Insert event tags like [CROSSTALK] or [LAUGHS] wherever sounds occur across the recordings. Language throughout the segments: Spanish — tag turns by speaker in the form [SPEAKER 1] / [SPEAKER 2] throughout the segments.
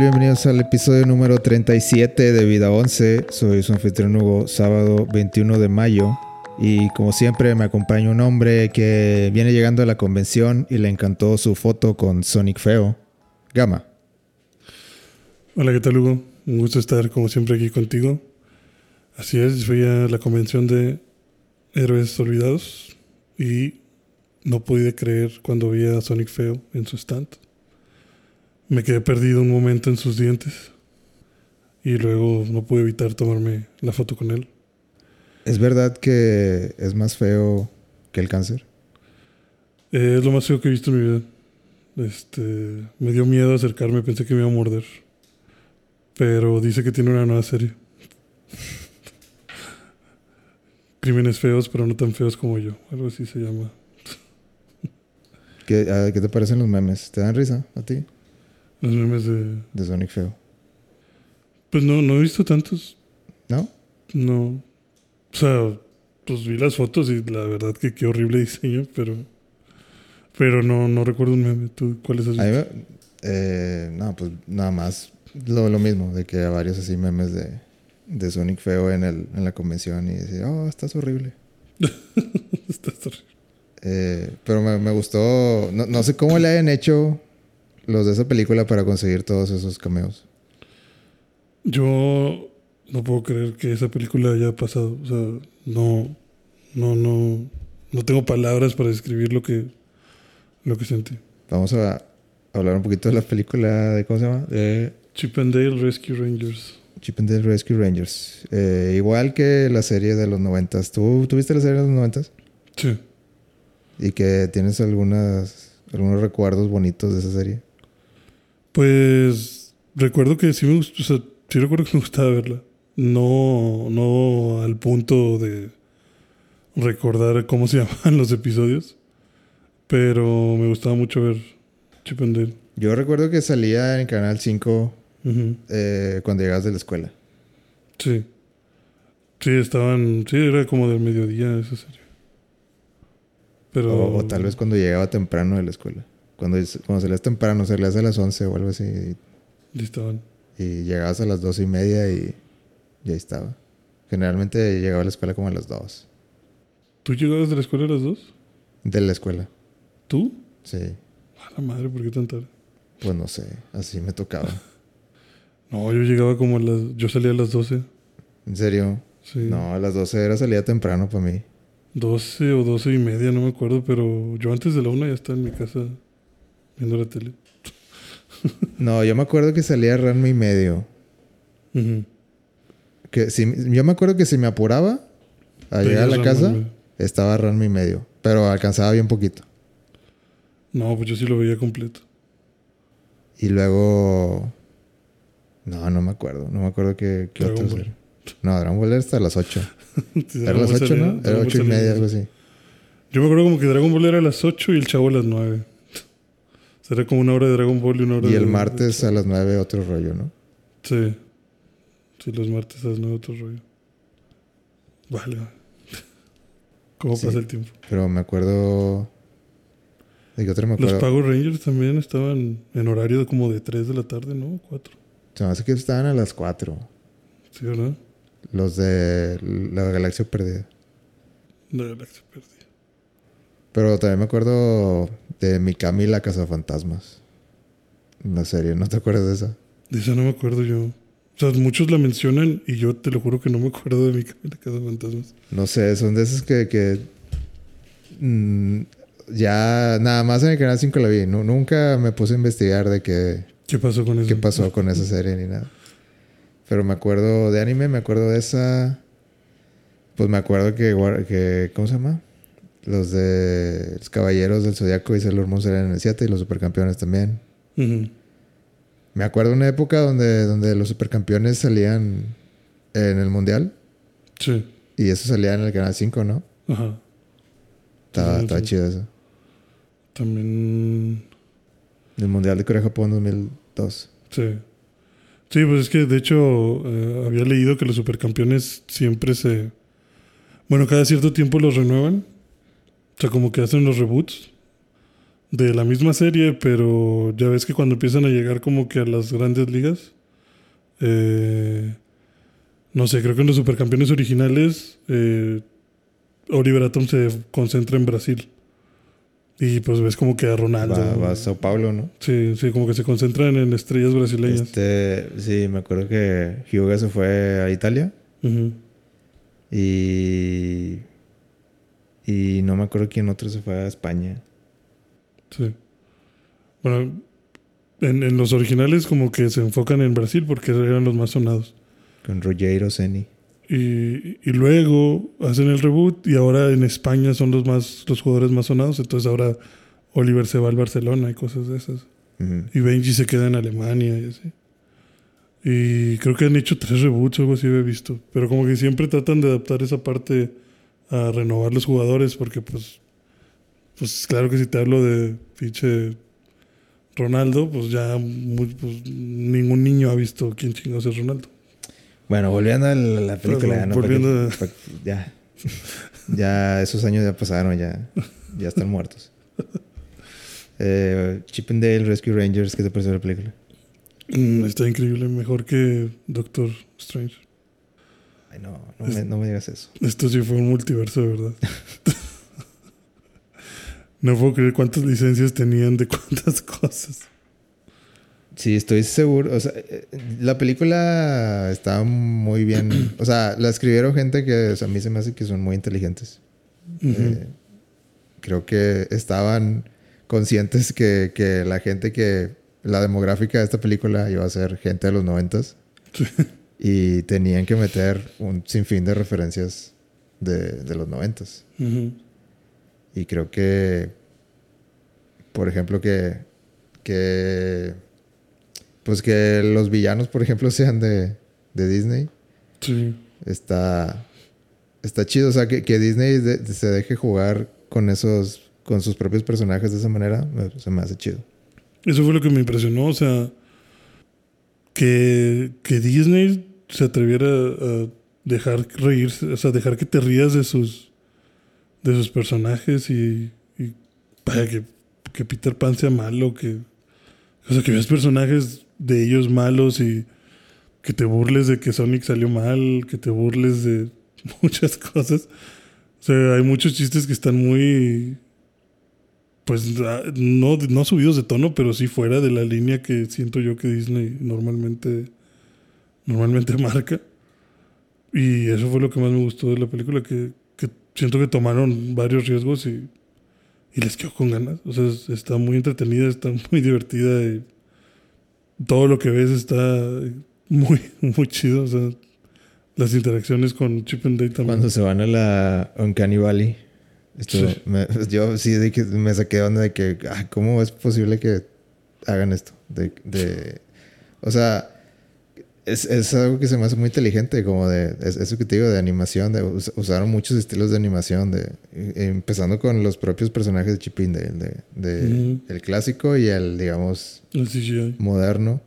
[SPEAKER 1] Bienvenidos al episodio número 37 de Vida 11. Soy su anfitrión Hugo, sábado 21 de mayo. Y como siempre me acompaña un hombre que viene llegando a la convención y le encantó su foto con Sonic Feo. Gama.
[SPEAKER 2] Hola, ¿qué tal Hugo? Un gusto estar como siempre aquí contigo. Así es, fui a la convención de Héroes Olvidados y no pude creer cuando vi a Sonic Feo en su stand. Me quedé perdido un momento en sus dientes y luego no pude evitar tomarme la foto con él.
[SPEAKER 1] ¿Es verdad que es más feo que el cáncer?
[SPEAKER 2] Eh, es lo más feo que he visto en mi vida. Este, me dio miedo acercarme, pensé que me iba a morder. Pero dice que tiene una nueva serie. [LAUGHS] Crímenes feos, pero no tan feos como yo. Algo así se llama.
[SPEAKER 1] ¿Qué, a- qué te parecen los memes? ¿Te dan risa a ti?
[SPEAKER 2] Los memes de...
[SPEAKER 1] De Sonic Feo.
[SPEAKER 2] Pues no, no he visto tantos.
[SPEAKER 1] ¿No?
[SPEAKER 2] No. O sea, pues vi las fotos y la verdad que qué horrible [LAUGHS] diseño, pero... Pero no, no recuerdo un meme. ¿Tú cuáles has visto?
[SPEAKER 1] me- eh, no, pues nada más lo, lo mismo, de que a varios así memes de, de Sonic Feo en, el, en la convención y decir, oh, estás horrible. [LAUGHS]
[SPEAKER 2] Está horrible.
[SPEAKER 1] Eh, pero me, me gustó, no, no sé cómo le hayan hecho los de esa película para conseguir todos esos cameos.
[SPEAKER 2] Yo no puedo creer que esa película haya pasado. O sea, no, no, no, no tengo palabras para describir lo que, lo que sentí.
[SPEAKER 1] Vamos a hablar un poquito de la película de, ¿cómo se llama? De
[SPEAKER 2] Chip and Dale Rescue Rangers.
[SPEAKER 1] Chip and Dale Rescue Rangers. Eh, igual que la serie de los noventas. ¿Tú tuviste la serie de los noventas?
[SPEAKER 2] Sí.
[SPEAKER 1] Y que tienes algunas, algunos recuerdos bonitos de esa serie.
[SPEAKER 2] Pues recuerdo que sí me gustó, o sea, sí recuerdo que me gustaba verla. No, no al punto de recordar cómo se [LAUGHS] llamaban los episodios, pero me gustaba mucho ver Chip and Dale.
[SPEAKER 1] Yo recuerdo que salía en Canal 5
[SPEAKER 2] Ujú.
[SPEAKER 1] eh, cuando llegabas de la escuela.
[SPEAKER 2] Sí. Sí, estaban, sí, era como del mediodía esa serie. Pero
[SPEAKER 1] O, o tal vez cuando llegaba temprano de la escuela. Cuando, cuando salías temprano, salías a las 11 o algo así. Y,
[SPEAKER 2] estaban.
[SPEAKER 1] y llegabas a las 12 y media y, y ahí estaba. Generalmente llegaba a la escuela como a las 2.
[SPEAKER 2] ¿Tú llegabas de la escuela a las dos?
[SPEAKER 1] De la escuela.
[SPEAKER 2] ¿Tú?
[SPEAKER 1] Sí.
[SPEAKER 2] A la madre, ¿por qué tan tarde?
[SPEAKER 1] Pues no sé. Así me tocaba. [LAUGHS]
[SPEAKER 2] No, yo llegaba como a las, yo salía a las 12.
[SPEAKER 1] ¿En serio?
[SPEAKER 2] Sí.
[SPEAKER 1] No, a las 12 era salida temprano para mí.
[SPEAKER 2] 12 o 12 y media, no me acuerdo, pero yo antes de la una ya estaba en mi casa viendo la tele.
[SPEAKER 1] No, yo me acuerdo que salía a Ranma y medio. Que si, yo me acuerdo que si me apuraba a llegar a la casa,
[SPEAKER 2] medio.
[SPEAKER 1] estaba Ranma y medio. Pero alcanzaba bien poquito.
[SPEAKER 2] No, pues yo sí lo veía completo.
[SPEAKER 1] Y luego. No, no me acuerdo. No me acuerdo qué, qué
[SPEAKER 2] Ball.
[SPEAKER 1] eran. No, Dragon Ball era hasta las 8. [LAUGHS]
[SPEAKER 2] Sí,
[SPEAKER 1] Era las
[SPEAKER 2] Ball
[SPEAKER 1] 8,
[SPEAKER 2] salía-
[SPEAKER 1] ¿no? Era
[SPEAKER 2] Ball
[SPEAKER 1] 8 y media, algo así.
[SPEAKER 2] Yo me acuerdo como que Dragon Ball era a las 8 y el chavo a las 9. Será como una hora de Dragon Ball y una hora
[SPEAKER 1] Y
[SPEAKER 2] de...
[SPEAKER 1] el martes a las 9 otro rollo, ¿no?
[SPEAKER 2] Sí. Sí, los martes a las 9 otro rollo. Vale. [LAUGHS] ¿Cómo
[SPEAKER 1] Sí.
[SPEAKER 2] pasa el tiempo?
[SPEAKER 1] Pero me acuerdo. ¿De qué otro me
[SPEAKER 2] Los
[SPEAKER 1] acuerdo?
[SPEAKER 2] Power Rangers también estaban en horario como de 3 de la tarde, ¿no? 4.
[SPEAKER 1] Se me hace que estaban a las 4.
[SPEAKER 2] Sí, ¿verdad?
[SPEAKER 1] Los de la galaxia perdida.
[SPEAKER 2] La galaxia perdida.
[SPEAKER 1] Pero también me acuerdo de Mikami la Cazafantasmas. La serie, ¿no te acuerdas de esa?
[SPEAKER 2] De esa no me acuerdo yo. O sea, muchos la mencionan y yo te lo juro que no me acuerdo de mi camino a casa fantasmas.
[SPEAKER 1] No sé, son de esas que, que mm, ya nada más en el canal 5 la vi. Nu- nunca me puse a investigar de qué,
[SPEAKER 2] ¿Qué pasó con eso?
[SPEAKER 1] qué pasó con esa serie ni nada. Pero me acuerdo de anime, me acuerdo de esa. Pues me acuerdo que, que ¿cómo se llama? Los de los Caballeros del Zodiaco y Sailor Moon salían en el 7 y los Supercampeones también. Me acuerdo una época donde, donde los Supercampeones salían en el Mundial
[SPEAKER 2] Sí.
[SPEAKER 1] y eso salía en el canal 5, ¿no?
[SPEAKER 2] Ajá.
[SPEAKER 1] Estaba,
[SPEAKER 2] Sí,
[SPEAKER 1] estaba
[SPEAKER 2] sí.
[SPEAKER 1] chido eso.
[SPEAKER 2] También.
[SPEAKER 1] El Mundial de Corea-Japón 2002.
[SPEAKER 2] Sí. Sí, pues es que de hecho eh, había leído que los supercampeones siempre se. Bueno, cada cierto tiempo los renuevan. O sea, como que hacen los reboots. de la misma serie, pero ya ves que cuando empiezan a llegar como que a las grandes ligas, eh, no sé, creo que en los supercampeones originales, eh, Oliver Atom se concentra en Brasil. Y pues ves como que a Ronaldo.
[SPEAKER 1] Va, va a Sao Paulo, ¿no?
[SPEAKER 2] Sí, sí, como que se concentran en estrellas brasileñas.
[SPEAKER 1] Este, sí, me acuerdo que Hyuga se fue a Italia y. Y no me acuerdo quién otro se fue a España.
[SPEAKER 2] Sí. Bueno, en, en los originales como que se enfocan en Brasil porque eran los más sonados.
[SPEAKER 1] Con Rogero Ceni.
[SPEAKER 2] Y, y luego hacen el reboot y ahora en España son los más los jugadores más sonados. Entonces ahora Oliver se va al Barcelona y cosas de esas.
[SPEAKER 1] Ujú.
[SPEAKER 2] Y Benji se queda en Alemania y así. Y creo que han hecho tres reboots o algo así he visto. Pero como que siempre tratan de adaptar esa parte a renovar los jugadores porque pues... Pues claro que si te hablo de pinche Ronaldo, pues ya muy- pues, ningún niño ha visto quién chingados es Ronaldo.
[SPEAKER 1] Bueno, volviendo a la la película. ¿no?
[SPEAKER 2] volviendo
[SPEAKER 1] ya. ya esos años ya pasaron, ya, ya están muertos. Eh, Chip and Dale Rescue Rangers, ¿qué te pareció la película?
[SPEAKER 2] Mm, está increíble, mejor que Doctor Strange.
[SPEAKER 1] Ay, no, no me, no me digas eso.
[SPEAKER 2] Esto sí fue un multiverso, verdad. [LAUGHS] no puedo creer cuántas licencias tenían de cuántas cosas.
[SPEAKER 1] Sí, estoy seguro. O sea, eh, la película está muy bien. O sea, la escribieron gente que o sea, a mí se me hace que son muy inteligentes. Eh, creo que estaban conscientes que, que la gente que. La demográfica de esta película iba a ser gente de los noventas. Y tenían que meter un sinfín de referencias de, de los noventas.
[SPEAKER 2] Ujú.
[SPEAKER 1] Y creo que, por ejemplo, que, que, pues que los villanos, por ejemplo, [LAUGHS] sean de, de Disney,
[SPEAKER 2] Sí.
[SPEAKER 1] está, está chido. O sea, que, que Disney de- se deje jugar con esos, con sus propios personajes de esa manera, me- se me hace chido.
[SPEAKER 2] Eso fue lo que me impresionó, o sea, que, que Disney se atreviera a dejar reírse, o sea, dejar que te rías de sus, de sus personajes y, y vaya, que, que Peter Pan sea malo, que, o sea, que veas personajes de ellos malos y que te burles de que Sonic salió mal, que te burles de [LAUGHS] muchas cosas. O sea, hay muchos chistes que están muy pues ah, no, no subidos de tono, pero sí fuera de la línea que siento yo que Disney normalmente, normalmente [LAUGHS] marca. Y eso fue lo que más me gustó de la película, que, que siento que tomaron varios riesgos y, y les quedó con ganas. O sea, es- está muy entretenida, está [LAUGHS] muy divertida y todo lo que ves está muy, [LAUGHS] muy chido. O sea, las interacciones con Chip and Dale también.
[SPEAKER 1] Cuando se van a la Uncanny Valley, esto,
[SPEAKER 2] Sí.
[SPEAKER 1] me- yo sí de que me saqué de onda de que, ah, ¿cómo es posible que hagan esto? De, de, o sea, es, es algo que se me hace muy inteligente, como de, es- eso que te digo, de animación, de, us- usaron muchos estilos de animación, de, eh, empezando con los propios personajes de Chip de, de el clásico y el, digamos,
[SPEAKER 2] El
[SPEAKER 1] moderno.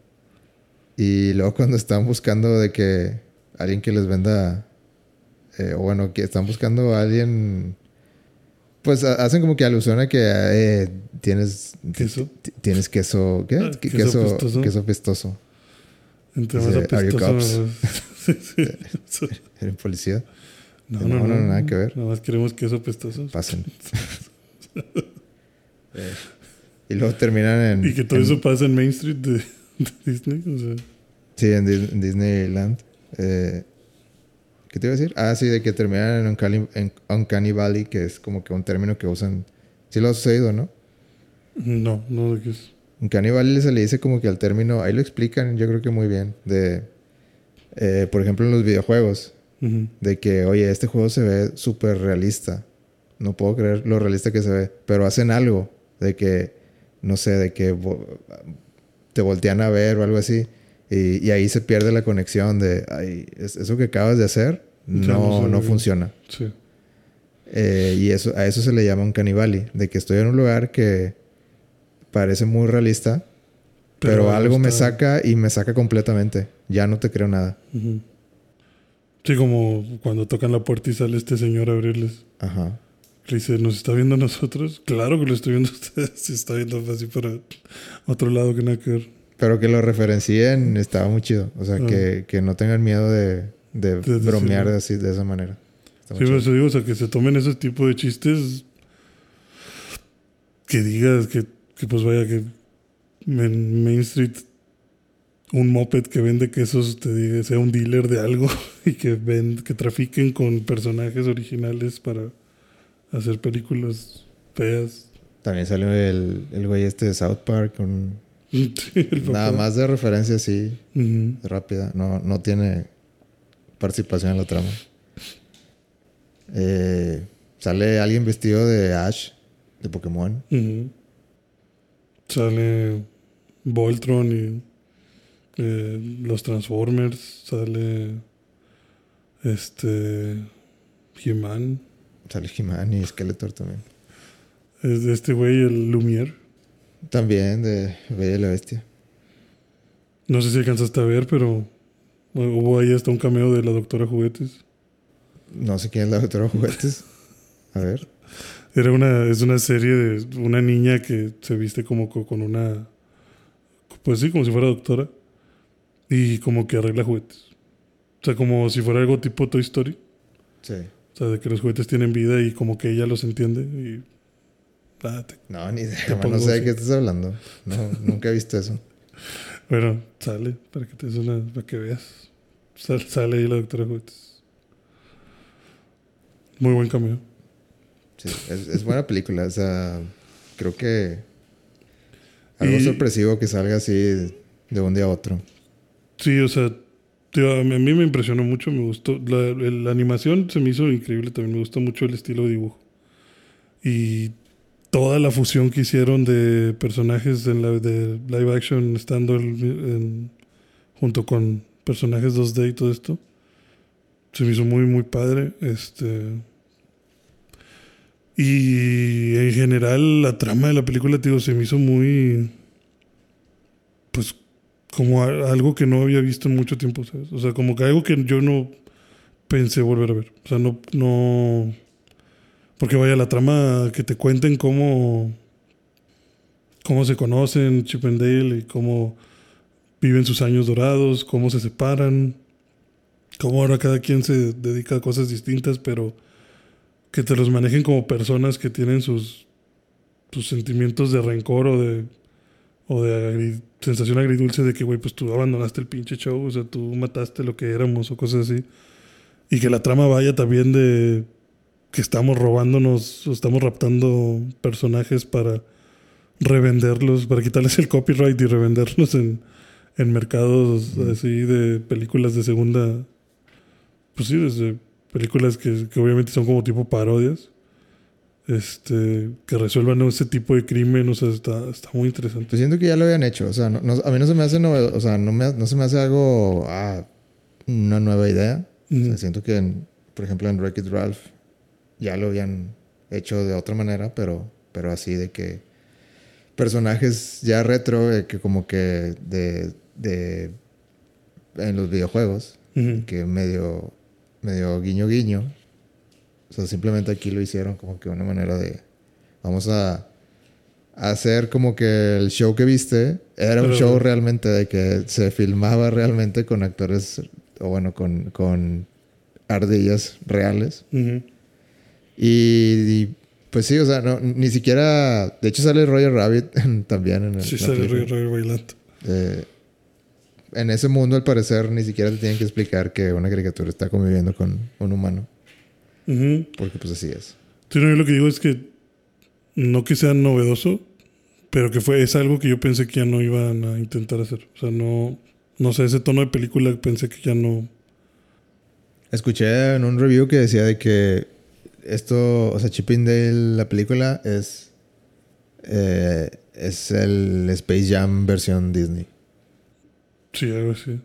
[SPEAKER 1] Y luego cuando están buscando de que alguien que les venda, eh, o bueno, que están buscando a alguien, pues ha- hacen como que alusión a que eh, tienes
[SPEAKER 2] Queso.
[SPEAKER 1] tienes queso, ¿qué?
[SPEAKER 2] Ah,
[SPEAKER 1] Que-
[SPEAKER 2] queso
[SPEAKER 1] queso,
[SPEAKER 2] pestoso.
[SPEAKER 1] queso pestoso.
[SPEAKER 2] Entre más
[SPEAKER 1] "Are you
[SPEAKER 2] apestoso, [LAUGHS] sí, sí.
[SPEAKER 1] ¿Eres policía?
[SPEAKER 2] No,
[SPEAKER 1] No,
[SPEAKER 2] no, no,
[SPEAKER 1] no, nada que ver.
[SPEAKER 2] Nada más queremos queso apestoso.
[SPEAKER 1] Pasen. [LAUGHS] Eh, y luego terminan en...
[SPEAKER 2] Y que todo
[SPEAKER 1] en-
[SPEAKER 2] eso pasa en Main Street de, de Disney. O sea,
[SPEAKER 1] Sí, en, Dis- en Disneyland. Eh, ¿Qué te iba a decir? Ah, sí, de que terminan en Uncanny, en Uncanny Valley, que es como que un término que usan. Sí lo has oído, ¿no?
[SPEAKER 2] no, no de que es.
[SPEAKER 1] Uncanny Valley se le dice como que al término, ahí lo explican, yo creo que muy bien, de, eh, por ejemplo, en los videojuegos, de que, oye, este juego se ve súper realista. No puedo creer lo realista que se ve, pero hacen algo, de que, no sé, de que te voltean a ver o algo así, y, y ahí se pierde la conexión de, ay, eso que acabas de hacer
[SPEAKER 2] no
[SPEAKER 1] no,
[SPEAKER 2] se ve
[SPEAKER 1] no
[SPEAKER 2] bien".
[SPEAKER 1] funciona.
[SPEAKER 2] Sí.
[SPEAKER 1] Eh, y eso, a eso se le llama un canibali, de que estoy en un lugar que parece muy realista, pero, algo me saca y me saca completamente. Ya no te creo nada.
[SPEAKER 2] Sí, como cuando tocan la puerta y sale este señor a abrirles.
[SPEAKER 1] Ajá.
[SPEAKER 2] Le dice, ¿nos está viendo a nosotros? Claro que lo estoy viendo a ustedes. [LAUGHS] Se está viendo así para otro lado que nada que ver.
[SPEAKER 1] Pero que lo referencien estaba muy chido. O sea,
[SPEAKER 2] Ah.
[SPEAKER 1] que, que no tengan miedo de, de
[SPEAKER 2] De- de
[SPEAKER 1] bromear
[SPEAKER 2] decirlo.
[SPEAKER 1] así, de esa manera. Está
[SPEAKER 2] Sí,
[SPEAKER 1] chido.
[SPEAKER 2] eso digo, o sea, que se tomen ese tipo de chistes. Que digas que, que pues vaya, que en Main Street un moped que vende quesos te diga, sea un dealer de algo [LAUGHS] y que ven, que trafiquen con personajes originales para hacer películas feas.
[SPEAKER 1] También salió el, el güey este de South Park. con [LAUGHS]
[SPEAKER 2] Sí,
[SPEAKER 1] nada más de referencia así, rápida. No, no tiene participación en la trama. Eh, sale alguien vestido de Ash, de Pokémon.
[SPEAKER 2] Ujú. Sale Voltron y eh, los Transformers. Sale este He-Man.
[SPEAKER 1] Sale He-Man y Skeletor también.
[SPEAKER 2] Es de este güey, el Lumière.
[SPEAKER 1] También de Bella y la Bestia.
[SPEAKER 2] No sé si alcanzaste a ver, pero hubo ahí hasta un cameo de la Doctora Juguetes.
[SPEAKER 1] No sé quién es la doctora Juguetes. [LAUGHS] A ver.
[SPEAKER 2] Era una, es una serie de una niña que se viste como co- con una, pues sí, como si fuera doctora. Y como que arregla juguetes. O sea, como si fuera algo tipo Toy Story.
[SPEAKER 1] Sí.
[SPEAKER 2] O sea, de que los juguetes tienen vida y como que ella los entiende. Y. Ah, te-
[SPEAKER 1] No, ni idea. No sé de qué estás hablando. No, nunca he visto eso.
[SPEAKER 2] Bueno, sale para que te des una, para que veas. Sal- sale ahí la doctora juguetes. Muy buen cameo.
[SPEAKER 1] Sí, es, es buena película. O sea, creo que algo
[SPEAKER 2] Y-
[SPEAKER 1] sorpresivo que salga así de un día a otro.
[SPEAKER 2] Sí, o sea, tío, a mí a mí me impresionó mucho, me gustó. La, la animación se me hizo increíble también, me gustó mucho el estilo de dibujo. Y toda la fusión que hicieron de personajes en la, de live action estando en- junto con personajes 2D y todo esto, se me hizo muy, muy padre. Este. Y en general, la trama de la película, tío, se me hizo muy. Pues como algo que no había visto en mucho tiempo. O sea, como que algo que yo no pensé volver a ver. O sea, no, no. Porque vaya, la trama que te cuenten cómo. cómo se conocen Chip y cómo viven sus años dorados, cómo se separan, cómo ahora cada quien se dedica a cosas distintas, pero que te los manejen como personas que tienen sus, sus sentimientos de rencor o de o de agri- sensación agridulce de que, güey, pues tú abandonaste el pinche show, o sea, tú mataste lo que éramos o cosas así. Y que la trama vaya también de que estamos robándonos o estamos raptando personajes para revenderlos, para quitarles el copyright y revenderlos en, en mercados
[SPEAKER 1] Ujú.
[SPEAKER 2] así de películas de segunda. Pues sí, desde películas que, que obviamente son como tipo parodias. Este, que resuelvan ese tipo de crimen, o sea, está, está muy interesante.
[SPEAKER 1] Pues siento que ya lo habían hecho. O sea, no- no- a mí no se me hace novedo- O sea, no, me, no se me hace algo. Ah, una nueva idea. O sea,
[SPEAKER 2] Ujú.
[SPEAKER 1] siento que, en- por ejemplo, en Wreck-It Ralph ya lo habían hecho de otra manera, pero, pero así de que personajes ya retro, eh, que como que de, de en los videojuegos, que medio, medio guiño guiño. O sea, simplemente aquí lo hicieron como que una manera de vamos a, hacer como que el show que viste era un show realmente de que se filmaba realmente con actores o bueno, con, con ardillas reales. Y, y, pues sí, o sea, no, ni siquiera, de hecho sale Roger Rabbit [LAUGHS] también en el
[SPEAKER 2] Sí, sale Roger bailando.
[SPEAKER 1] Eh, en ese mundo, al parecer, ni siquiera te tienen que explicar que una caricatura está conviviendo con un humano. Porque pues así es.
[SPEAKER 2] Sí, no, yo lo que digo es que no que sea novedoso, pero que fue, es algo que yo pensé que ya no iban a intentar hacer. O sea, no, no sé, ese tono de película pensé que ya no.
[SPEAKER 1] Escuché en un review que decía de que esto, o sea, Chip and Dale, la película, es, eh, es el Space Jam versión Disney.
[SPEAKER 2] Sí, algo así.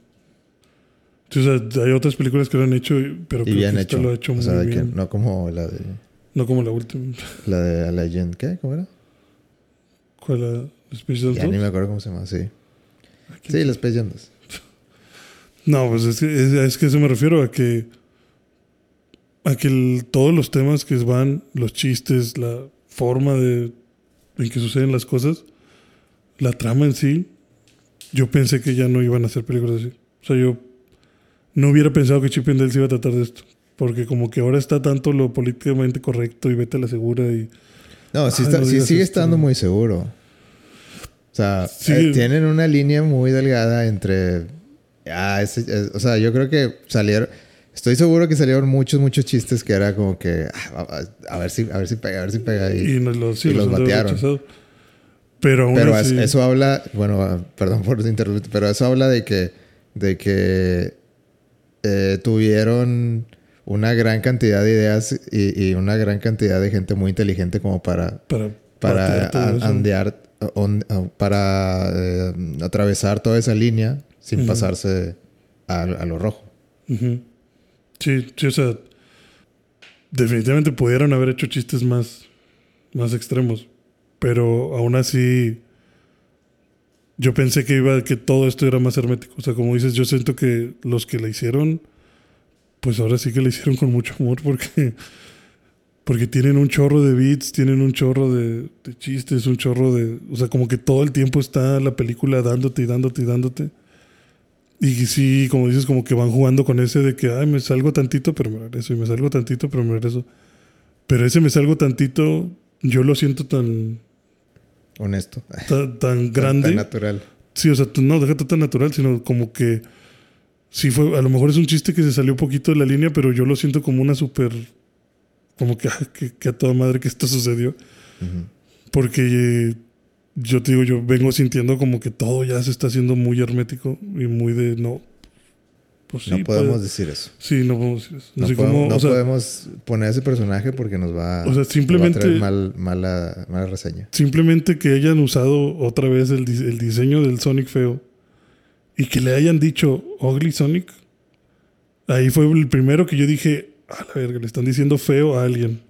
[SPEAKER 2] Sí, o sea, hay otras películas que lo han hecho, pero
[SPEAKER 1] Y
[SPEAKER 2] creo
[SPEAKER 1] bien
[SPEAKER 2] que esta lo ha hecho
[SPEAKER 1] o
[SPEAKER 2] muy
[SPEAKER 1] sea, de que
[SPEAKER 2] bien.
[SPEAKER 1] no como la de,
[SPEAKER 2] No como la última.
[SPEAKER 1] la de Legend. ¿Qué? ¿Cómo era?
[SPEAKER 2] ¿Cuál la Space Jam
[SPEAKER 1] Ya ni
[SPEAKER 2] 2?
[SPEAKER 1] me acuerdo cómo se llama, sí.
[SPEAKER 2] Aquí.
[SPEAKER 1] Sí, la Space Jam 2.
[SPEAKER 2] No, pues es que, es, es que a eso me refiero a que. a que el- todos los temas que van, los chistes, la forma de en que suceden las cosas, la trama en sí, yo pensé que ya no iban a hacer películas así. O sea, yo no hubiera pensado que Chip and Dale se iba a tratar de esto. Porque como que ahora está tanto lo políticamente correcto y vete a la segura y...
[SPEAKER 1] No, sí, está-
[SPEAKER 2] no
[SPEAKER 1] sí sigue
[SPEAKER 2] esto.
[SPEAKER 1] estando muy seguro. O sea,
[SPEAKER 2] Sí.
[SPEAKER 1] eh, tienen una línea muy delgada entre. Ah, ese- es- o sea, yo creo que salieron. Estoy seguro que salieron muchos, muchos chistes que era como que. ah, a, a ver si, a ver si pega, a ver si pega. Y,
[SPEAKER 2] Y, los, sí,
[SPEAKER 1] y los batearon.
[SPEAKER 2] Pero así...
[SPEAKER 1] eso habla. Bueno, ah, perdón por interrumpir, pero eso habla de que. De que. eh, tuvieron una gran cantidad de ideas y, y una gran cantidad de gente muy inteligente como para
[SPEAKER 2] para
[SPEAKER 1] para andear, on- para eh, atravesar toda esa línea sin pasarse a, a lo rojo.
[SPEAKER 2] Sí, sí, o sea, definitivamente pudieron haber hecho chistes más, más extremos, pero aún así yo pensé que iba que todo esto era más hermético. O sea, como dices, yo siento que los que la hicieron, pues ahora sí que la hicieron con mucho amor porque porque tienen un chorro de beats, tienen un chorro de, chistes, un chorro de, o sea, como que todo el tiempo está la película dándote y dándote y dándote. Y sí, como dices, como que van jugando con ese de que, ay, me salgo tantito, pero me regreso, y me salgo tantito, pero me regreso. Pero ese me salgo tantito, yo lo siento tan,
[SPEAKER 1] Honesto. [LAUGHS]
[SPEAKER 2] tan, tan grande.
[SPEAKER 1] tan natural.
[SPEAKER 2] Sí, o sea, no, déjate tan natural, sino como que sí fue, a lo mejor es un chiste que se salió un poquito de la línea, pero yo lo siento como una súper, como que, ah, que, que a toda madre que esto sucedió. Porque eh, yo te digo, yo vengo sintiendo como que todo ya se está haciendo muy hermético y muy de no. Pues sí,
[SPEAKER 1] no podemos
[SPEAKER 2] puede-
[SPEAKER 1] decir eso.
[SPEAKER 2] Sí, no podemos decir eso.
[SPEAKER 1] No, podemos,
[SPEAKER 2] como,
[SPEAKER 1] no
[SPEAKER 2] sea,
[SPEAKER 1] podemos poner ese personaje porque nos va,
[SPEAKER 2] O sea,
[SPEAKER 1] nos va
[SPEAKER 2] simplemente-
[SPEAKER 1] a traer mal, mala, mala reseña.
[SPEAKER 2] simplemente que hayan usado otra vez el, el diseño del Sonic feo y que le hayan dicho Ugly Sonic. Ahí fue el primero que yo dije, a la verga, le están diciendo feo a alguien.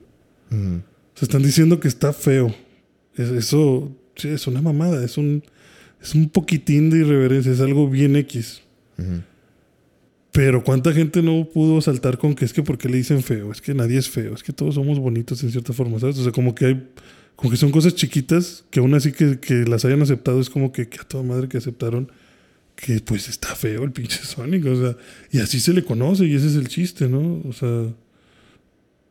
[SPEAKER 2] Se están diciendo que está feo. Es- Eso sí, es una mamada, es un, es un poquitín de irreverencia, es algo bien X. Pero cuánta gente no pudo saltar con que es que porque le dicen feo, es que nadie es feo, es que todos somos bonitos en cierta forma, ¿sabes? O sea, como que hay, como que son cosas chiquitas que aún así que, que las hayan aceptado es como que, que a toda madre que aceptaron que pues está feo el pinche Sonic, o sea, y así se le conoce y ese es el chiste, ¿no? O sea,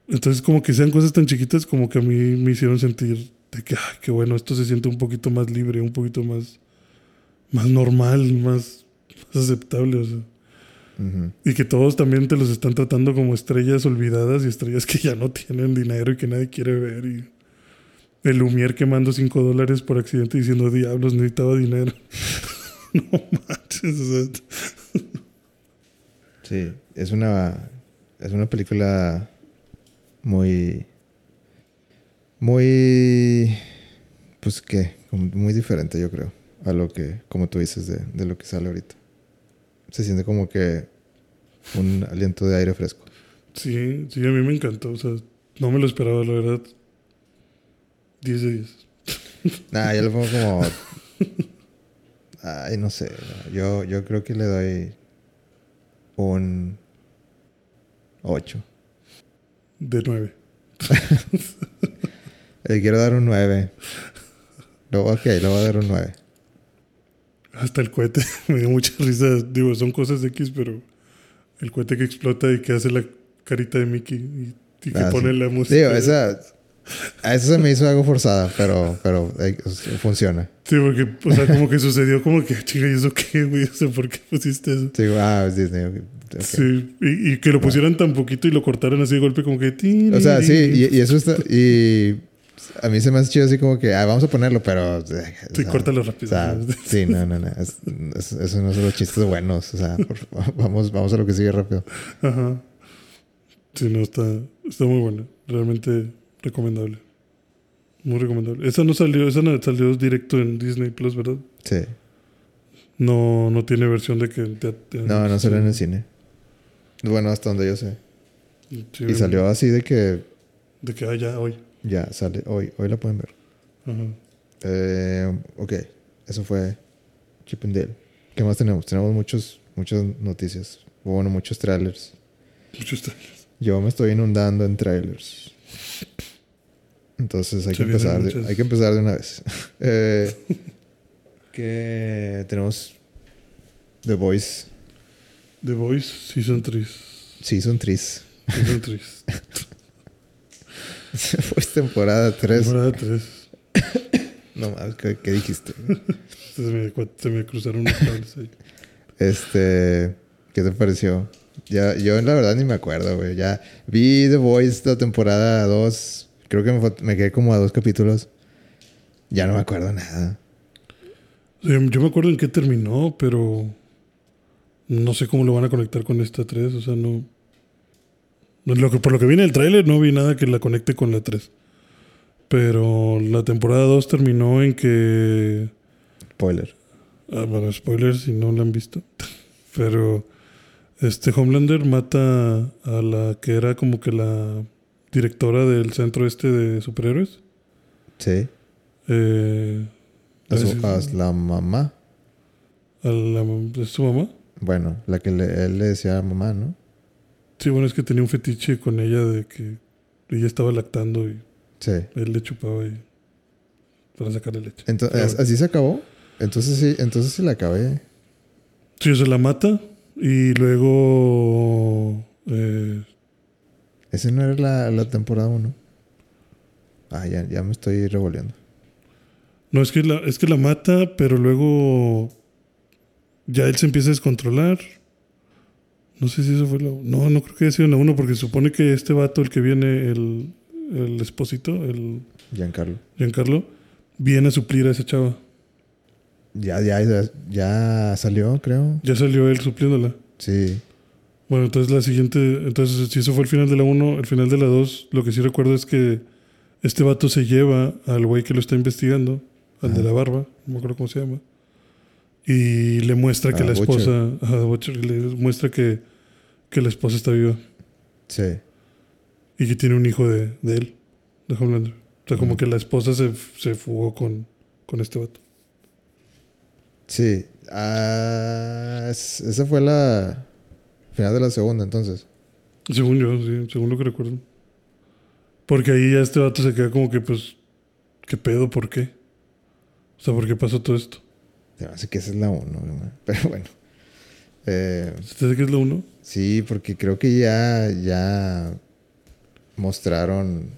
[SPEAKER 2] entonces como que sean cosas tan chiquitas como que a mí me hicieron sentir de que, ay, qué bueno, esto se siente un poquito más libre, un poquito más, más normal, más, más aceptable, o sea. Y que todos también te los están tratando como estrellas olvidadas y estrellas que ya no tienen dinero y que nadie quiere ver. Y el Lumière quemando 5 dólares por accidente diciendo, diablos, necesitaba dinero. [LAUGHS] no manches.
[SPEAKER 1] Sí, es una, es una película muy, muy, pues qué, muy diferente yo creo a lo que, como tú dices, de, de lo que sale ahorita. Se siente como que un aliento de aire fresco.
[SPEAKER 2] sí, sí, a mí me encantó. O sea, no me lo esperaba, la verdad. 10 de 10.
[SPEAKER 1] Nah, yo le pongo como, [LAUGHS] ay, no sé, yo, yo creo que le doy un 8.
[SPEAKER 2] De 9.
[SPEAKER 1] Le [LAUGHS] quiero dar un 9. No, [LAUGHS] ok, le voy a dar un 9.
[SPEAKER 2] Hasta el cohete. [LAUGHS] me dio mucha risa. Digo, son cosas X, pero el cohete que explota y que hace la carita de Mickey y, y que
[SPEAKER 1] Ah,
[SPEAKER 2] pone
[SPEAKER 1] sí.
[SPEAKER 2] la música.
[SPEAKER 1] Digo, esa. A eso se me hizo algo forzada, pero, pero eh, funciona.
[SPEAKER 2] Sí, porque, o sea, como que sucedió como que, chinga, ¿y eso qué, güey? O sea, ¿por qué pusiste eso?
[SPEAKER 1] Digo, ah, es Disney. ok, ok.
[SPEAKER 2] Sí, y, y que lo pusieran tan poquito y lo cortaran así de golpe, como que.
[SPEAKER 1] O sea, sí, y, y eso está. Y a mí se me hace chido así como que, ah, vamos a ponerlo, pero. eh, o
[SPEAKER 2] Sí,
[SPEAKER 1] sea,
[SPEAKER 2] córtalo
[SPEAKER 1] O
[SPEAKER 2] rápido.
[SPEAKER 1] sea, sí, no, no, no. es- es- esos no son los chistes buenos. O sea, por [LAUGHS] vamos, vamos a lo que sigue rápido.
[SPEAKER 2] Ajá. Sí, no, está, está muy buena. Realmente recomendable. Muy recomendable. Esa no salió, esa no salió directo en Disney Plus, ¿verdad?
[SPEAKER 1] Sí.
[SPEAKER 2] No, no tiene versión de que te, te-
[SPEAKER 1] No, no salió en el cine. Bueno, hasta donde yo sé.
[SPEAKER 2] Sí,
[SPEAKER 1] Y salió así de que
[SPEAKER 2] De que, ah, ya, hoy.
[SPEAKER 1] Ya sale hoy. Hoy la pueden ver.
[SPEAKER 2] Ajá.
[SPEAKER 1] Eh, ok, eso fue Chip and Dale. ¿Qué más tenemos? Tenemos muchos, muchas noticias. Bueno, muchos trailers.
[SPEAKER 2] Muchos trailers.
[SPEAKER 1] Yo me estoy inundando en trailers. Entonces hay,
[SPEAKER 2] Se
[SPEAKER 1] que empezar, de, hay que empezar de una vez. [LAUGHS] eh, [LAUGHS] que tenemos The Voice
[SPEAKER 2] The Voice Season 3.
[SPEAKER 1] Season 3.
[SPEAKER 2] Season 3. [LAUGHS] [LAUGHS]
[SPEAKER 1] Voice temporada 3.
[SPEAKER 2] Temporada 3. [LAUGHS]
[SPEAKER 1] No más, ¿qué, qué dijiste?
[SPEAKER 2] Se me, se me cruzaron unos cables ahí.
[SPEAKER 1] Este, ¿qué te pareció? Ya, yo la verdad ni me acuerdo, güey. Ya vi The Voice la temporada 2. Creo que me, quedé como a dos capítulos. Ya no me acuerdo nada.
[SPEAKER 2] O sea, Yo me acuerdo en qué terminó, pero no sé cómo lo van a conectar con esta 3. O sea, no. No, Lo que, por lo que viene el tráiler, no vi nada que la conecte con la 3. Pero la temporada 2 terminó en que.
[SPEAKER 1] Spoiler.
[SPEAKER 2] Ah, bueno, spoilers si no la han visto. [LAUGHS] Pero este Homelander mata a la que era como que la directora del centro este de superhéroes.
[SPEAKER 1] Sí.
[SPEAKER 2] Eh,
[SPEAKER 1] A, su- a la mamá.
[SPEAKER 2] a la, ¿es su mamá?
[SPEAKER 1] Bueno, la que le- él le decía mamá, ¿no?
[SPEAKER 2] Sí, bueno, es que tenía un fetiche con ella de que ella estaba lactando y
[SPEAKER 1] Sí.
[SPEAKER 2] él le chupaba y para sacarle leche.
[SPEAKER 1] Entonces,
[SPEAKER 2] Pero.
[SPEAKER 1] ¿así se acabó? Entonces sí, entonces sí la acabé.
[SPEAKER 2] Sí, o sea, la mata y luego eh,
[SPEAKER 1] Ese no era la, la temporada 1. Ah, ya, ya me estoy revolviendo.
[SPEAKER 2] no es que la es que la mata, pero luego ya él se empieza a descontrolar. No sé si eso fue la no, no creo que haya sido la 1 porque se supone que este vato el que viene el el esposito, el
[SPEAKER 1] Giancarlo.
[SPEAKER 2] Giancarlo viene a suplir a esa chava.
[SPEAKER 1] Ya, ya, ya, ya salió, creo.
[SPEAKER 2] Ya salió él supliéndola.
[SPEAKER 1] Sí.
[SPEAKER 2] Bueno, entonces la siguiente, entonces si eso fue el final de la 1, el final de la 2, lo que sí recuerdo es que este vato se lleva al güey que lo está investigando, al de la barba, no me acuerdo cómo se llama, y le muestra que la esposa, ajá, Butcher, le muestra que, que la esposa está viva
[SPEAKER 1] Sí.
[SPEAKER 2] y que tiene un hijo de, de él, de Homelander. O sea, como
[SPEAKER 1] Ujú.
[SPEAKER 2] que la esposa se, se fugó con, con este vato.
[SPEAKER 1] Sí. Ah, es- esa fue la final de la segunda, entonces.
[SPEAKER 2] Según yo, sí, según lo que recuerdo. Porque ahí ya este vato se queda como que, pues, ¿qué pedo? ¿Por qué? O sea, ¿por qué pasó todo esto?
[SPEAKER 1] Hace que esa es la 1, [LAUGHS] pero bueno. Eh,
[SPEAKER 2] ¿Se te hace que es la 1?
[SPEAKER 1] sí, porque creo que ya, ya mostraron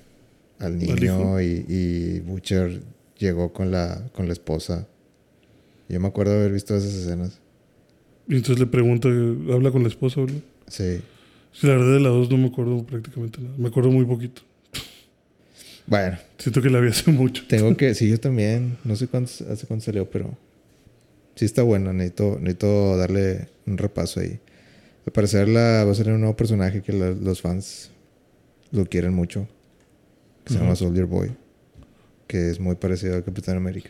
[SPEAKER 1] al niño y, y Butcher llegó con la, con la esposa. Yo me acuerdo haber visto esas escenas.
[SPEAKER 2] Y entonces le pregunta, habla con la esposa, ¿verdad?
[SPEAKER 1] Sí.
[SPEAKER 2] Sí, la verdad de la 2 no me acuerdo prácticamente nada. Me acuerdo muy poquito.
[SPEAKER 1] Bueno,
[SPEAKER 2] Siento que la vi hace [LAUGHS] mucho.
[SPEAKER 1] tengo que... Sí, yo también. No sé cuánto, hace cuánto salió, pero... Sí está bueno. Necesito, necesito darle un repaso ahí. Al parecer la, va a ser un nuevo personaje que la- los fans lo quieren mucho. Que se llama. Soldier Boy. Que es muy parecido al Capitán América.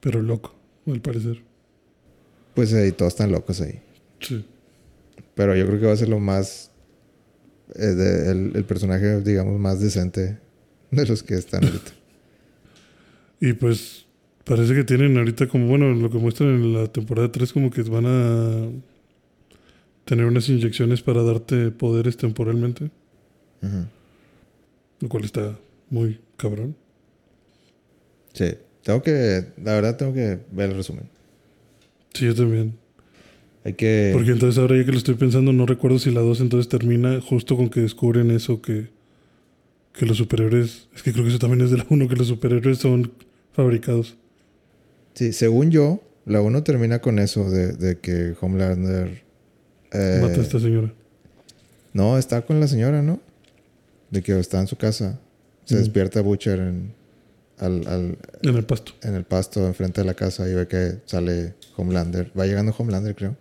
[SPEAKER 2] Pero loco, al parecer.
[SPEAKER 1] Pues ahí todos están locos ahí.
[SPEAKER 2] Sí.
[SPEAKER 1] Pero yo creo que va a ser lo más... eh, de- el, el personaje, digamos, más decente de los que están ahorita. [LAUGHS]
[SPEAKER 2] Y pues parece que tienen ahorita como, bueno, lo que muestran en la temporada 3 como que van a tener unas inyecciones para darte poderes temporalmente. Lo cual está muy cabrón.
[SPEAKER 1] Sí. Tengo que... La verdad tengo que ver el resumen.
[SPEAKER 2] Sí, yo también.
[SPEAKER 1] Hay que...
[SPEAKER 2] Porque entonces ahora ya que lo estoy pensando, no recuerdo si la 2 entonces termina justo con que descubren eso que, que los superhéroes... Es que creo que eso también es de la 1, que los superhéroes son fabricados.
[SPEAKER 1] Sí, según yo, la 1 termina con eso de, de que Homelander... eh,
[SPEAKER 2] Mata a esta señora.
[SPEAKER 1] No, está con la señora, ¿no? De que está en su casa. Se despierta Butcher en, al, al-
[SPEAKER 2] En el pasto.
[SPEAKER 1] en el pasto enfrente de la casa y ve que sale Homelander. Va llegando Homelander, creo.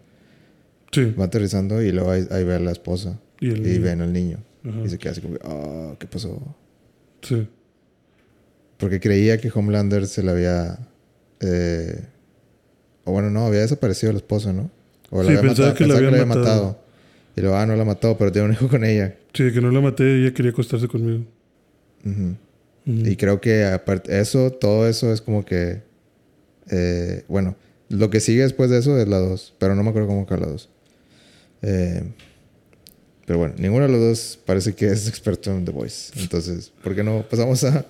[SPEAKER 2] Sí.
[SPEAKER 1] Va aterrizando y luego ahí, ahí ve a la esposa.
[SPEAKER 2] Y el
[SPEAKER 1] Y ven al niño.
[SPEAKER 2] Ajá.
[SPEAKER 1] Y se queda así como, ah, ¿qué pasó?
[SPEAKER 2] Sí.
[SPEAKER 1] Porque creía que Homelander se le había... eh, o bueno, no, había desaparecido la esposa, ¿no? O
[SPEAKER 2] Sí, pensaba que la habían matado.
[SPEAKER 1] Y luego, ah, no la mató, pero tiene un hijo con ella.
[SPEAKER 2] Sí, que no la maté, ella quería acostarse conmigo.
[SPEAKER 1] Y creo que aparte eso, todo eso es como que... eh, bueno, lo que sigue después de eso es la 2. Pero no me acuerdo cómo acaba la 2. Pero bueno, ninguno de los dos parece que es experto en The Voice. Entonces, ¿por qué no pasamos a,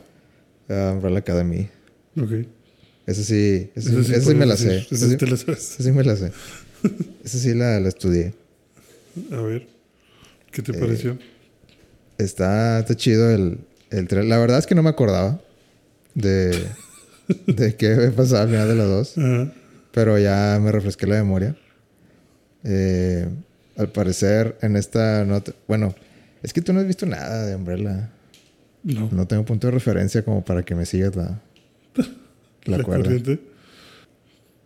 [SPEAKER 1] a Umbrella Academy?
[SPEAKER 2] Ok.
[SPEAKER 1] Ese sí,
[SPEAKER 2] Eso sí
[SPEAKER 1] me la sé.
[SPEAKER 2] Eso
[SPEAKER 1] sí,
[SPEAKER 2] te la sabes.
[SPEAKER 1] ese sí me la sé. Ese sí la, la estudié.
[SPEAKER 2] A ver. ¿Qué te
[SPEAKER 1] Eh,
[SPEAKER 2] pareció?
[SPEAKER 1] Está, está chido el, el trailer. La verdad es que no me acordaba de, [LAUGHS] de qué había pasado al final de las dos.
[SPEAKER 2] Ajá.
[SPEAKER 1] Pero ya me refresqué la memoria. Eh, al parecer, en esta nota. Bueno, es que tú no has visto nada de Umbrella.
[SPEAKER 2] No.
[SPEAKER 1] No tengo punto de referencia como para que me sigas la, [LAUGHS] la,
[SPEAKER 2] La
[SPEAKER 1] cuerda.
[SPEAKER 2] corriente.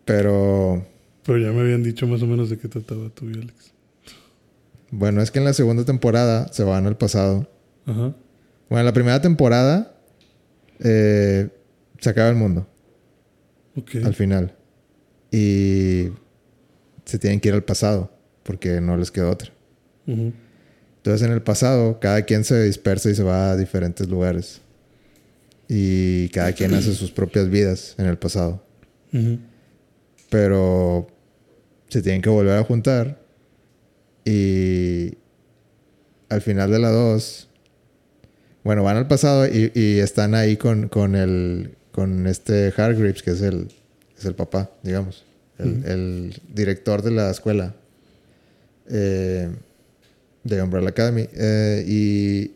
[SPEAKER 1] Pero
[SPEAKER 2] Pero ya me habían dicho más o menos de qué trataba tú y Alex.
[SPEAKER 1] bueno, es que en la segunda temporada se van al pasado.
[SPEAKER 2] Ajá.
[SPEAKER 1] Bueno, en la primera temporada eh, se acaba el mundo
[SPEAKER 2] Ok.
[SPEAKER 1] al final. Y se tienen que ir al pasado porque no les queda otra.
[SPEAKER 2] Ujú.
[SPEAKER 1] Entonces en el pasado cada quien se dispersa y se va a diferentes lugares. Y cada quien hace sus propias vidas en el pasado. Pero se tienen que volver a juntar. Y al final de la 2, bueno, van al pasado y, y están ahí con, con el con este Hargreaves, que es el, es el papá, digamos, el director de la escuela eh, de Umbrella Academy. Eh, y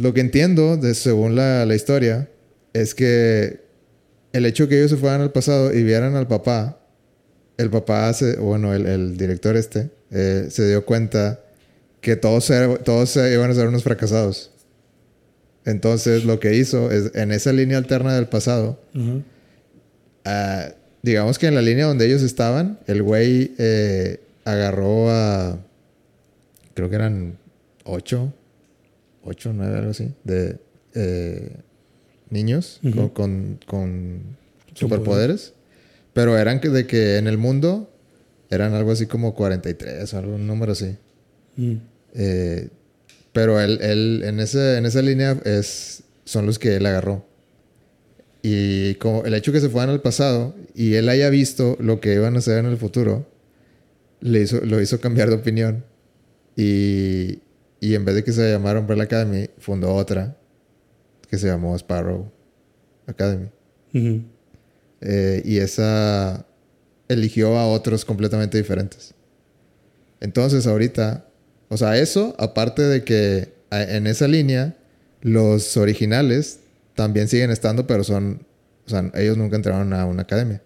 [SPEAKER 1] lo que entiendo, de, según la, la historia, es que el hecho que ellos se fueran al pasado y vieran al papá, el papá, se, bueno, el, el director este, eh, se dio cuenta que todos, todos se iban a ser unos fracasados. Entonces lo que hizo es, en esa línea alterna del pasado, ah, digamos que en la línea donde ellos estaban, el güey eh, agarró a, creo que eran ocho, ocho, nueve, algo así, de eh, niños
[SPEAKER 2] Ujú.
[SPEAKER 1] con, con, con superpoderes. Pero eran que de que en el mundo eran algo así como 43 o algún número así.
[SPEAKER 2] Mm.
[SPEAKER 1] Eh, pero él, él en, ese, en esa línea es, son los que él agarró. Y como el hecho que se fueran al pasado y él haya visto lo que iban a hacer en el futuro, le hizo, lo hizo cambiar de opinión. Y, y en vez de que se llamara Umbrella Academy, fundó otra que se llamó Sparrow Academy. Eh, y esa eligió a otros completamente diferentes. Entonces ahorita, o sea, eso, aparte de que en esa línea, los originales también siguen estando, pero son, o sea, ellos nunca entraron a una academia.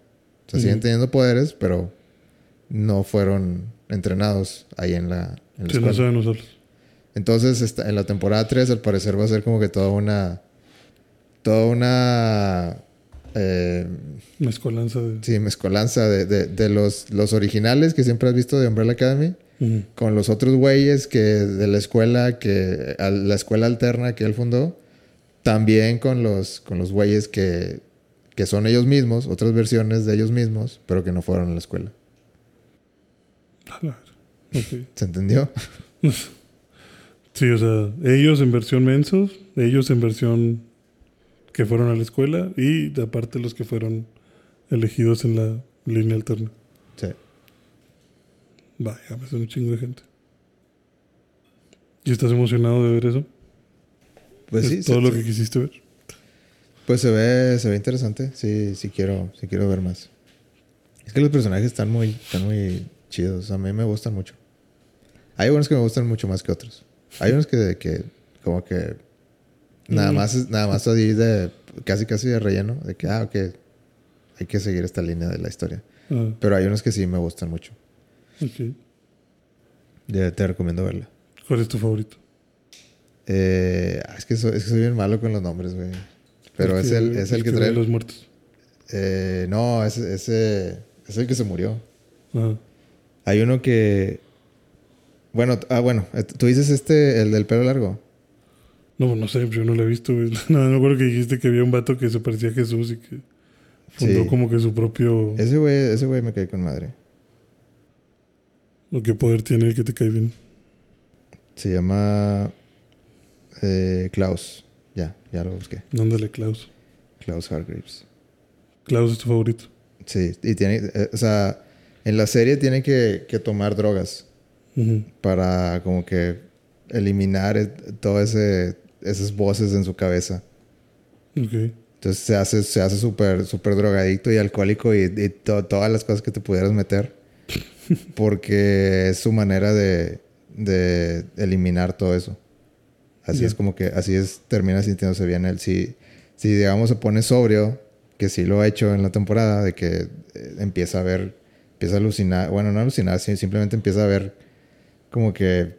[SPEAKER 1] O sea, siguen teniendo poderes, pero no fueron entrenados ahí en la, en la
[SPEAKER 2] Sí, no nosotros.
[SPEAKER 1] Entonces, esta- en la temporada 3, al parecer va a ser como que toda una. Toda una. eh,
[SPEAKER 2] Mezcolanza de.
[SPEAKER 1] sí, mezcolanza de, de- de los, los originales que siempre has visto de Umbrella Academy con los otros güeyes que de la escuela que a la escuela alterna que él fundó también con los con los güeyes que que son ellos mismos otras versiones de ellos mismos pero que no fueron a la escuela
[SPEAKER 2] A la ver. Ok.
[SPEAKER 1] ¿se entendió? [LAUGHS]
[SPEAKER 2] Sí, o sea, ellos en versión mensos, ellos en versión que fueron a la escuela y aparte los que fueron elegidos en la línea alterna.
[SPEAKER 1] sí
[SPEAKER 2] Vaya, me hace un chingo de gente. ¿Y estás emocionado de ver eso?
[SPEAKER 1] pues
[SPEAKER 2] ¿Es
[SPEAKER 1] sí
[SPEAKER 2] todo lo que quisiste ver.
[SPEAKER 1] Pues se ve, se ve interesante. Sí, sí quiero, sí quiero ver más. Es que los personajes están muy, están muy chidos. A mí me gustan mucho. Hay unos que me gustan mucho más que otros. Hay unos que, que como que nada
[SPEAKER 2] Mm.
[SPEAKER 1] más, es- nada más así de casi casi de relleno, de que ah, ok, hay que seguir esta línea de la historia.
[SPEAKER 2] Ah,
[SPEAKER 1] Pero hay unos que sí me gustan mucho.
[SPEAKER 2] ok.
[SPEAKER 1] Ya te recomiendo verla.
[SPEAKER 2] ¿Cuál es tu favorito?
[SPEAKER 1] Eh, es que soy, es que soy bien malo con los nombres, güey. Pero es el, es el que
[SPEAKER 2] ve
[SPEAKER 1] trae.
[SPEAKER 2] los muertos.
[SPEAKER 1] Eh, no, ese, ese es el que se murió.
[SPEAKER 2] Ah,
[SPEAKER 1] Hay uno que. Bueno, ah, bueno, eh, tú dices este, el del pelo largo.
[SPEAKER 2] no, no sé, yo no lo he visto. güey. [LAUGHS] No, me acuerdo que dijiste que había un vato que se parecía a Jesús y que fundó
[SPEAKER 1] Sí.
[SPEAKER 2] como que su propio...
[SPEAKER 1] Ese güey, ese güey me cae con madre.
[SPEAKER 2] ¿O qué poder tiene el que te cae bien?
[SPEAKER 1] Se llama. eh, Klaus. Ya, ya lo busqué.
[SPEAKER 2] Ándale, Klaus.
[SPEAKER 1] Klaus Hargreaves.
[SPEAKER 2] Klaus es tu favorito.
[SPEAKER 1] Sí, y tiene. eh, o sea, en la serie tiene que, que tomar drogas. Para como que eliminar eh, todas esas voces en su cabeza.
[SPEAKER 2] Ok.
[SPEAKER 1] Entonces se hace se hace súper súper drogadicto y alcohólico y, y to- todas las cosas que te pudieras meter. [LAUGHS] Porque es su manera de, de eliminar todo eso. Así es como que, así es, termina sintiéndose bien él. Si, si digamos se pone sobrio, que sí lo ha hecho en la temporada, de que eh, empieza a ver, empieza a alucinar, bueno, no alucinar, simplemente empieza a ver como que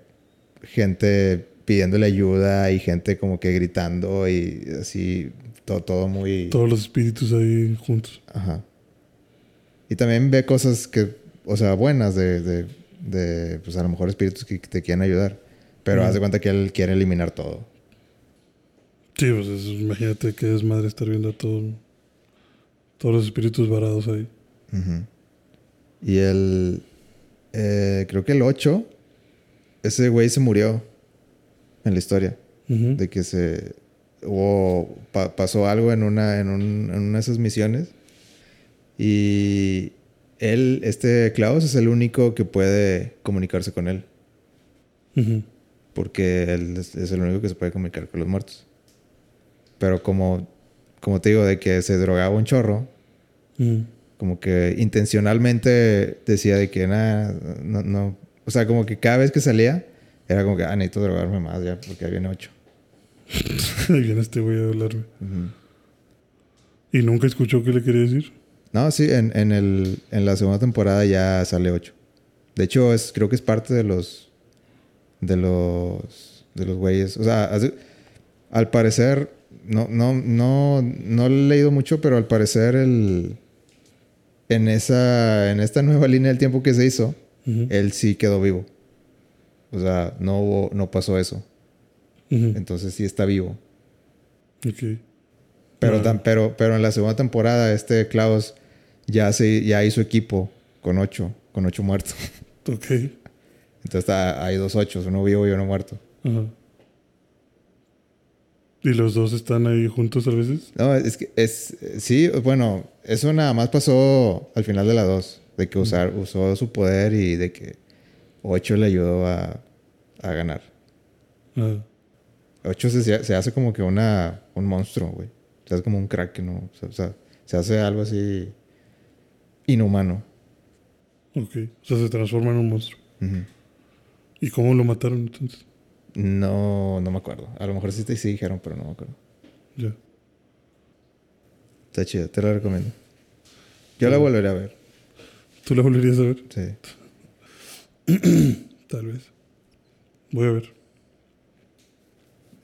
[SPEAKER 1] gente pidiéndole ayuda y gente como que gritando y así, todo, todo muy...
[SPEAKER 2] Todos los espíritus ahí juntos.
[SPEAKER 1] Ajá. Y también ve cosas que, o sea, buenas de, de, de, pues a lo mejor espíritus que, que te quieren ayudar. Pero haz de cuenta que él quiere eliminar todo.
[SPEAKER 2] Sí, pues eso, imagínate qué desmadre estar viendo a todo, todos los espíritus varados ahí.
[SPEAKER 1] Ujú. Y el, eh, creo que el 8, ese güey se murió en la historia. De que se, hubo, pa- pasó algo en una, en, un- en una de esas misiones. Y él, este Klaus, es el único que puede comunicarse con él. Porque él es, es el único que se puede comunicar con los muertos. Pero como, como te digo, de que se drogaba un chorro, como que intencionalmente decía de que nada, no, no, o sea, como que cada vez que salía, era como que, ah, necesito drogarme más ya, porque ahí viene ocho.
[SPEAKER 2] Ahí viene este güey a hablarme. ¿Y nunca escuchó qué le quería decir?
[SPEAKER 1] No, sí, en, en, el, en la segunda temporada ya sale ocho. De hecho, es, creo que es parte de los, de los, de los güeyes. O sea, al parecer, no, no, no, no he leído mucho, pero al parecer el, en esa, en esta nueva línea del tiempo que se hizo, Él sí quedó vivo. O sea, no hubo, no pasó eso. Entonces sí está vivo.
[SPEAKER 2] Ok.
[SPEAKER 1] Pero,
[SPEAKER 2] Ah.
[SPEAKER 1] tan- pero, pero en la segunda temporada, este Klaus ya, se, ya hizo equipo con ocho, con ocho muertos. [LAUGHS]
[SPEAKER 2] Ok.
[SPEAKER 1] Entonces hay dos ochos, uno vivo y uno muerto.
[SPEAKER 2] Ajá. ¿Y los dos están ahí juntos a veces?
[SPEAKER 1] No, es que es, sí, bueno, eso nada más pasó al final de la dos, de que usar, usó su poder y de que ocho le ayudó a, a ganar.
[SPEAKER 2] Ah.
[SPEAKER 1] Ocho se, se hace como que una, un monstruo, güey. Se hace como un crack, ¿no? O sea, se hace algo así inhumano.
[SPEAKER 2] Ok. O sea, se transforma en un monstruo. ¿Y cómo lo mataron entonces?
[SPEAKER 1] No, no me acuerdo. A lo mejor sí te sí dijeron, pero no me acuerdo.
[SPEAKER 2] Ya.
[SPEAKER 1] Está chido, te la recomiendo. Yo la volveré a ver.
[SPEAKER 2] ¿Tú la volverías a ver?
[SPEAKER 1] Sí. [CLEARS THROAT]
[SPEAKER 2] Tal vez. Voy a ver.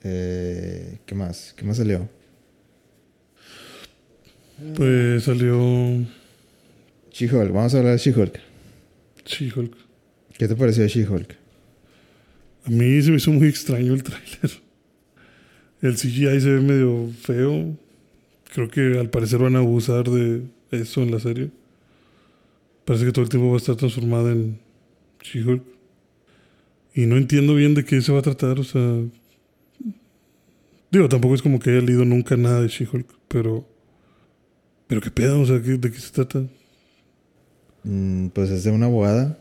[SPEAKER 1] Eh, ¿Qué más? ¿Qué más salió?
[SPEAKER 2] Pues salió
[SPEAKER 1] She-Hulk. Vamos a hablar de She-Hulk.
[SPEAKER 2] She-Hulk.
[SPEAKER 1] ¿Qué te pareció She-Hulk?
[SPEAKER 2] A mí se me hizo muy extraño el tráiler. El CGI se ve medio feo. Creo que al parecer van a abusar de eso en la serie. Parece que todo el tiempo va a estar transformada en She-Hulk. Y no entiendo bien de qué se va a tratar. O sea. Digo, tampoco es como que haya leído nunca nada de She-Hulk, pero. Pero qué pedo, o sea, ¿qué- ¿de qué se trata?
[SPEAKER 1] Mm, pues es de una abogada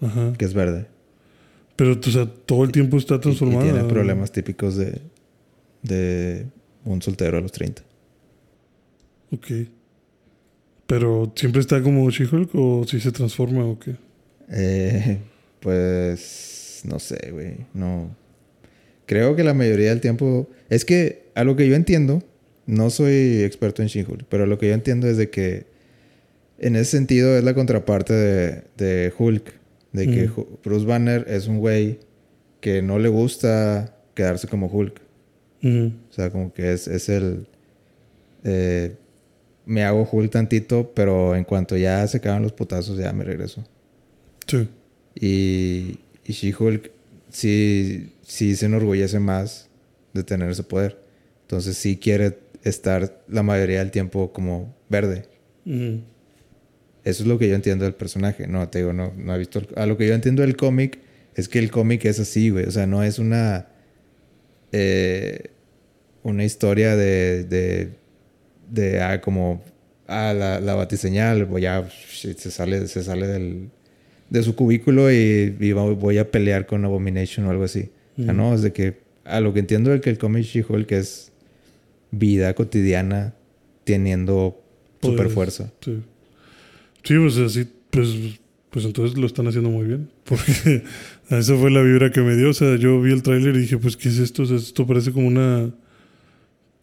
[SPEAKER 2] Ajá.
[SPEAKER 1] que es verde.
[SPEAKER 2] Pero, o sea, todo el tiempo está
[SPEAKER 1] Y- y,
[SPEAKER 2] transformada.
[SPEAKER 1] tiene problemas típicos de, de un soltero a los 30.
[SPEAKER 2] Ok. Pero siempre está como She-Hulk o si se transforma o qué.
[SPEAKER 1] Eh, pues no sé, güey. No. Creo que la mayoría del tiempo. Es que a lo que yo entiendo, no soy experto en She-Hulk, pero lo que yo entiendo es de que en ese sentido es la contraparte de, de Hulk. De que. Hu- Bruce Banner es un güey que no le gusta quedarse como Hulk.
[SPEAKER 2] Ujú.
[SPEAKER 1] O sea, como que es, es el. eh, me hago Hulk tantito, pero en cuanto ya se acaban los putazos, ya me regreso.
[SPEAKER 2] Sí.
[SPEAKER 1] Y, y She-Hulk sí, sí se enorgullece más de tener ese poder. Entonces sí quiere estar la mayoría del tiempo como verde. Eso es lo que yo entiendo del personaje. No, te digo, no, no he visto... el- a lo que yo entiendo del cómic es que el cómic es así, güey. O sea, no es una... eh, una historia de... de, de ah, como... Ah, la, la batiseñal, pues ya shit, se sale, se sale del, de su cubículo y, voy a pelear con Abomination o algo así. No, es de que a lo que entiendo es que el cómic She-Hulk es vida cotidiana teniendo super
[SPEAKER 2] Poderes.
[SPEAKER 1] fuerza.
[SPEAKER 2] Sí. Sí, pues así, pues, pues entonces lo están haciendo muy bien. [LAUGHS] Porque esa fue la vibra que me dio. O sea, yo vi el tráiler y dije, pues, ¿qué es esto? O sea, esto parece como una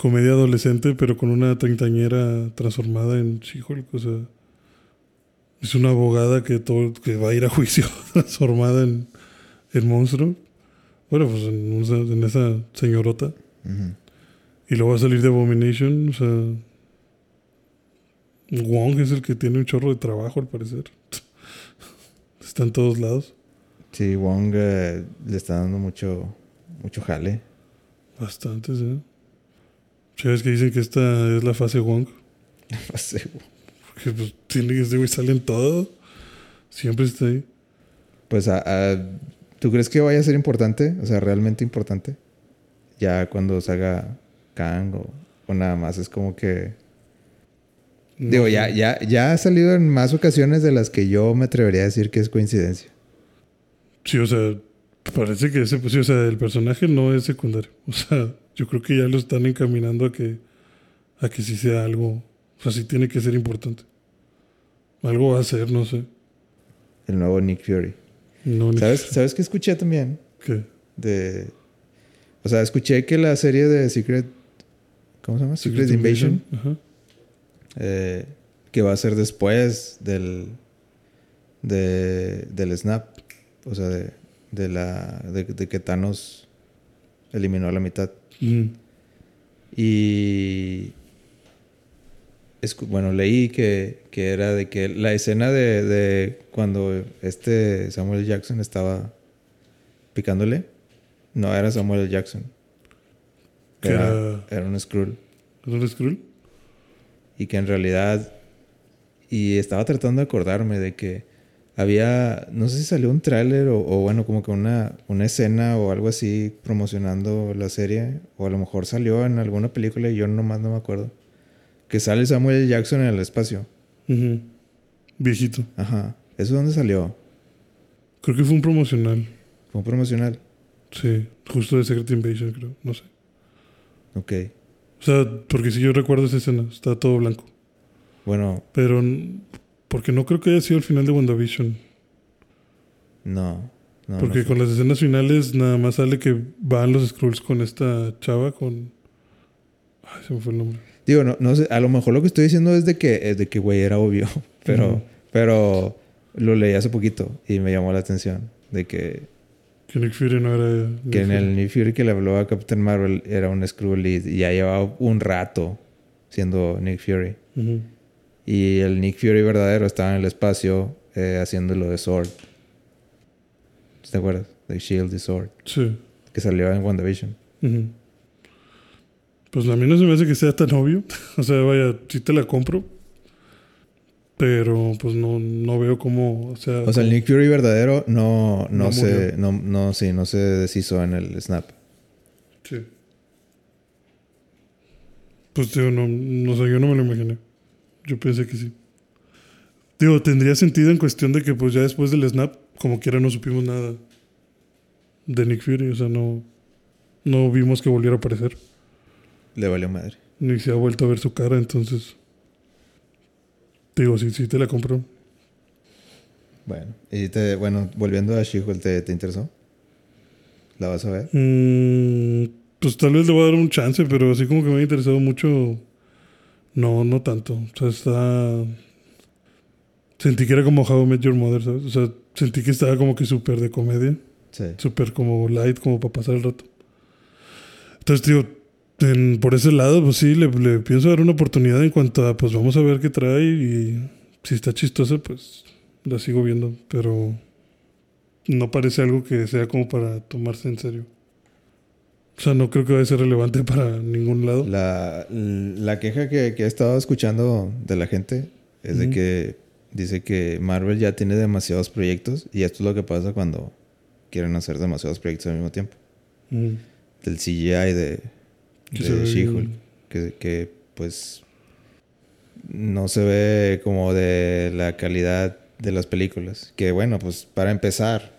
[SPEAKER 2] comedia adolescente, pero con una treintañera transformada en She-Hulk. O sea, es una abogada que, todo, que va a ir a juicio [LAUGHS] transformada en, en monstruo. Bueno, pues en, esa- en esa señorota. Y luego va a salir de Abomination, o sea. Wong es el que tiene un chorro de trabajo, al parecer. [LAUGHS] Está en todos lados.
[SPEAKER 1] Sí, Wong eh, le está dando mucho, mucho jale.
[SPEAKER 2] Bastantes, ¿eh? ¿Sabes que dicen que esta es la fase Wong?
[SPEAKER 1] No sé,
[SPEAKER 2] Porque pues tiene que güey sale en todo. Siempre está ahí.
[SPEAKER 1] Pues, a- a- ¿tú crees que vaya a ser importante? O sea, realmente importante. Ya cuando salga Kang o, o nada más. Es como que...
[SPEAKER 2] No
[SPEAKER 1] Digo, ya, ya, ya ha salido en más ocasiones de las que yo me atrevería a decir que es coincidencia.
[SPEAKER 2] Sí, o sea, parece que ese, pues sí, o sea, el personaje no es secundario. O sea, yo creo que ya lo están encaminando a que, a que sí sea algo. O sea, sí tiene que ser importante. Algo va a ser, no sé.
[SPEAKER 1] El nuevo Nick Fury.
[SPEAKER 2] No,
[SPEAKER 1] ¿Sabes, ¿Sabes qué escuché también?
[SPEAKER 2] ¿Qué?
[SPEAKER 1] De... O sea, escuché que la serie de Secret... ¿Cómo se llama? Secret, Invasion.
[SPEAKER 2] Ajá.
[SPEAKER 1] eh, que va a ser después del... De, del snap. O sea, de, de la... De, de que Thanos eliminó a la mitad.
[SPEAKER 2] Mm.
[SPEAKER 1] Y bueno, leí que, que era de que la escena de, de cuando este Samuel Jackson estaba picándole, no era Samuel Jackson. Era,
[SPEAKER 2] era-
[SPEAKER 1] era un Skrull.
[SPEAKER 2] ¿Es un Skrull?
[SPEAKER 1] Y que en realidad... Y estaba tratando de acordarme de que había... No sé si salió un tráiler o, o bueno, como que una, una escena o algo así promocionando la serie. O a lo mejor salió en alguna película y yo nomás no me acuerdo. Que sale Samuel Jackson en el espacio.
[SPEAKER 2] Ujú. Viejito.
[SPEAKER 1] Ajá. ¿Eso dónde salió?
[SPEAKER 2] Creo que fue un promocional.
[SPEAKER 1] Como promocional.
[SPEAKER 2] Sí, justo de Secret Invasion, creo. No sé.
[SPEAKER 1] Ok.
[SPEAKER 2] O sea, porque si yo recuerdo esa escena, está todo blanco.
[SPEAKER 1] Bueno,
[SPEAKER 2] Pero, porque no creo que haya sido el final de WandaVision.
[SPEAKER 1] no. no
[SPEAKER 2] porque
[SPEAKER 1] no
[SPEAKER 2] con las escenas finales nada más sale que van los Skrulls con esta chava, con... Ay, se me fue el nombre.
[SPEAKER 1] Digo, no, no sé. A lo mejor lo que estoy diciendo es de que, es de que güey, era obvio. [LAUGHS] Pero, pero lo leí hace poquito y me llamó la atención. De que
[SPEAKER 2] Que Nick Fury no era... Nick
[SPEAKER 1] Que en el New Fury que le habló a Captain Marvel era un Skrull y ya llevaba un rato siendo Nick Fury.
[SPEAKER 2] Ujú.
[SPEAKER 1] Y el Nick Fury verdadero estaba en el espacio eh, haciendo lo de Sword. ¿Te acuerdas? De Shield y Sword.
[SPEAKER 2] Sí.
[SPEAKER 1] Que salió en WandaVision.
[SPEAKER 2] Ujú. Pues a mí no se me hace que sea tan obvio. [LAUGHS] o sea, vaya, sí te la compro. Pero pues no, no veo cómo. O sea,
[SPEAKER 1] O sea, el Nick Fury verdadero no, no,
[SPEAKER 2] No
[SPEAKER 1] se... No, no, sí, no se deshizo en el snap.
[SPEAKER 2] Sí. Pues digo, no, no sé, yo no me lo imaginé. Yo pensé que sí. Digo, tendría sentido en cuestión de que pues ya después del snap, como quiera no supimos nada de Nick Fury. O sea, no, no vimos que volviera a aparecer.
[SPEAKER 1] Le valió madre.
[SPEAKER 2] Ni se ha vuelto a ver su cara, entonces. Digo, sí, sí te la compro.
[SPEAKER 1] Bueno. Y te, bueno, volviendo a She-Hulk, ¿te, ¿te interesó? ¿La vas a ver?
[SPEAKER 2] Mm, pues tal vez le voy a dar un chance, pero así como que me ha interesado mucho. No, no tanto. O sea, está. Sentí que era como How I Met Your Mother, ¿sabes? O sea, sentí que estaba como que súper de comedia.
[SPEAKER 1] Sí.
[SPEAKER 2] Súper como light, como para pasar el rato. Entonces, digo, en- por ese lado, pues sí, le, le pienso dar una oportunidad en cuanto a, pues vamos a ver qué trae y si está chistosa, pues la sigo viendo. Pero no parece algo que sea como para tomarse en serio. O sea, no creo que vaya a ser relevante [LAUGHS] para ningún lado.
[SPEAKER 1] La, la queja que, que he estado escuchando de la gente es de que dice que Marvel ya tiene demasiados proyectos y esto es lo que pasa cuando quieren hacer demasiados proyectos al mismo tiempo.
[SPEAKER 2] Mm.
[SPEAKER 1] Del CGI de, de She-Hulk. Que, que pues no se ve como de la calidad de las películas. Que bueno, pues para empezar,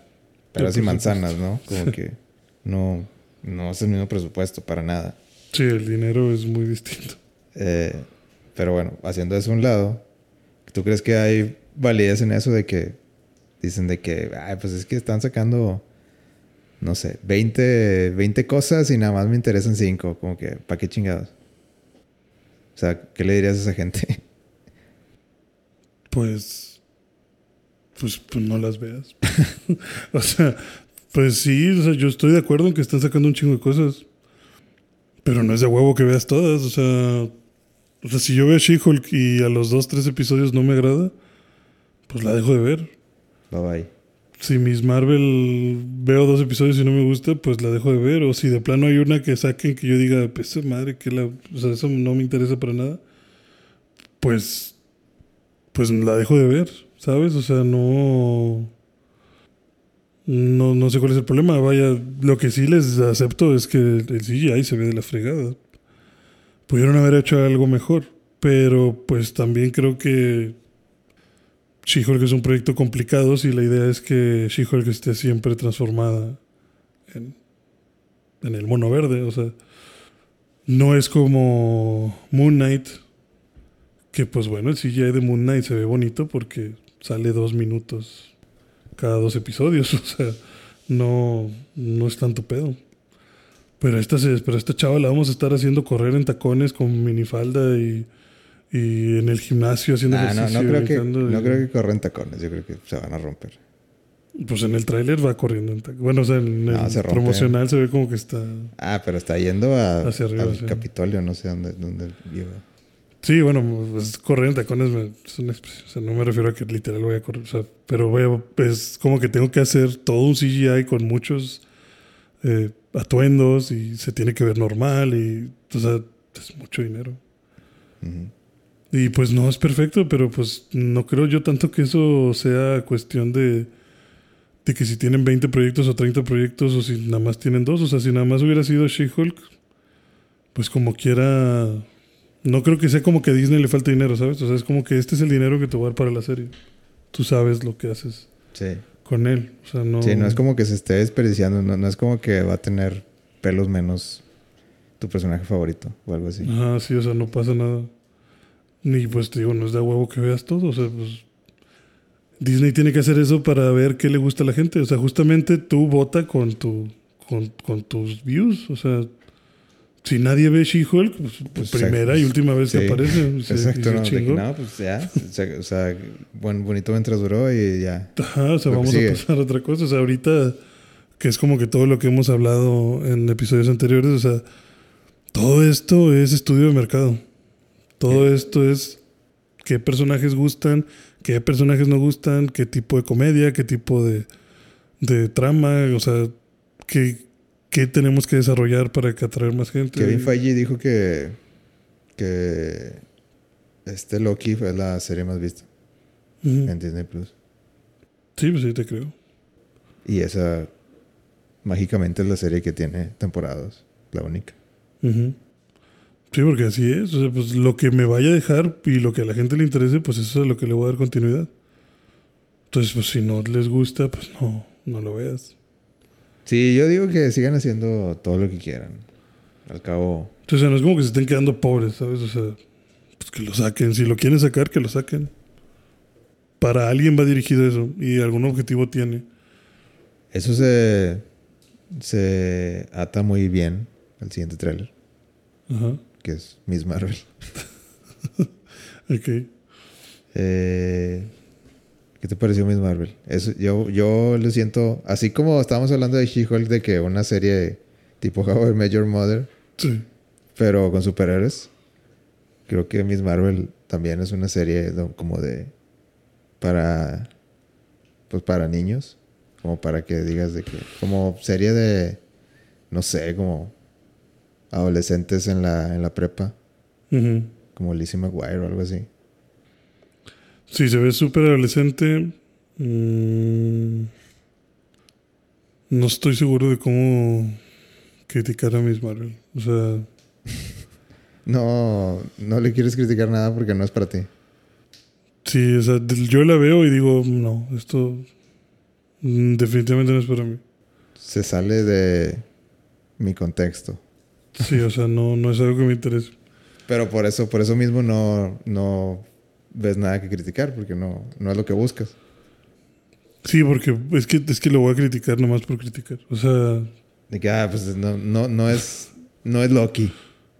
[SPEAKER 1] peras y manzanas, ¿no? Como que [LAUGHS] no, no es el mismo presupuesto para nada.
[SPEAKER 2] Sí, el dinero es muy distinto.
[SPEAKER 1] Eh, pero bueno, haciendo eso a un lado, ¿tú crees que hay validez en eso de que dicen de que, ay, pues es que están sacando, no sé, 20, 20 cosas y nada más me interesan 5? Como que, ¿para qué chingados? O sea, ¿qué le dirías a esa gente?
[SPEAKER 2] Pues, pues, pues no las veas. [LAUGHS] o sea, pues sí, o sea, yo estoy de acuerdo en que están sacando un chingo de cosas. Pero no es de huevo que veas todas. O sea, o sea si yo veo She-Hulk y a los dos, tres episodios no me agrada, pues la dejo de ver.
[SPEAKER 1] Bye bye.
[SPEAKER 2] Si Miss Marvel veo dos episodios y no me gusta, pues la dejo de ver. O si de plano hay una que saquen que yo diga, pues madre, que la. O sea, eso no me interesa para nada. Pues. Pues la dejo de ver, ¿sabes? O sea, no. No, no sé cuál es el problema. Vaya, lo que sí les acepto es que el CGI se ve de la fregada. Pudieron haber hecho algo mejor, pero pues también creo que She-Hulk es un proyecto complicado si la idea es que She-Hulk esté siempre transformada en, en el mono verde. O sea, no es como Moon Knight, que pues bueno, el CGI de Moon Knight se ve bonito porque sale dos minutos cada dos episodios. [LAUGHS] O sea, no, no es tanto pedo. Pero esta, se- pero esta chava la vamos a estar haciendo correr en tacones con minifalda y, y en el gimnasio haciendo
[SPEAKER 1] Ah, no,
[SPEAKER 2] ejercicio.
[SPEAKER 1] no creo, que,
[SPEAKER 2] y-
[SPEAKER 1] no creo que corren tacones. Yo creo que se van a romper.
[SPEAKER 2] Pues en el tráiler va corriendo en tacones. Bueno, o sea, en
[SPEAKER 1] No,
[SPEAKER 2] el
[SPEAKER 1] se
[SPEAKER 2] promocional se ve como que está...
[SPEAKER 1] Ah, pero está yendo a,
[SPEAKER 2] Hacia arriba,
[SPEAKER 1] al
[SPEAKER 2] sí.
[SPEAKER 1] Capitolio, no sé dónde, dónde iba.
[SPEAKER 2] Sí, bueno, pues correr en tacones es una expresión. O sea, no me refiero a que literal voy a correr. O sea, pero voy a- es como que tengo que hacer todo un CGI con muchos eh, atuendos y se tiene que ver normal y, o sea, es mucho dinero. Y pues no es perfecto, pero pues no creo yo tanto que eso sea cuestión de, de que si tienen 20 proyectos o 30 proyectos o si nada más tienen dos. O sea, si nada más hubiera sido She-Hulk, pues como quiera... No creo que sea como que a Disney le falta dinero, ¿sabes? O sea, es como que este es el dinero que te voy a dar para la serie. Tú sabes lo que haces
[SPEAKER 1] Sí.
[SPEAKER 2] con él. O sea, no...
[SPEAKER 1] Sí, no es como que se esté desperdiciando, no, no es como que va a tener pelos menos tu personaje favorito o algo así.
[SPEAKER 2] Ajá, sí, o sea, no pasa nada. Ni pues te digo, no es de huevo que veas todo. O sea, pues. Disney tiene que hacer eso para ver qué le gusta a la gente. O sea, justamente tú vota con tu. con, con tus views. O sea, si nadie ve She-Hulk, pues,
[SPEAKER 1] Pues,
[SPEAKER 2] primera y última vez
[SPEAKER 1] Sí.
[SPEAKER 2] que aparece.
[SPEAKER 1] Exacto,
[SPEAKER 2] se
[SPEAKER 1] no, pues ya. O sea, buen, bonito mientras duró y ya.
[SPEAKER 2] Ajá, o sea, vamos a pasar a otra cosa. O sea, ahorita, que es como que todo lo que hemos hablado en episodios anteriores, o sea, todo esto es estudio de mercado. Todo esto es qué personajes gustan, qué personajes no gustan, qué tipo de comedia, qué tipo de, de trama, o sea, qué, qué tenemos que desarrollar para que atraer más gente.
[SPEAKER 1] Kevin Feige dijo que, que este Loki fue la serie más vista
[SPEAKER 2] Ujú.
[SPEAKER 1] en Disney Plus.
[SPEAKER 2] Sí, pues sí, te creo.
[SPEAKER 1] Y esa mágicamente es la serie que tiene temporadas, la única.
[SPEAKER 2] Ujú. Sí, porque así es. O sea, pues lo que me vaya a dejar y lo que a la gente le interese, pues eso es lo que le voy a dar continuidad. Entonces, pues si no les gusta, pues no, no lo veas.
[SPEAKER 1] Sí, yo digo que sigan haciendo todo lo que quieran. Al cabo,
[SPEAKER 2] Entonces, no es como que se estén quedando pobres, ¿sabes? O sea, pues que lo saquen. Si lo quieren sacar, que lo saquen. Para alguien va dirigido eso y algún objetivo tiene.
[SPEAKER 1] eso se, se ata muy bien al siguiente tráiler,
[SPEAKER 2] Ajá.
[SPEAKER 1] que es Miss Marvel. [LAUGHS]
[SPEAKER 2] Ok.
[SPEAKER 1] Eh, ¿Qué te pareció Miss Marvel? Eso, yo, yo lo siento, así como estábamos hablando de She-Hulk, de que una serie tipo [LAUGHS] How Your Mother,
[SPEAKER 2] Sí.
[SPEAKER 1] pero con superhéroes. Creo que Miss Marvel también es una serie como de para pues para niños, como para que digas de que como serie de no sé, como adolescentes en la en la prepa,
[SPEAKER 2] Ujú.
[SPEAKER 1] como Lizzie McGuire o algo así.
[SPEAKER 2] Sí, se ve súper adolescente. Mm, no estoy seguro de cómo criticar a Miss Marvel. O sea, [LAUGHS]
[SPEAKER 1] No, no le quieres criticar nada porque no es para ti.
[SPEAKER 2] Sí, o sea, yo la veo y digo, no, esto definitivamente no es para mí.
[SPEAKER 1] Se sale de mi contexto.
[SPEAKER 2] Sí, o sea, no, no es algo que me interese.
[SPEAKER 1] Pero por eso, por eso mismo no, no ves nada que criticar, porque no, no es lo que buscas.
[SPEAKER 2] Sí, porque es que, es que lo voy a criticar nomás por criticar. O sea,
[SPEAKER 1] De que, ah, pues no, no, no es, no es Loki.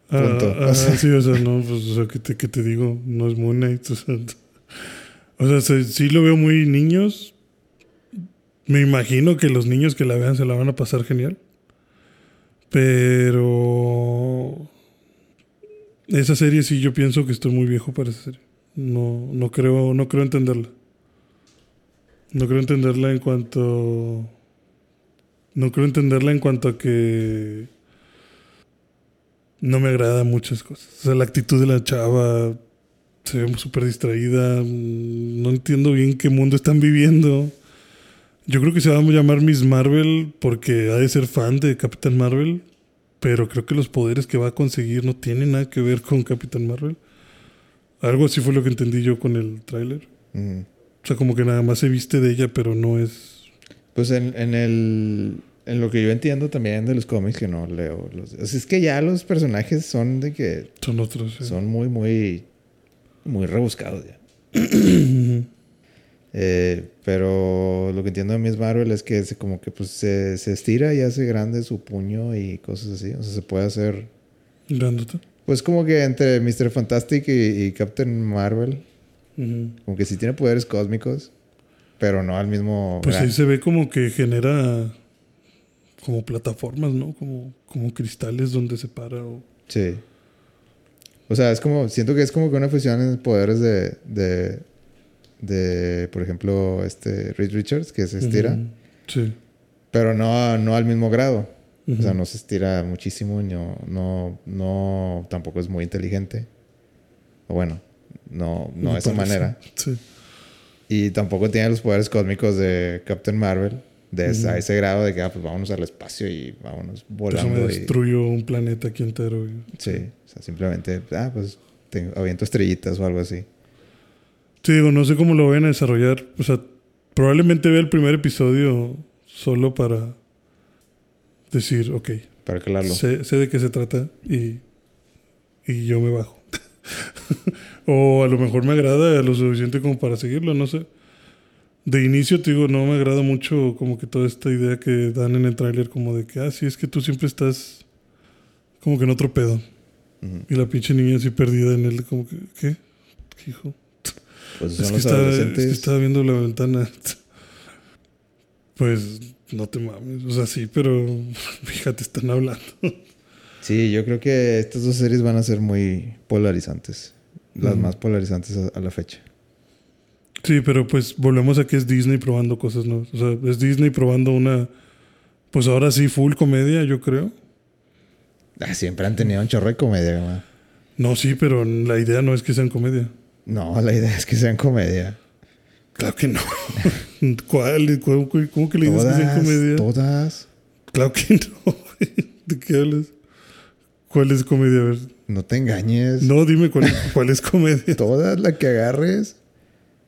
[SPEAKER 2] ah,
[SPEAKER 1] Punto.
[SPEAKER 2] ah,
[SPEAKER 1] O sea-
[SPEAKER 2] sí, o sea, no, pues, o sea, ¿qué te, te digo? No es Moon Knight, o sea, [LAUGHS] o sea, se- sí lo veo muy niños. Me imagino que los niños que la vean se la van a pasar genial. Pero esa serie sí yo pienso que estoy muy viejo para esa serie. No, no creo, no creo entenderla. No creo entenderla en cuanto. No creo entenderla en cuanto a que. No me agrada muchas cosas. O sea, la actitud de la chava se ve súper distraída. mm, No entiendo bien qué mundo están viviendo. Yo creo que se va a llamar Miss Marvel porque ha de ser fan de Capitán Marvel. Pero creo que los poderes que va a conseguir no tienen nada que ver con Capitán Marvel. Algo así fue lo que entendí yo con el tráiler.
[SPEAKER 1] Mm.
[SPEAKER 2] O sea, como que nada más se viste de ella, pero no es.
[SPEAKER 1] Pues en, en el. En lo que yo entiendo también de los cómics que no leo. Los, o sea, es que ya los personajes son de que
[SPEAKER 2] Son otros. sí.
[SPEAKER 1] son muy, muy. Muy rebuscados ya. [CLEARS THROAT] Eh, pero lo que entiendo de Miss Marvel es que se, como que pues se, se estira y hace grande su puño y cosas así. O sea, se puede hacer.
[SPEAKER 2] Grandote.
[SPEAKER 1] Pues como que entre Mr. Fantastic y, y Captain Marvel.
[SPEAKER 2] Ujú.
[SPEAKER 1] Como que sí tiene poderes cósmicos. Pero no al mismo.
[SPEAKER 2] Pues
[SPEAKER 1] gran-
[SPEAKER 2] ahí se ve como que genera como plataformas, ¿no? Como, como cristales donde se para. O...
[SPEAKER 1] Sí. O sea, es como, siento que es como que una fusión en poderes de, de, de por ejemplo, este Reed Richards, que se estira.
[SPEAKER 2] Sí.
[SPEAKER 1] pero no, no al mismo grado. O sea, no se estira muchísimo no, no, no, tampoco es muy inteligente. O bueno, no, no
[SPEAKER 2] Me
[SPEAKER 1] de esa manera.
[SPEAKER 2] Sí.
[SPEAKER 1] Y tampoco tiene los poderes cósmicos de Captain Marvel, de a ese grado de que, ah, pues vámonos al espacio y vámonos
[SPEAKER 2] Eso me
[SPEAKER 1] volando. y-
[SPEAKER 2] destruyó un planeta aquí entero. y-
[SPEAKER 1] Sí, o sea, simplemente, ah, pues tengo, aviento estrellitas o algo así.
[SPEAKER 2] Sí, digo, no sé cómo lo vayan a desarrollar. O sea, probablemente vea el primer episodio solo para decir, ok,
[SPEAKER 1] Para calarlo.
[SPEAKER 2] sé, sé de qué se trata y, y yo me bajo. [LAUGHS] o a lo mejor me agrada lo suficiente como para seguirlo, no sé. De inicio te digo, no me agrada mucho como que toda esta idea que dan en el tráiler como de que, ah, sí, es que tú siempre estás como que en otro pedo.
[SPEAKER 1] Ujú.
[SPEAKER 2] Y la pinche niña así perdida en él, como que, ¿qué? ¿Qué hijo?
[SPEAKER 1] Pues
[SPEAKER 2] Es que, estaba, es que estaba viendo la ventana. [LAUGHS] Pues no te mames. O sea, sí, pero [LAUGHS] fíjate, están hablando.
[SPEAKER 1] Sí, yo creo que estas dos series van a ser muy polarizantes. Las más polarizantes a, a la fecha.
[SPEAKER 2] Sí, pero pues volvemos a que es Disney probando cosas nuevas. O sea, es Disney probando una. Pues ahora sí, full comedia, yo creo.
[SPEAKER 1] Ah, siempre han tenido un chorro de comedia, mamá.
[SPEAKER 2] No, sí, pero la idea no es que sean comedia.
[SPEAKER 1] No, la idea es que sean comedia.
[SPEAKER 2] Claro que no. [LAUGHS] ¿Cuál? ¿Cómo, cómo que la idea es que sean comedia?
[SPEAKER 1] todas.
[SPEAKER 2] Claro que no. [LAUGHS] ¿De qué hablas? ¿Cuál es comedia? A ver.
[SPEAKER 1] No te engañes.
[SPEAKER 2] No, dime cuál, cuál es comedia. [LAUGHS]
[SPEAKER 1] Todas la que agarres.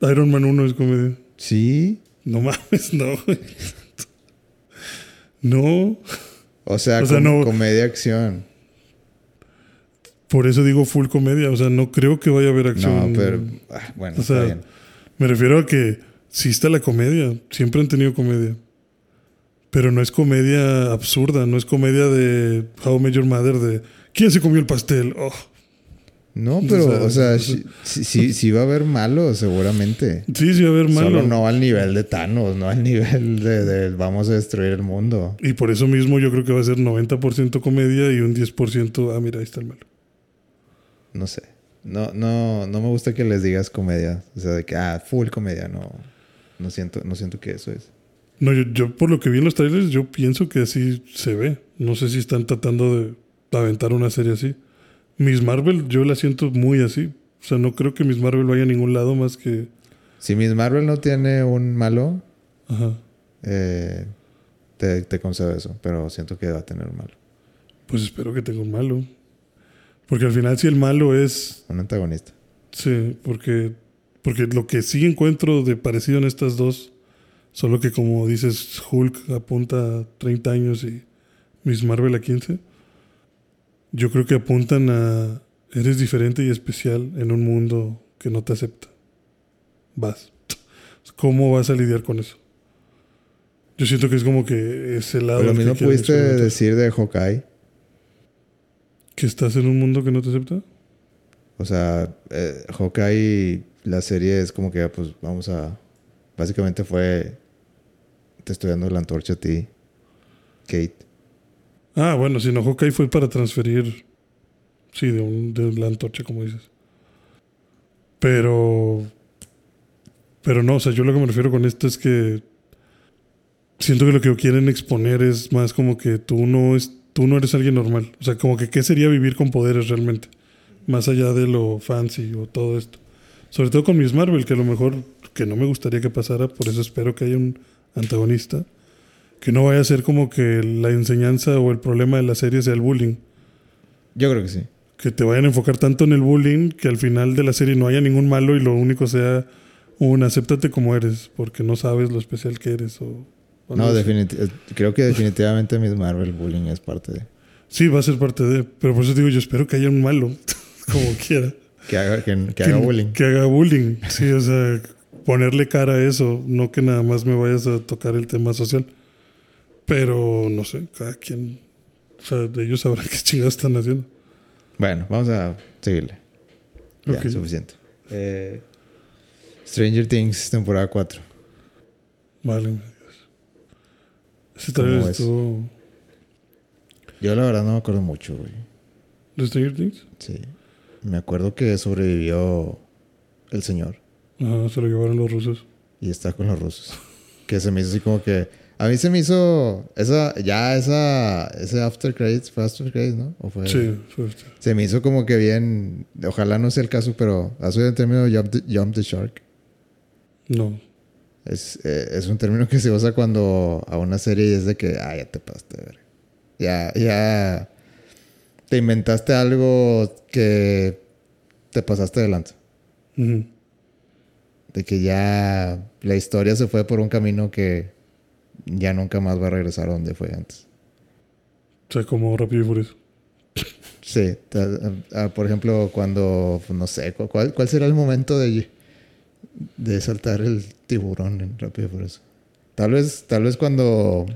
[SPEAKER 2] Iron Man 1 es comedia.
[SPEAKER 1] Sí.
[SPEAKER 2] No mames, no. No.
[SPEAKER 1] O sea,
[SPEAKER 2] O sea,
[SPEAKER 1] com-
[SPEAKER 2] no-
[SPEAKER 1] comedia acción.
[SPEAKER 2] Por eso digo full comedia. O sea, no creo que vaya a haber acción.
[SPEAKER 1] No, pero ah, bueno,
[SPEAKER 2] O sea,
[SPEAKER 1] está bien.
[SPEAKER 2] Me refiero a que sí está la comedia. Siempre han tenido comedia. Pero no es comedia absurda. No es comedia de How Your Mother de ¿Quién se comió el pastel? Oh.
[SPEAKER 1] No, pero,
[SPEAKER 2] O
[SPEAKER 1] o
[SPEAKER 2] sea,
[SPEAKER 1] sí, sí- sí va a haber malos, seguramente.
[SPEAKER 2] Sí, sí va a haber malo.
[SPEAKER 1] Solo no al nivel de Thanos, no al nivel de, de vamos a destruir el mundo.
[SPEAKER 2] Y por eso mismo yo creo que va a ser 90% comedia y un 10%, ah, mira, ahí está el malo.
[SPEAKER 1] No sé. No, no, no me gusta que les digas comedia. O sea, de que, ah, full comedia. No, no siento, no siento que eso es.
[SPEAKER 2] No, yo, yo por lo que vi en los trailers, yo pienso que así se ve. No sé si están tratando de aventar una serie así. Miss Marvel, yo la siento muy así. O sea, no creo que Miss Marvel vaya a ningún lado más que.
[SPEAKER 1] Si Miss Marvel no tiene un malo,
[SPEAKER 2] Ajá.
[SPEAKER 1] eh, te, te concedo eso. Pero siento que va a tener un malo.
[SPEAKER 2] Pues espero que tenga un malo. Porque al final, si el malo es.
[SPEAKER 1] Un antagonista.
[SPEAKER 2] Sí, porque Porque lo que sí encuentro de parecido en estas dos, solo que como dices, Hulk apunta a 30 años y Miss Marvel a 15, yo creo que apuntan a eres diferente y especial en un mundo que no te acepta. Vas. ¿Cómo vas a lidiar con eso? Yo siento que es como que ese lado.
[SPEAKER 1] Pero a mí no pudiste decir de Hawkeye.
[SPEAKER 2] ¿Que estás en un mundo que no te acepta?
[SPEAKER 1] O sea, eh, Hawkeye, la serie es como que, pues, vamos a. Básicamente fue. Te estoy dando la antorcha a ti, Kate.
[SPEAKER 2] Ah, bueno, si no, Hawkeye fue para transferir. Sí, de, un, de la antorcha, como dices. Pero. Pero no, o sea, yo lo que me refiero con esto es que. Siento que lo que quieren exponer es más como que tú no, es, tú no eres alguien normal. O sea, como que qué sería vivir con poderes realmente. Más allá de lo fancy o todo esto. Sobre todo con Miss Marvel, que a lo mejor que no me gustaría que pasara, por eso espero que haya un antagonista. Que no vaya a ser como que la enseñanza o el problema de la serie sea el bullying.
[SPEAKER 1] Yo creo que sí.
[SPEAKER 2] Que te vayan a enfocar tanto en el bullying que al final de la serie no haya ningún malo y lo único sea un acéptate como eres, porque no sabes lo especial que eres. O, o
[SPEAKER 1] No, eh, creo que definitivamente Miss Marvel Bullying es parte de.
[SPEAKER 2] Sí, va a ser parte de. Pero por eso digo, yo espero que haya un malo, [LAUGHS] como quiera.
[SPEAKER 1] Que haga, que, que haga bullying.
[SPEAKER 2] Que haga bullying. Sí, o sea, ponerle cara a eso, no que nada más me vayas a tocar el tema social. Pero no sé, cada quien. O sea, ellos sabrán [LAUGHS] qué chingados están haciendo.
[SPEAKER 1] Bueno, vamos a seguirle. Ya,
[SPEAKER 2] Ok.
[SPEAKER 1] suficiente. Eh, Stranger Things, temporada 4.
[SPEAKER 2] Vale. Ese
[SPEAKER 1] ¿Cómo
[SPEAKER 2] trailer
[SPEAKER 1] ves?
[SPEAKER 2] estuvo.
[SPEAKER 1] Yo la verdad no me acuerdo mucho, güey.
[SPEAKER 2] ¿De Stranger Things?
[SPEAKER 1] Sí. Me acuerdo que sobrevivió el señor
[SPEAKER 2] Ajá, se lo llevaron los rusos.
[SPEAKER 1] y está con los rusos. Que se me hizo así como que. A mí se me hizo. Esa, ya esa. Ese after credits. ¿Fue after credits, no? ¿O fue,
[SPEAKER 2] Sí, fue este.
[SPEAKER 1] Se me hizo como que bien. Ojalá no sea el caso, pero. ¿Has oído el término jump the, jump the shark?
[SPEAKER 2] No.
[SPEAKER 1] Es, eh, es un término que se usa cuando a una serie es de que, ah, ya te pasaste ver. Ya, ya te inventaste algo que te pasaste de lanza. De que ya la historia se fue por un camino que ya nunca más va a regresar a donde fue antes.
[SPEAKER 2] O sea, como rápido y furioso.
[SPEAKER 1] Sí, ah, por ejemplo, cuando, no sé, cu- ¿cuál, cuál será el momento de, de saltar el tiburón en Rápido y Furioso? Tal vez, tal vez cuando,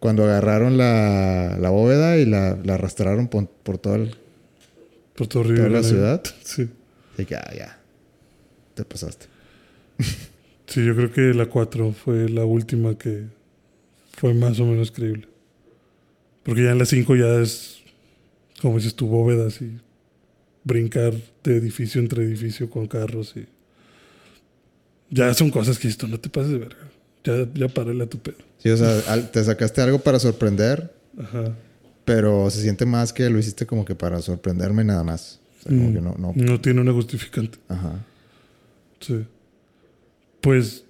[SPEAKER 1] cuando agarraron la, la bóveda y la, la arrastraron por, por todo el-
[SPEAKER 2] Por todo
[SPEAKER 1] toda la ciudad.
[SPEAKER 2] Sí.
[SPEAKER 1] Y que, ah, ya, te pasaste. [LAUGHS]
[SPEAKER 2] Sí, yo creo que la 4 fue la última que fue más o menos creíble. Porque ya en la 5 ya es, como dices tú, bóvedas y brincar de edificio entre edificio con carros y... Ya son cosas que esto no te pases de verga. Ya, ya párale a tu pedo.
[SPEAKER 1] Sí, o sea, te sacaste algo para sorprender,
[SPEAKER 2] Ajá.
[SPEAKER 1] pero se siente más que lo hiciste como que para sorprenderme nada más. O sea, como
[SPEAKER 2] Mm.
[SPEAKER 1] que no, no.
[SPEAKER 2] No tiene una justificante.
[SPEAKER 1] Ajá.
[SPEAKER 2] Sí. Pues.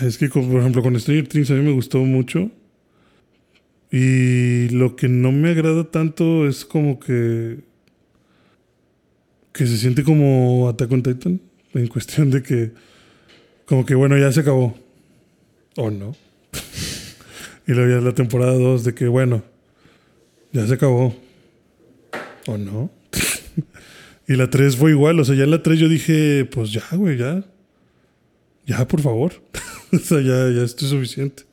[SPEAKER 2] Es que, por ejemplo, con Stranger Things a mí me gustó mucho. Y lo que no me agrada tanto es como que. Que se siente como Attack on Titan. En cuestión de que. Como que, bueno, ya se acabó. O no. [LAUGHS] y luego ya la temporada 2 de que, bueno. Ya se acabó. O no. [LAUGHS] Y la 3 fue igual, o sea, ya en la 3 yo dije, pues ya, güey, ya. Ya, por favor. [LAUGHS] o sea, ya, ya esto es suficiente.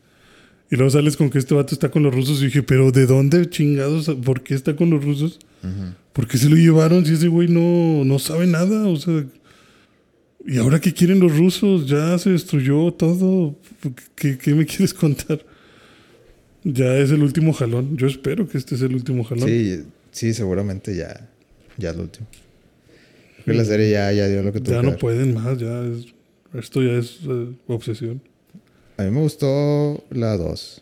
[SPEAKER 2] Y luego sales con que este vato está con los rusos y dije, pero ¿de dónde chingados? ¿Por qué está con los rusos? ¿Por qué se lo llevaron si ese güey no, no sabe nada? O sea, ¿y ahora qué quieren los rusos? Ya se destruyó todo. ¿Qué, qué me quieres contar? Ya es el último jalón. Yo espero que este es el último jalón.
[SPEAKER 1] Sí, sí, seguramente ya, ya es lo último. La serie ya, ya dio lo que tuvo
[SPEAKER 2] Ya
[SPEAKER 1] que
[SPEAKER 2] no
[SPEAKER 1] dar.
[SPEAKER 2] pueden más, ya es, esto ya es eh, obsesión.
[SPEAKER 1] A mí me gustó la 2.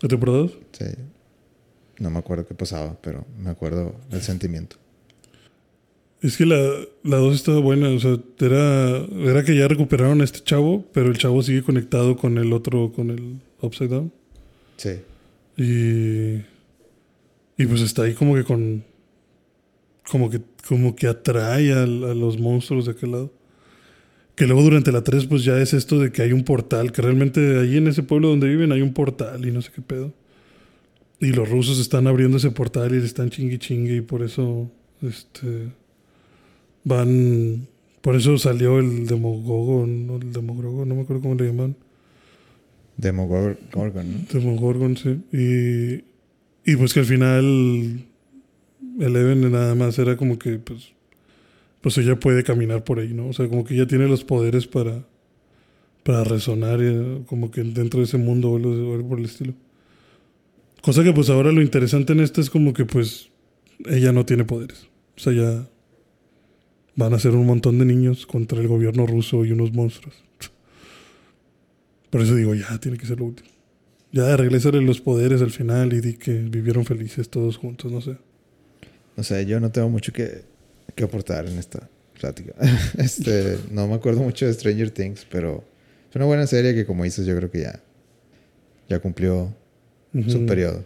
[SPEAKER 2] ¿La temporada 2?
[SPEAKER 1] Sí. No me acuerdo qué pasaba, pero me acuerdo el sentimiento.
[SPEAKER 2] Es que la, la 2 estaba buena, o sea, era, era que ya recuperaron a este chavo, pero el chavo sigue conectado con el otro, con el Upside Down.
[SPEAKER 1] Sí.
[SPEAKER 2] Y, y pues está ahí como que con, como que como que atrae a, a los monstruos de aquel lado. Que luego durante la 3 pues ya es esto de que hay un portal, que realmente ahí en ese pueblo donde viven hay un portal y no sé qué pedo. Y los rusos están abriendo ese portal y le están chingui chingue y por eso este van por eso salió el Demogorgon, no el Demogorgon, no me acuerdo cómo le llaman.
[SPEAKER 1] Demogorgon, ¿no?
[SPEAKER 2] Demogorgon, sí. Y, y pues que al final Eleven nada más era como que pues pues ella puede caminar por ahí, ¿no? O sea, como que ella tiene los poderes para para resonar eh, como que dentro de ese mundo o algo por el estilo. Cosa que pues ahora lo interesante en esto es como que pues ella no tiene poderes. O sea, ya van a ser un montón de niños contra el gobierno ruso y unos monstruos. Por eso digo, ya tiene que ser lo último. Ya regresarle los poderes al final y di que vivieron felices todos juntos, no sé.
[SPEAKER 1] O sea, yo no tengo mucho que, que aportar en esta plática. [LAUGHS] este, no me acuerdo mucho de Stranger Things, pero es una buena serie que como dices, yo creo que ya, ya cumplió su
[SPEAKER 2] Ujú.
[SPEAKER 1] periodo.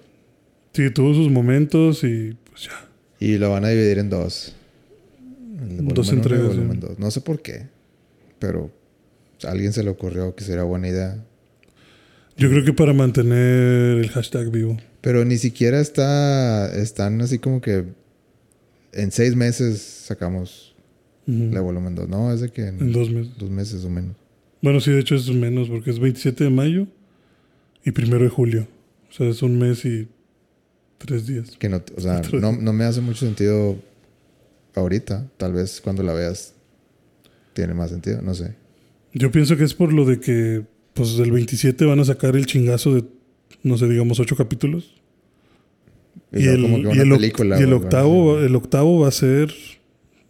[SPEAKER 2] Sí, tuvo sus momentos y pues ya.
[SPEAKER 1] Y lo van a dividir en dos. El
[SPEAKER 2] Dos
[SPEAKER 1] volumen uno y
[SPEAKER 2] entregas,
[SPEAKER 1] volumen
[SPEAKER 2] sí.
[SPEAKER 1] dos. No sé por qué, pero a alguien se le ocurrió que sería buena idea.
[SPEAKER 2] Yo creo que para mantener el hashtag vivo.
[SPEAKER 1] Pero ni siquiera está, están así como que en seis meses sacamos
[SPEAKER 2] Ujú.
[SPEAKER 1] la volumen 2. No, es de que en,
[SPEAKER 2] En dos meses.
[SPEAKER 1] dos meses o menos.
[SPEAKER 2] Bueno, sí, de hecho es menos porque es 27 de mayo y primero de julio. O sea, es un mes y tres días.
[SPEAKER 1] Que no, o sea, [LAUGHS] no, no me hace mucho sentido ahorita. Tal vez cuando la veas tiene más sentido, no sé.
[SPEAKER 2] Yo pienso que es por lo de que, pues, del 27 van a sacar el chingazo de, no sé, digamos, ocho capítulos. Y, el,
[SPEAKER 1] como que
[SPEAKER 2] y el
[SPEAKER 1] película,
[SPEAKER 2] y el octavo,
[SPEAKER 1] así.
[SPEAKER 2] el octavo va a ser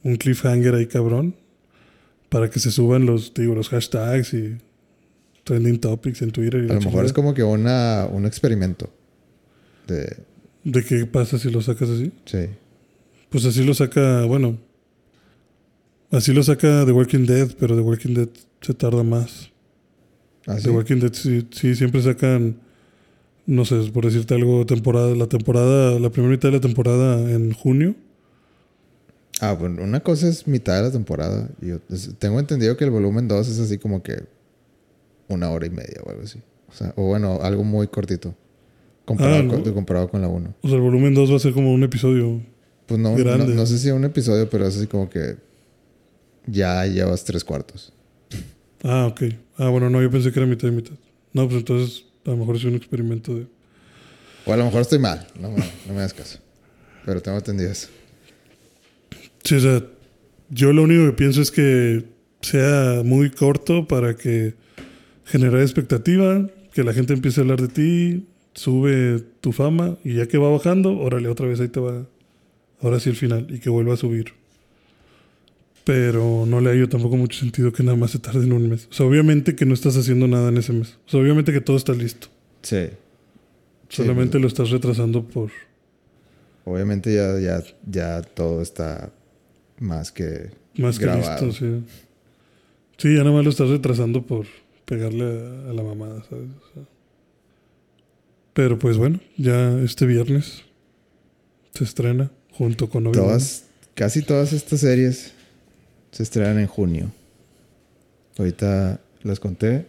[SPEAKER 2] un cliffhanger ahí cabrón. Para que se suban los, digo, los hashtags y trending topics en Twitter. y
[SPEAKER 1] A lo mejor
[SPEAKER 2] chingada.
[SPEAKER 1] es como que una, un experimento. De,
[SPEAKER 2] ¿De qué pasa si lo sacas así?
[SPEAKER 1] sí.
[SPEAKER 2] Pues así lo saca, bueno. Así lo saca The Walking Dead, pero The Walking Dead se tarda más.
[SPEAKER 1] Así.
[SPEAKER 2] The Walking Dead sí, sí, siempre sacan, no sé, por decirte algo, temporada, la temporada, la primera mitad de la temporada en junio.
[SPEAKER 1] Ah, bueno, una cosa es mitad de la temporada. Yo- tengo entendido que el volumen 2 es así como que una hora y media o algo así. O sea, o bueno, algo muy cortito. Comparado,
[SPEAKER 2] Ah,
[SPEAKER 1] con, comparado con la 1.
[SPEAKER 2] O sea, el volumen 2 va a ser como un episodio.
[SPEAKER 1] Pues no, no, sé si un episodio, pero es así como que ya llevas tres cuartos.
[SPEAKER 2] Ah, ok. Ah, bueno, no, yo pensé que era mitad y mitad. No, pues entonces a lo mejor es un experimento de...
[SPEAKER 1] O a lo mejor estoy mal, no me, no me das caso. Pero tengo entendido eso.
[SPEAKER 2] Sí, o sea, yo lo único que pienso es que sea muy corto para que generar expectativa, que la gente empiece a hablar de ti, sube tu fama y ya que va bajando, órale, otra vez ahí te va. Ahora sí el final y que vuelva a subir. Pero no le hallo tampoco mucho sentido que nada más se tarde en un mes. O sea, obviamente que no estás haciendo nada en ese mes. O sea, obviamente que todo está listo.
[SPEAKER 1] Sí.
[SPEAKER 2] Solamente lo estás retrasando por...
[SPEAKER 1] Obviamente ya, ya, ya todo está más que
[SPEAKER 2] Más que listo, sí. Sí, ya nada más lo estás retrasando por pegarle a, a la mamada, ¿sabes? O sea. Pero pues bueno, ya este viernes se estrena junto con Obi-Wan.
[SPEAKER 1] Todas, casi todas estas series se estrenan en junio. Ahorita las conté.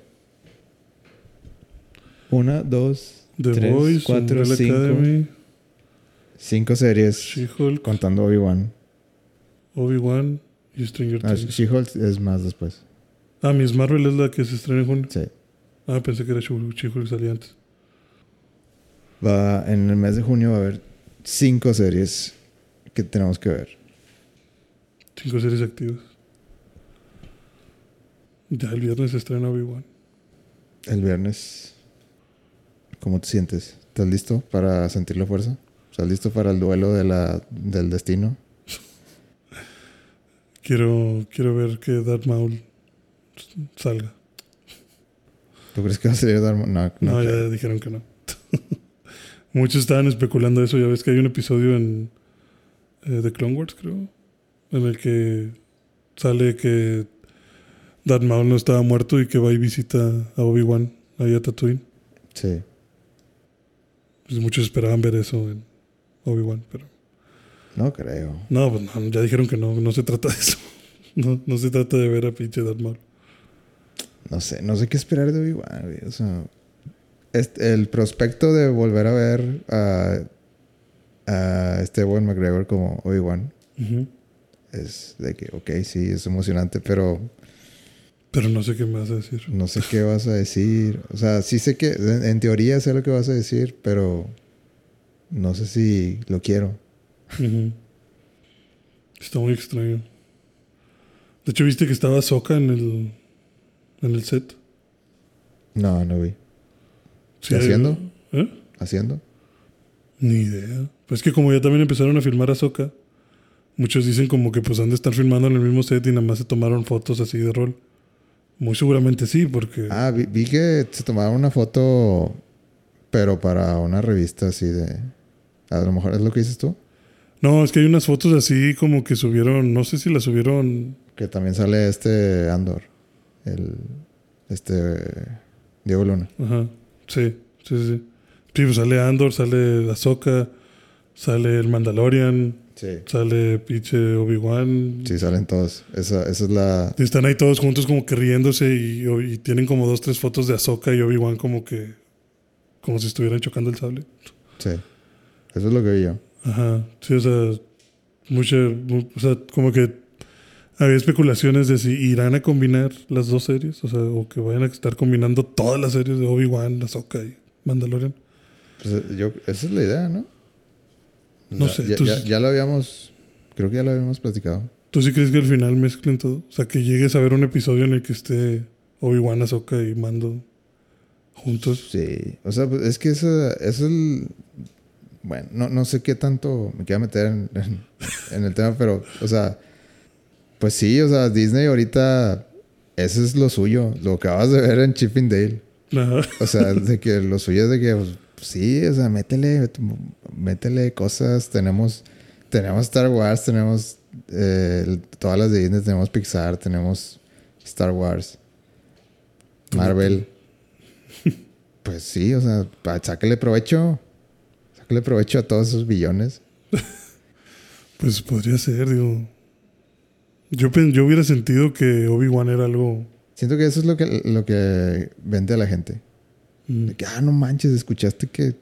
[SPEAKER 1] Una, dos,
[SPEAKER 2] The
[SPEAKER 1] tres,
[SPEAKER 2] Boys,
[SPEAKER 1] cuatro,
[SPEAKER 2] Umbrella
[SPEAKER 1] cinco.
[SPEAKER 2] Academy,
[SPEAKER 1] cinco series
[SPEAKER 2] She-Hulk,
[SPEAKER 1] contando Obi-Wan.
[SPEAKER 2] Obi-Wan y Stranger
[SPEAKER 1] Ah,
[SPEAKER 2] Things.
[SPEAKER 1] She-Hulk es más después.
[SPEAKER 2] Ah, Miss Marvel es la que se estrena en junio.
[SPEAKER 1] Sí.
[SPEAKER 2] Ah, pensé que era She-Hulk She-Hulk salía antes.
[SPEAKER 1] Va, en el mes de junio va a haber cinco series que tenemos que ver.
[SPEAKER 2] Cinco series activas. Ya el viernes estrena Obi-Wan.
[SPEAKER 1] El viernes. ¿Cómo te sientes? ¿Estás listo para sentir la fuerza? ¿Estás listo para el duelo de la, del destino? [LAUGHS]
[SPEAKER 2] Quiero, quiero ver que Darth Maul salga.
[SPEAKER 1] ¿Tú crees que va a salir Darth Maul? No, no,
[SPEAKER 2] No, ya dijeron que no. [LAUGHS] Muchos estaban especulando eso. Ya ves que hay un episodio en eh, The Clone Wars, creo, en el que sale que Darth Maul no estaba muerto y que va y visita a Obi-Wan ahí a Tatooine.
[SPEAKER 1] Sí.
[SPEAKER 2] Pues muchos esperaban ver eso en Obi-Wan, pero
[SPEAKER 1] No creo.
[SPEAKER 2] No, pues no, ya dijeron que no, no se trata de eso. [LAUGHS] No, no se trata de ver a pinche Darth Maul.
[SPEAKER 1] No sé, no sé qué esperar de Obi-Wan. O sea, este- el prospecto de volver a ver a, a este buen McGregor como Obi-Wan es de que, ok, sí, es emocionante, pero
[SPEAKER 2] Pero no sé qué me vas a decir.
[SPEAKER 1] no sé qué vas a decir. O sea, sí sé que, en, en teoría sé lo que vas a decir, pero no sé si lo quiero.
[SPEAKER 2] Está muy extraño. De hecho, viste que estaba Soka en el, en el set.
[SPEAKER 1] No, no vi.
[SPEAKER 2] Sí,
[SPEAKER 1] haciendo?
[SPEAKER 2] ¿Eh?
[SPEAKER 1] ¿Haciendo?
[SPEAKER 2] Ni idea. Pues que como ya también empezaron a filmar a Soka, muchos dicen como que pues han de estar filmando en el mismo set y nada más se tomaron fotos así de rol. Muy seguramente sí, porque...
[SPEAKER 1] Ah, vi, vi que se tomaron una foto, pero para una revista así de... A lo mejor es lo que dices tú.
[SPEAKER 2] No, es que hay unas fotos así como que subieron, no sé si las subieron...
[SPEAKER 1] Que también sale este Andor. El... Este... Diego Luna.
[SPEAKER 2] Ajá. Sí, sí, sí. Sí, pues sale Andor, sale Ahsoka, sale el Mandalorian,
[SPEAKER 1] Sí.
[SPEAKER 2] sale pinche Obi-Wan.
[SPEAKER 1] Sí, salen todos. Esa, esa es la...
[SPEAKER 2] Y Están ahí todos juntos como que riéndose y, y tienen como dos, tres fotos de Ahsoka y Obi-Wan como que... Como si estuvieran chocando el sable.
[SPEAKER 1] Sí. Eso es lo que vi yo.
[SPEAKER 2] Ajá. Sí, o sea, mucha... mu- O sea, como que había especulaciones de si irán a combinar las dos series. O sea, o que vayan a estar combinando todas las series de Obi-Wan, Ahsoka y Mandalorian.
[SPEAKER 1] Pues, yo, esa es la idea, ¿no?
[SPEAKER 2] No sé,
[SPEAKER 1] Ya,
[SPEAKER 2] tú-
[SPEAKER 1] ya- ya lo habíamos... Creo que ya lo habíamos platicado.
[SPEAKER 2] ¿Tú sí crees que al final mezclen todo? O sea, que llegues a ver un episodio en el que esté Obi-Wan, Ahsoka y Mando juntos.
[SPEAKER 1] Sí. O sea, pues, es que eso, eso es el... Bueno, no, no sé qué tanto me quiera meter en, en- en el tema, pero, o sea, pues sí, o sea, Disney ahorita, eso es lo suyo, lo que acabas de ver en Chipping Dale.
[SPEAKER 2] Ajá.
[SPEAKER 1] O sea, de que lo suyo es de que, pues, sí, o sea, métele, métele cosas. Tenemos, tenemos Star Wars, tenemos eh, todas las de Disney, tenemos Pixar, tenemos Star Wars, Marvel. [LAUGHS] Pues sí, o sea, sáquele provecho. Sáquele provecho a todos esos billones. [LAUGHS]
[SPEAKER 2] Pues podría ser, digo. Yo, yo hubiera sentido que Obi-Wan era algo.
[SPEAKER 1] Siento que eso es lo que, lo que vende a la gente.
[SPEAKER 2] Mm,
[SPEAKER 1] De que, ah, no manches, escuchaste que,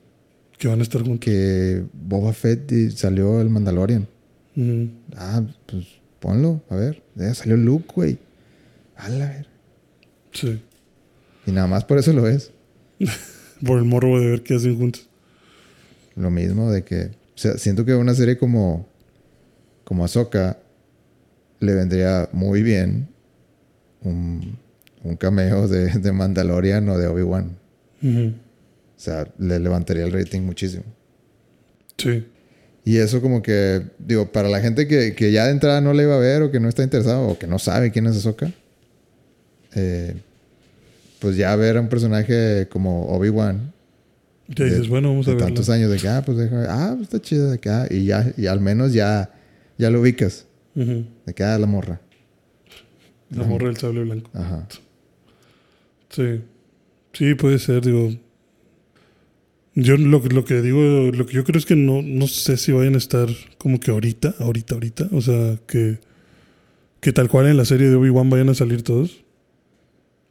[SPEAKER 2] que van a estar juntos.
[SPEAKER 1] que Boba Fett y salió el Mandalorian.
[SPEAKER 2] Mm,
[SPEAKER 1] Ah, pues ponlo, a ver. Ya salió Luke, güey. A la ver.
[SPEAKER 2] sí.
[SPEAKER 1] Y nada más por eso lo es. [LAUGHS]
[SPEAKER 2] Por el morbo de ver qué hacen juntos.
[SPEAKER 1] Lo mismo de que. O sea, siento que una serie como. Como Ahsoka. Le vendría muy bien. Un, un cameo de, de Mandalorian o de Obi-Wan. O sea, le levantaría el rating muchísimo.
[SPEAKER 2] Sí.
[SPEAKER 1] Y eso como que, digo, para la gente que, que ya de entrada no le iba a ver o que no está interesado o que no sabe quién es Ahsoka, eh, pues ya ver a un personaje como Obi-Wan
[SPEAKER 2] Ya dices, bueno, vamos a ver.
[SPEAKER 1] tantos años de que, ah, pues déjame, ah, pues está chido de que, ah, y ya, y al menos ya, ya lo ubicas, de que, ah, la morra.
[SPEAKER 2] La morra del sable blanco.
[SPEAKER 1] Ajá.
[SPEAKER 2] Sí. Sí, puede ser, digo. Yo lo, lo que digo, lo que yo creo es que no, no sé si vayan a estar como que ahorita, ahorita, ahorita. O sea, que, que tal cual en la serie de Obi-Wan vayan a salir todos.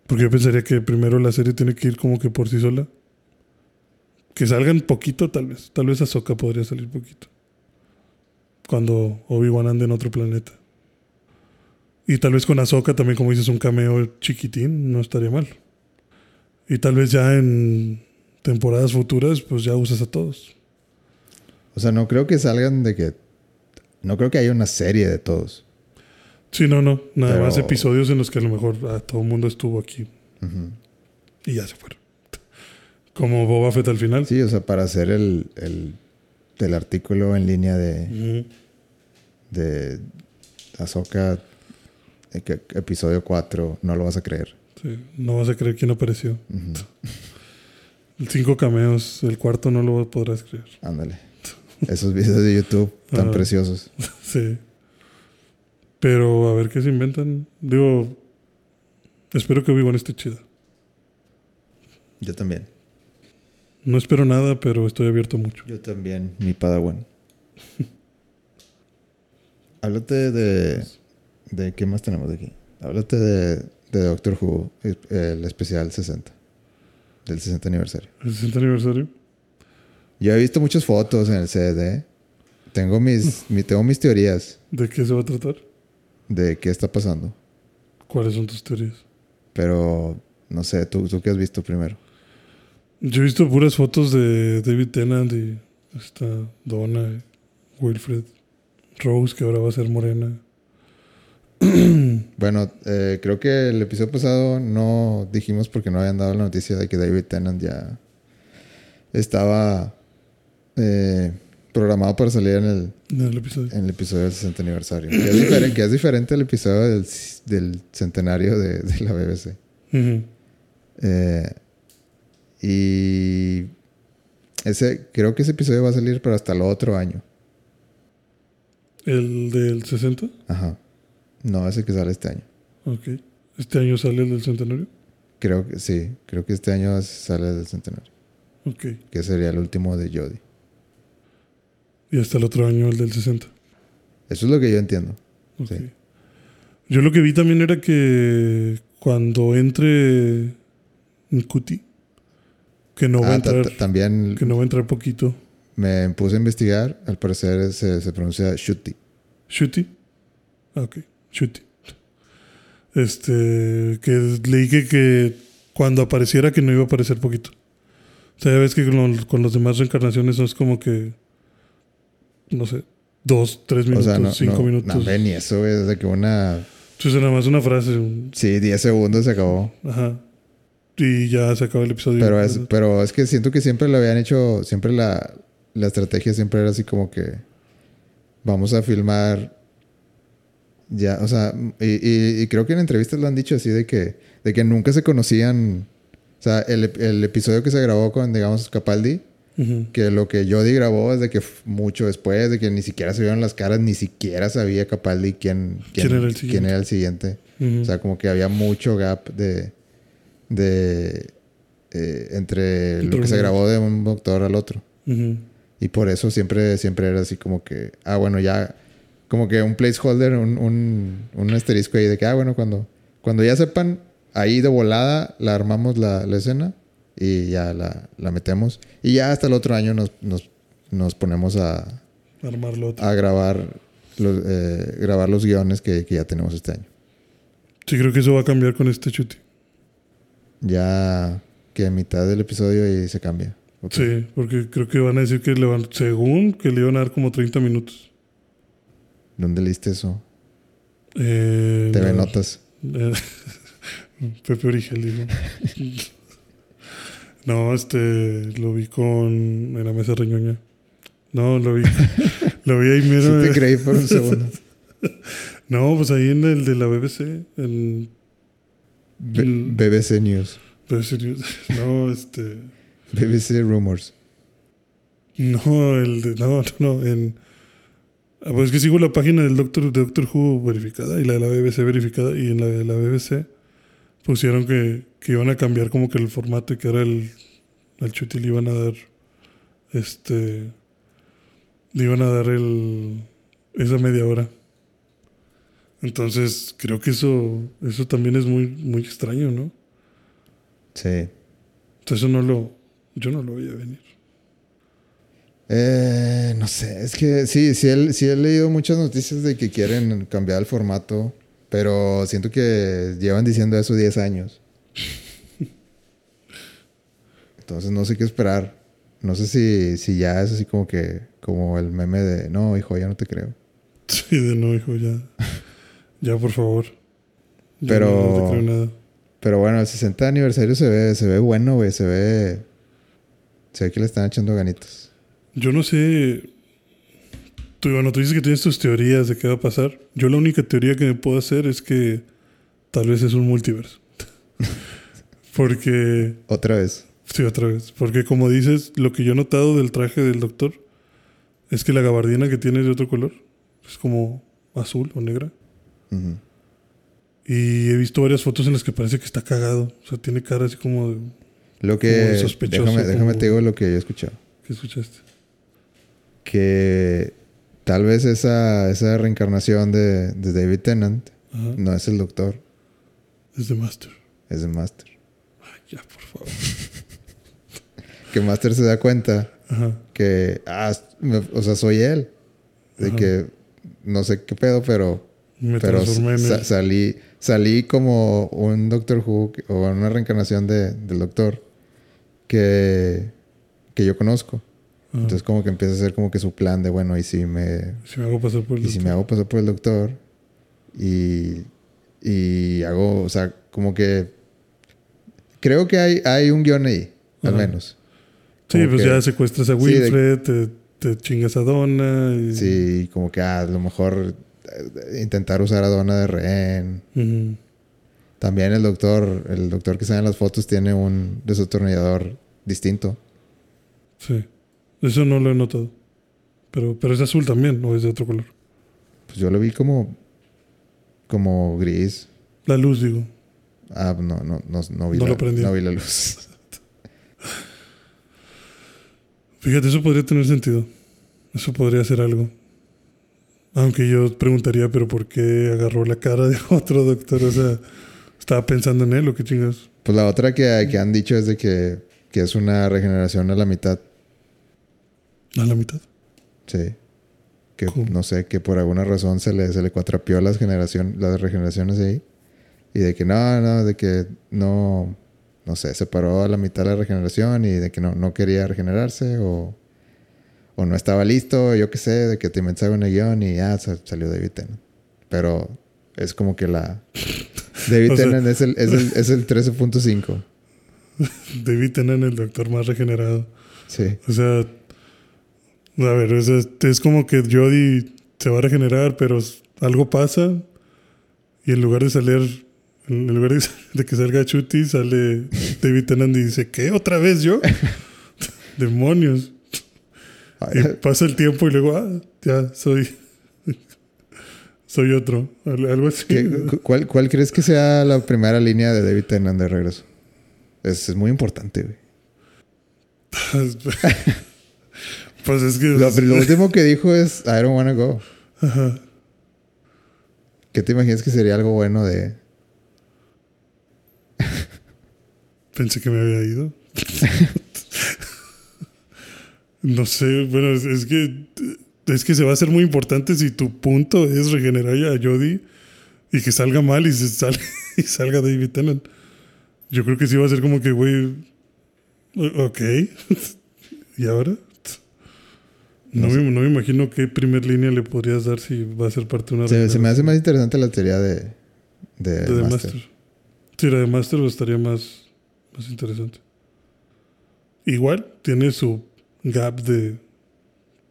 [SPEAKER 2] Porque yo pensaría que primero la serie tiene que ir como que por sí sola. Que salgan poquito, tal vez. Tal vez Ahsoka podría salir poquito. Cuando Obi-Wan ande en otro planeta. Y tal vez con Ahsoka también, como dices, un cameo chiquitín, no estaría mal. Y tal vez ya en temporadas futuras, pues ya usas a todos.
[SPEAKER 1] O sea, no creo que salgan de que, no creo que haya una serie de todos.
[SPEAKER 2] Sí, no, no. Nada
[SPEAKER 1] Pero-
[SPEAKER 2] más episodios en los que a lo mejor ah, todo el mundo estuvo aquí y ya se fueron. [LAUGHS] Como Boba Fett al final.
[SPEAKER 1] Sí, o sea, para hacer el, el, el artículo en línea de,
[SPEAKER 2] Ujú.
[SPEAKER 1] de Ahsoka, eh, episodio 4, no lo vas a creer.
[SPEAKER 2] Sí, No vas a creer quién apareció.
[SPEAKER 1] Ujú.
[SPEAKER 2] Cinco cameos, el cuarto no lo podrás creer.
[SPEAKER 1] Ándale. Esos videos de YouTube tan
[SPEAKER 2] Ajá.
[SPEAKER 1] preciosos. [LAUGHS]
[SPEAKER 2] Sí. Pero a ver qué se inventan. Digo, espero que Obi-Wan esté chida.
[SPEAKER 1] Yo también.
[SPEAKER 2] No espero nada, pero estoy abierto mucho.
[SPEAKER 1] Yo también, mi padawan. [LAUGHS] háblate de, de... ¿Qué más tenemos de aquí? Háblate de, de Doctor Who, el especial 60. Del 60 aniversario.
[SPEAKER 2] ¿El 60 aniversario?
[SPEAKER 1] Yo he visto muchas fotos en el CD. Tengo mis, [LAUGHS] mi, tengo mis teorías.
[SPEAKER 2] ¿De qué se va a tratar?
[SPEAKER 1] De qué está pasando.
[SPEAKER 2] ¿Cuáles son tus teorías?
[SPEAKER 1] Pero, no sé, ¿tú, tú qué has visto primero?
[SPEAKER 2] Yo he visto puras fotos de David Tennant y esta Donna, Wilfred, Rose, que ahora va a ser morena. [CLEARS THROAT]
[SPEAKER 1] bueno, eh, creo que el episodio pasado no dijimos porque no habían dado la noticia de que David Tennant ya estaba eh, programado para salir en el,
[SPEAKER 2] episodio.
[SPEAKER 1] en el episodio del 60 aniversario. Que es diferente, que es diferente al episodio del, del centenario de, de la BBC. Eh, y ese, creo que ese episodio va a salir pero hasta el otro año.
[SPEAKER 2] ¿El del 60?
[SPEAKER 1] Ajá. No, ese que sale este año.
[SPEAKER 2] Ok. ¿Este año sale el del centenario?
[SPEAKER 1] Creo que sí, creo que este año sale del centenario.
[SPEAKER 2] Ok.
[SPEAKER 1] Que sería el último de Jodie.
[SPEAKER 2] Y hasta el otro año el del 60.
[SPEAKER 1] Eso es lo que yo entiendo. Sí.
[SPEAKER 2] Yo lo que vi también era que cuando entre Nkuti, que no va a
[SPEAKER 1] Ah,
[SPEAKER 2] entrar,
[SPEAKER 1] ta- también
[SPEAKER 2] que no va a entrar poquito.
[SPEAKER 1] me puse a investigar. Al parecer se, se pronuncia Shuti.
[SPEAKER 2] Shuti. Ah, ok. Shuti. Este, que leí que, que cuando apareciera que no iba a aparecer poquito. O sea, ya ves que con, los- con las demás reencarnaciones no es como que, no sé, dos, tres
[SPEAKER 1] O
[SPEAKER 2] minutos,
[SPEAKER 1] sea, no,
[SPEAKER 2] cinco
[SPEAKER 1] no,
[SPEAKER 2] minutos.
[SPEAKER 1] no, ve, ni eso, güey, desde que una...
[SPEAKER 2] Entonces nada más una frase. un-
[SPEAKER 1] Sí, 10 segundos se acabó.
[SPEAKER 2] Ajá. Y ya se acaba el episodio.
[SPEAKER 1] Pero es, pero es que siento que siempre lo habían hecho, siempre la, la estrategia siempre era así como que vamos a filmar ya, o sea, y, y- y creo que en entrevistas lo han dicho así de que, de que nunca se conocían, o sea, el, el episodio que se grabó con, digamos, Capaldi, que lo que Jody grabó es de que mucho después, de que ni siquiera se vieron las caras, ni siquiera sabía Capaldi quién,
[SPEAKER 2] ¿Quién era el
[SPEAKER 1] quién
[SPEAKER 2] siguiente?
[SPEAKER 1] era el siguiente.
[SPEAKER 2] Ujú.
[SPEAKER 1] O sea, como que había mucho gap de. de eh, entre lo que se grabó de un doctor al otro. Y por eso siempre, siempre era así como que. Ah, bueno, ya. Como que un placeholder, un, un, un asterisco ahí de que, ah, bueno, cuando, cuando ya sepan, ahí de volada la armamos la, la escena y ya la, la metemos. Y ya hasta el otro año nos, nos, nos ponemos a,
[SPEAKER 2] Armarlo
[SPEAKER 1] a grabar, los, eh, grabar los guiones que, que ya tenemos este año.
[SPEAKER 2] Sí, creo que eso va a cambiar con este Chuti.
[SPEAKER 1] Ya que a mitad del episodio y se cambia.
[SPEAKER 2] Sí, porque creo que van a decir que le van, según que le iban a dar como 30 minutos.
[SPEAKER 1] ¿Dónde leíste eso?
[SPEAKER 2] Eh,
[SPEAKER 1] TV
[SPEAKER 2] no,
[SPEAKER 1] Notas.
[SPEAKER 2] eh, [LAUGHS] Pepe Origel, digo. no, este, lo vi con, en la mesa reñoña. No, lo vi, [LAUGHS] lo vi ahí
[SPEAKER 1] Sí
[SPEAKER 2] mero.
[SPEAKER 1] te creí por un segundo. [LAUGHS]
[SPEAKER 2] No, pues ahí en el de la BBC, en
[SPEAKER 1] B-
[SPEAKER 2] Mm.
[SPEAKER 1] BBC News.
[SPEAKER 2] BBC News. No, este,
[SPEAKER 1] BBC Rumors.
[SPEAKER 2] no, el de, no, no, no, en, ah, pues es que sigo la página del Doctor, de Doctor Who verificada y la de la BBC verificada y en la de la BBC pusieron que, que iban a cambiar como que el formato y que era el, al Chuti le iban a dar, este, le iban a dar el, esa media hora. Entonces, creo que eso, eso también es muy, muy extraño, ¿no?
[SPEAKER 1] Sí.
[SPEAKER 2] Entonces, eso no lo, yo no lo veía venir.
[SPEAKER 1] Eh, no sé, es que sí, sí he, sí he leído muchas noticias de que quieren cambiar el formato, pero siento que llevan diciendo eso 10 años. Entonces no sé qué esperar. No sé si, si ya es así como que, como el meme de, no, hijo, ya no te creo. [LAUGHS]
[SPEAKER 2] Sí, de no, hijo, ya. Ya, por favor. Ya
[SPEAKER 1] Pero-
[SPEAKER 2] No, no te creo nada.
[SPEAKER 1] Pero bueno, el 60 aniversario se ve, se ve bueno, güey, se ve, se ve que le están echando ganitas.
[SPEAKER 2] Yo no sé. Tú, bueno, tú dices que tienes tus teorías de qué va a pasar. Yo la única teoría que me puedo hacer es que tal vez es un multiverso. [LAUGHS] Porque.
[SPEAKER 1] Otra vez.
[SPEAKER 2] Sí, otra vez. Porque como dices, lo que yo he notado del traje del doctor es que la gabardina que tiene es de otro color. Es como azul o negra. Y he visto varias fotos en las que parece que está cagado. O sea, tiene cara así como de...
[SPEAKER 1] Lo que,
[SPEAKER 2] Como sospechoso,
[SPEAKER 1] déjame, déjame
[SPEAKER 2] como-
[SPEAKER 1] te digo lo que yo he escuchado.
[SPEAKER 2] ¿Qué escuchaste?
[SPEAKER 1] Que tal vez esa, esa reencarnación de, de David Tennant
[SPEAKER 2] Ajá.
[SPEAKER 1] no es el doctor,
[SPEAKER 2] Es de Master.
[SPEAKER 1] es el Master.
[SPEAKER 2] Ay, ya, por favor. [LAUGHS]
[SPEAKER 1] Que Master se da cuenta
[SPEAKER 2] Ajá.
[SPEAKER 1] que, ah, me- o sea, soy él. De
[SPEAKER 2] Ajá.
[SPEAKER 1] que no sé qué pedo, pero,
[SPEAKER 2] Me
[SPEAKER 1] pero sa- salí, salí como un Doctor Who o una reencarnación de, del doctor que, que yo conozco. Entonces como que empieza a ser como que su plan de, bueno, y si me,
[SPEAKER 2] si me hago pasar por el
[SPEAKER 1] y si me hago pasar por el doctor y, y hago, o sea, como que creo que hay, hay un guion ahí, al menos.
[SPEAKER 2] Sí, pues
[SPEAKER 1] que-
[SPEAKER 2] ya secuestras a
[SPEAKER 1] Sí, de-
[SPEAKER 2] Wilfred, te, te chingas a Donna. Y,
[SPEAKER 1] Sí, como que ah, a lo mejor eh, intentar usar a Donna de rehén. También el doctor, el doctor que sale en las fotos tiene un desatornillador distinto.
[SPEAKER 2] Sí. Eso no lo he notado. Pero, pero es azul también, o es de otro color.
[SPEAKER 1] Pues yo lo vi como como gris.
[SPEAKER 2] La luz, digo.
[SPEAKER 1] Ah, no, no, no, no vi,
[SPEAKER 2] No
[SPEAKER 1] la,
[SPEAKER 2] lo prendió.
[SPEAKER 1] no vi la luz. [LAUGHS]
[SPEAKER 2] Fíjate, eso podría tener sentido. Eso podría ser algo. Aunque yo preguntaría, pero ¿por qué agarró la cara de [LAUGHS] otro doctor? O sea, estaba pensando en él o qué chingas.
[SPEAKER 1] Pues la otra que, que han dicho es de que, que es una regeneración a la mitad.
[SPEAKER 2] A la mitad.
[SPEAKER 1] Sí. Que
[SPEAKER 2] ¿Cómo?
[SPEAKER 1] no sé, que por alguna razón se le, se le cuatrapió las generación, las regeneraciones ahí. Y de que no, no, de que no, no sé, se paró a la mitad de la regeneración y de que no, no quería regenerarse o, o no estaba listo, yo qué sé, de que te inventaba un guion y ya sa- salió David Tennant. Pero es como que la... [LAUGHS] David
[SPEAKER 2] sea-
[SPEAKER 1] Tennant es el, es el, es el 13.5.
[SPEAKER 2] Debí tener el doctor más regenerado.
[SPEAKER 1] Sí.
[SPEAKER 2] O sea, a ver, sea, es como que Jodie se va a regenerar, pero algo pasa y en lugar de salir, en lugar [LAUGHS] de, que salga Chuti, sale David Tennant y dice, ¿qué? ¿Otra vez yo? [LAUGHS] Demonios. Y pasa el tiempo y luego, ah, ya soy, [LAUGHS] soy otro. Al- Algo así.
[SPEAKER 1] ¿Qué- cu- cuál, ¿Cuál crees que sea la primera línea de David Tennant de regreso? Es, es muy importante, güey.
[SPEAKER 2] Pues es que...
[SPEAKER 1] Lo, lo último que dijo es I don't wanna go.
[SPEAKER 2] Ajá.
[SPEAKER 1] ¿Qué te imaginas que sería algo bueno de...
[SPEAKER 2] Pensé que me había ido. no sé, bueno, es, es que es que se va a hacer muy importante si tu punto es regenerar a Jodie y que salga mal y se sale [LAUGHS] y salga David Tennant. Yo creo que sí va a ser como que, güey, ok. [LAUGHS] ¿Y ahora? No,
[SPEAKER 1] No sé.
[SPEAKER 2] me, no me imagino qué primer línea le podrías dar si va a ser parte de una
[SPEAKER 1] Se, se me hace más interesante la teoría de... De,
[SPEAKER 2] De.
[SPEAKER 1] Master.
[SPEAKER 2] Sí, la de Master estaría más, más interesante. Igual tiene su gap de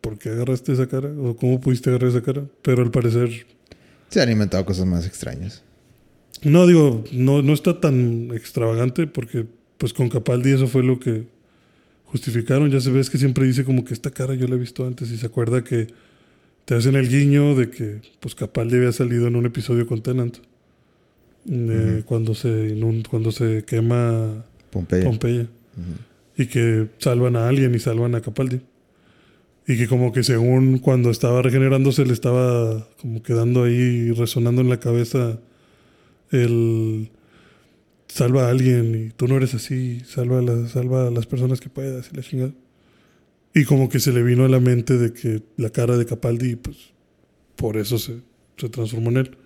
[SPEAKER 2] por qué agarraste esa cara o cómo pudiste agarrar esa cara, pero al parecer
[SPEAKER 1] Se han inventado cosas más extrañas.
[SPEAKER 2] no digo, no, no está tan extravagante porque pues con Capaldi eso fue lo que justificaron. Ya se ves que siempre dice como que esta cara yo la he visto antes y se acuerda que te hacen el guiño de que pues Capaldi había salido en un episodio con Tennant. eh,
[SPEAKER 1] Ujú.
[SPEAKER 2] cuando se inun- cuando se quema
[SPEAKER 1] Pompeya.
[SPEAKER 2] Y que salvan a alguien y salvan a Capaldi. Y que como que según cuando estaba regenerándose le estaba como quedando ahí resonando en la cabeza el salva a alguien y tú no eres así, salva a, salva a las personas que puedas y la chingada. Y como que se le vino a la mente de que la cara de Capaldi, pues por eso se, se transformó en él.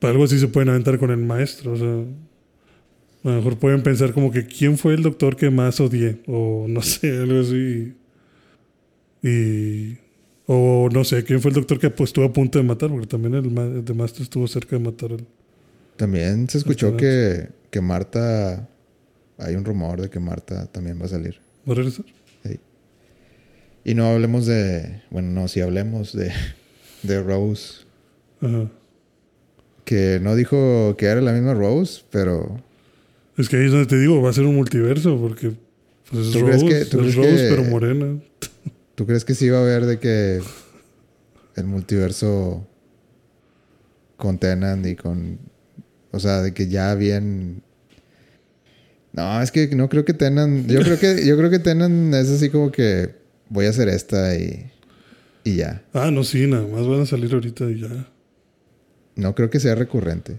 [SPEAKER 2] Algo así se pueden aventar con el maestro, o sea, a lo mejor pueden pensar como que quién fue el doctor que más odié. O no [LAUGHS] sé, algo así. Y. O no sé, quién fue el doctor que pues, estuvo a punto de matar. Porque también el, ma- el de Master estuvo cerca de matar al.
[SPEAKER 1] También se escuchó que, que Marta... Hay un rumor de que Marta también va a salir.
[SPEAKER 2] ¿Va a regresar?
[SPEAKER 1] Y no hablemos de... Bueno, no, sí hablemos de, de Rose.
[SPEAKER 2] Ajá.
[SPEAKER 1] Que no dijo que era la misma Rose, pero...
[SPEAKER 2] Es que ahí es donde te digo, va a ser un multiverso. Porque. Pues es
[SPEAKER 1] ¿Tú crees
[SPEAKER 2] Rose,
[SPEAKER 1] que- tú
[SPEAKER 2] es
[SPEAKER 1] crees
[SPEAKER 2] Rose
[SPEAKER 1] que-
[SPEAKER 2] pero morena.
[SPEAKER 1] ¿Tú crees que sí va a haber de que el multiverso con Tenant y con... O sea, de que ya bien... No, es que no creo que Tenant... Yo creo que, yo creo que Tenant es así como que voy a hacer esta y... y ya.
[SPEAKER 2] Ah, no, sí, nada más van a salir ahorita y ya.
[SPEAKER 1] No creo que sea recurrente.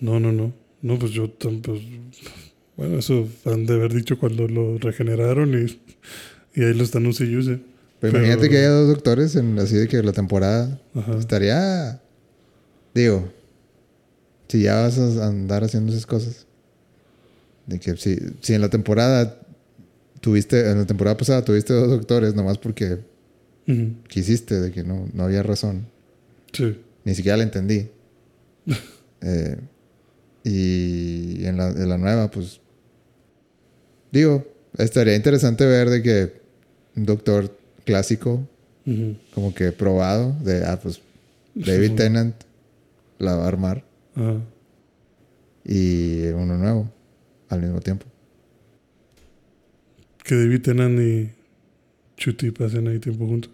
[SPEAKER 2] No, no, no. No, pues yo tam- pues, Bueno, eso han de haber dicho cuando lo regeneraron y, y ahí lo están use y use.
[SPEAKER 1] Pero,
[SPEAKER 2] Pero-
[SPEAKER 1] imagínate que haya dos doctores en así de que la temporada
[SPEAKER 2] Ajá.
[SPEAKER 1] estaría. Digo, si ya vas a andar haciendo esas cosas. De que si, si en la temporada tuviste, en la temporada pasada tuviste dos doctores, nomás porque quisiste, de que no, no había razón.
[SPEAKER 2] Sí.
[SPEAKER 1] Ni siquiera la entendí. [LAUGHS] Eh, y en la, en la nueva, pues. Digo, estaría interesante ver de que un doctor clásico, como que probado, de, ah, pues David. Tennant la va a armar.
[SPEAKER 2] Ajá.
[SPEAKER 1] Y uno nuevo al mismo tiempo.
[SPEAKER 2] Que David Tennant y Chuti pasen ahí tiempo juntos.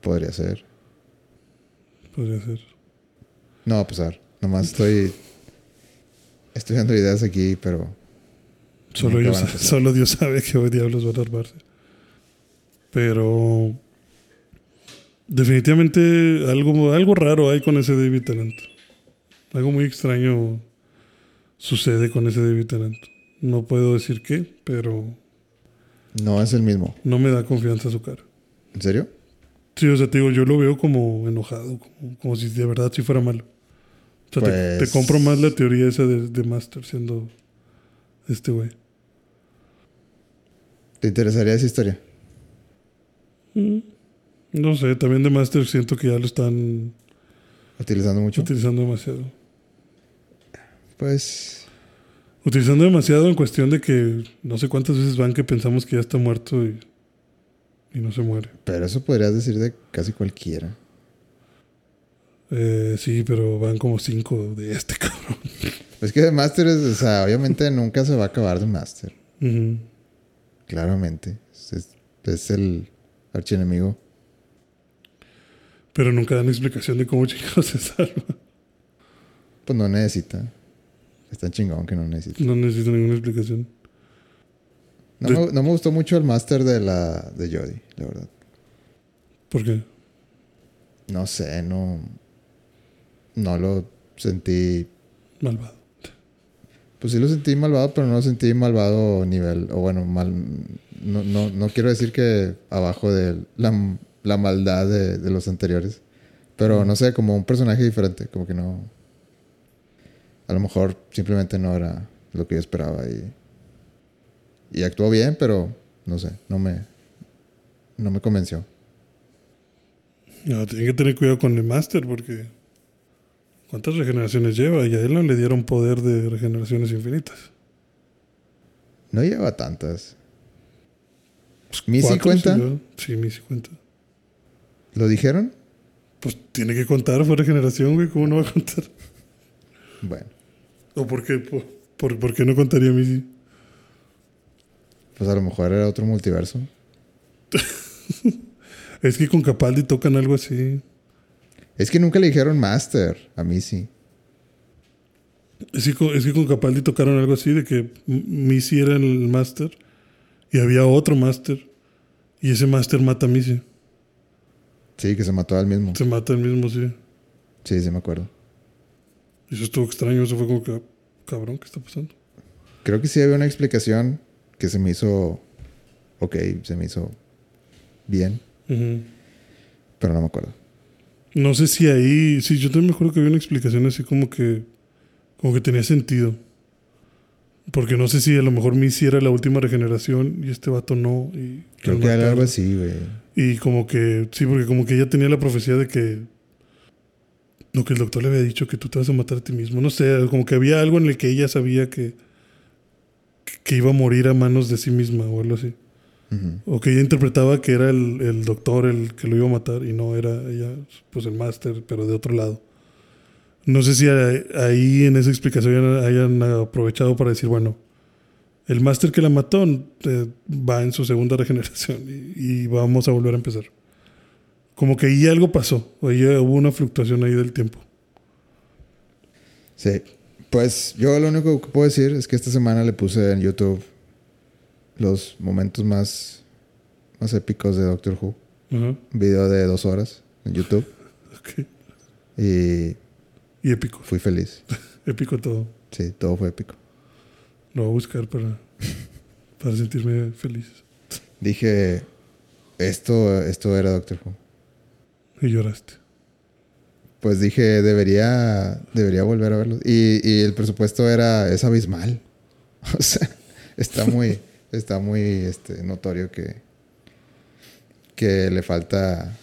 [SPEAKER 1] Podría ser.
[SPEAKER 2] Podría ser.
[SPEAKER 1] No va a pasar. Nomás estoy. Estoy dando ideas aquí, pero.
[SPEAKER 2] Solo,
[SPEAKER 1] pasar.
[SPEAKER 2] solo Dios sabe qué diablos van a armarse. Pero definitivamente algo, algo raro hay con ese David Tennant. Algo muy extraño sucede con ese David Tennant. No puedo decir qué, pero
[SPEAKER 1] No es el mismo.
[SPEAKER 2] no me da confianza su cara.
[SPEAKER 1] ¿En serio?
[SPEAKER 2] Sí, o sea, te digo, yo lo veo como enojado, como, como si de verdad sí fuera malo. O sea, te- te,
[SPEAKER 1] Pues-
[SPEAKER 2] compro más la teoría esa de, de Master siendo este güey.
[SPEAKER 1] ¿Te interesaría esa historia?
[SPEAKER 2] No sé, también de Master siento que ya lo están
[SPEAKER 1] Utilizando mucho.
[SPEAKER 2] utilizando demasiado.
[SPEAKER 1] Pues.
[SPEAKER 2] Utilizando demasiado en cuestión de que no sé cuántas veces van que pensamos que ya está muerto y, y no se muere.
[SPEAKER 1] Pero eso podrías decir de casi cualquiera.
[SPEAKER 2] Eh, sí, pero van como cinco de este [LAUGHS] cabrón.
[SPEAKER 1] Es que de Master es, o sea, obviamente nunca se va a acabar de Master. Claramente. Es, el archienemigo.
[SPEAKER 2] Pero nunca dan explicación de cómo [LAUGHS] chingados se salva.
[SPEAKER 1] Pues no necesita. Es tan chingón que no necesita.
[SPEAKER 2] No necesito ninguna explicación.
[SPEAKER 1] No,
[SPEAKER 2] De-
[SPEAKER 1] me, no me gustó mucho el Master de la de Jodie, la verdad.
[SPEAKER 2] ¿Por qué?
[SPEAKER 1] No sé, no. No lo sentí.
[SPEAKER 2] Malvado.
[SPEAKER 1] Pues sí lo sentí malvado, pero no lo sentí malvado nivel. O bueno, mal. No, no, no quiero decir que abajo de la, la maldad de, de los anteriores. Pero no sé, como un personaje diferente. Como que no. A lo mejor simplemente no era lo que yo esperaba. Y, y actuó bien, pero no sé, no me. No me convenció.
[SPEAKER 2] No, tienen que tener cuidado con el Master porque ¿cuántas regeneraciones lleva? Y a él no le dieron poder de regeneraciones infinitas.
[SPEAKER 1] No lleva tantas. ¿Mi
[SPEAKER 2] ¿Cuatro
[SPEAKER 1] 50?
[SPEAKER 2] sí lleva? Sí, mi 50.
[SPEAKER 1] ¿Lo dijeron?
[SPEAKER 2] Pues tiene que contar, fue regeneración, güey. ¿Cómo no va a contar?
[SPEAKER 1] Bueno,
[SPEAKER 2] ¿O por qué? ¿Por, por, por qué no contaría a mí sí?
[SPEAKER 1] pues a lo mejor era otro multiverso. [LAUGHS]
[SPEAKER 2] Es que con Capaldi tocan algo así.
[SPEAKER 1] Es que nunca le dijeron Master. A mí sí.
[SPEAKER 2] Es que, con, es que con Capaldi tocaron algo así de que Missy era el Master y había otro Master. Y ese Master mata a Missy.
[SPEAKER 1] Sí, que se mató al mismo.
[SPEAKER 2] Se mata el mismo, sí.
[SPEAKER 1] Sí, sí me acuerdo.
[SPEAKER 2] Eso estuvo extraño. Eso fue como que, cabrón, ¿qué está pasando?
[SPEAKER 1] Creo que sí había una explicación que se me hizo... Ok, se me hizo bien,
[SPEAKER 2] Ujú.
[SPEAKER 1] pero no me acuerdo.
[SPEAKER 2] No sé si ahí, sí, yo también me acuerdo que había una explicación así como que, como que tenía sentido. Porque no sé si a lo mejor Missy era la última regeneración y este vato no. Y
[SPEAKER 1] Creo que era algo así, güey.
[SPEAKER 2] Y como que, sí, porque como que ella tenía la profecía de que, no, que el doctor le había dicho que tú te vas a matar a ti mismo. No sé, como que había algo en el que ella sabía que, que iba a morir a manos de sí misma o algo así. O que ella interpretaba que era el, el doctor el que lo iba a matar y no era ella, pues el máster, pero de otro lado. No sé si ahí en esa explicación hayan, hayan aprovechado para decir, bueno, el máster que la mató eh, va en su segunda [LAUGHS] regeneración y, y vamos a volver a empezar. Como que ahí algo pasó, o ahí hubo una fluctuación ahí del tiempo.
[SPEAKER 1] Sí. Pues yo lo único que puedo decir es que esta semana le puse en YouTube los momentos más, más épicos de Doctor Who. Un video de dos horas en YouTube. [LAUGHS]
[SPEAKER 2] Ok.
[SPEAKER 1] Y
[SPEAKER 2] Y épico.
[SPEAKER 1] fui feliz. [LAUGHS]
[SPEAKER 2] Épico todo.
[SPEAKER 1] Sí, todo fue épico.
[SPEAKER 2] Lo voy a buscar para, para sentirme feliz.
[SPEAKER 1] Dije, esto, esto era Doctor Who.
[SPEAKER 2] Y lloraste.
[SPEAKER 1] Pues dije, debería, debería volver a verlo. Y, y el presupuesto era, es abismal. [LAUGHS] O sea, está muy, está muy este, notorio que, que le falta,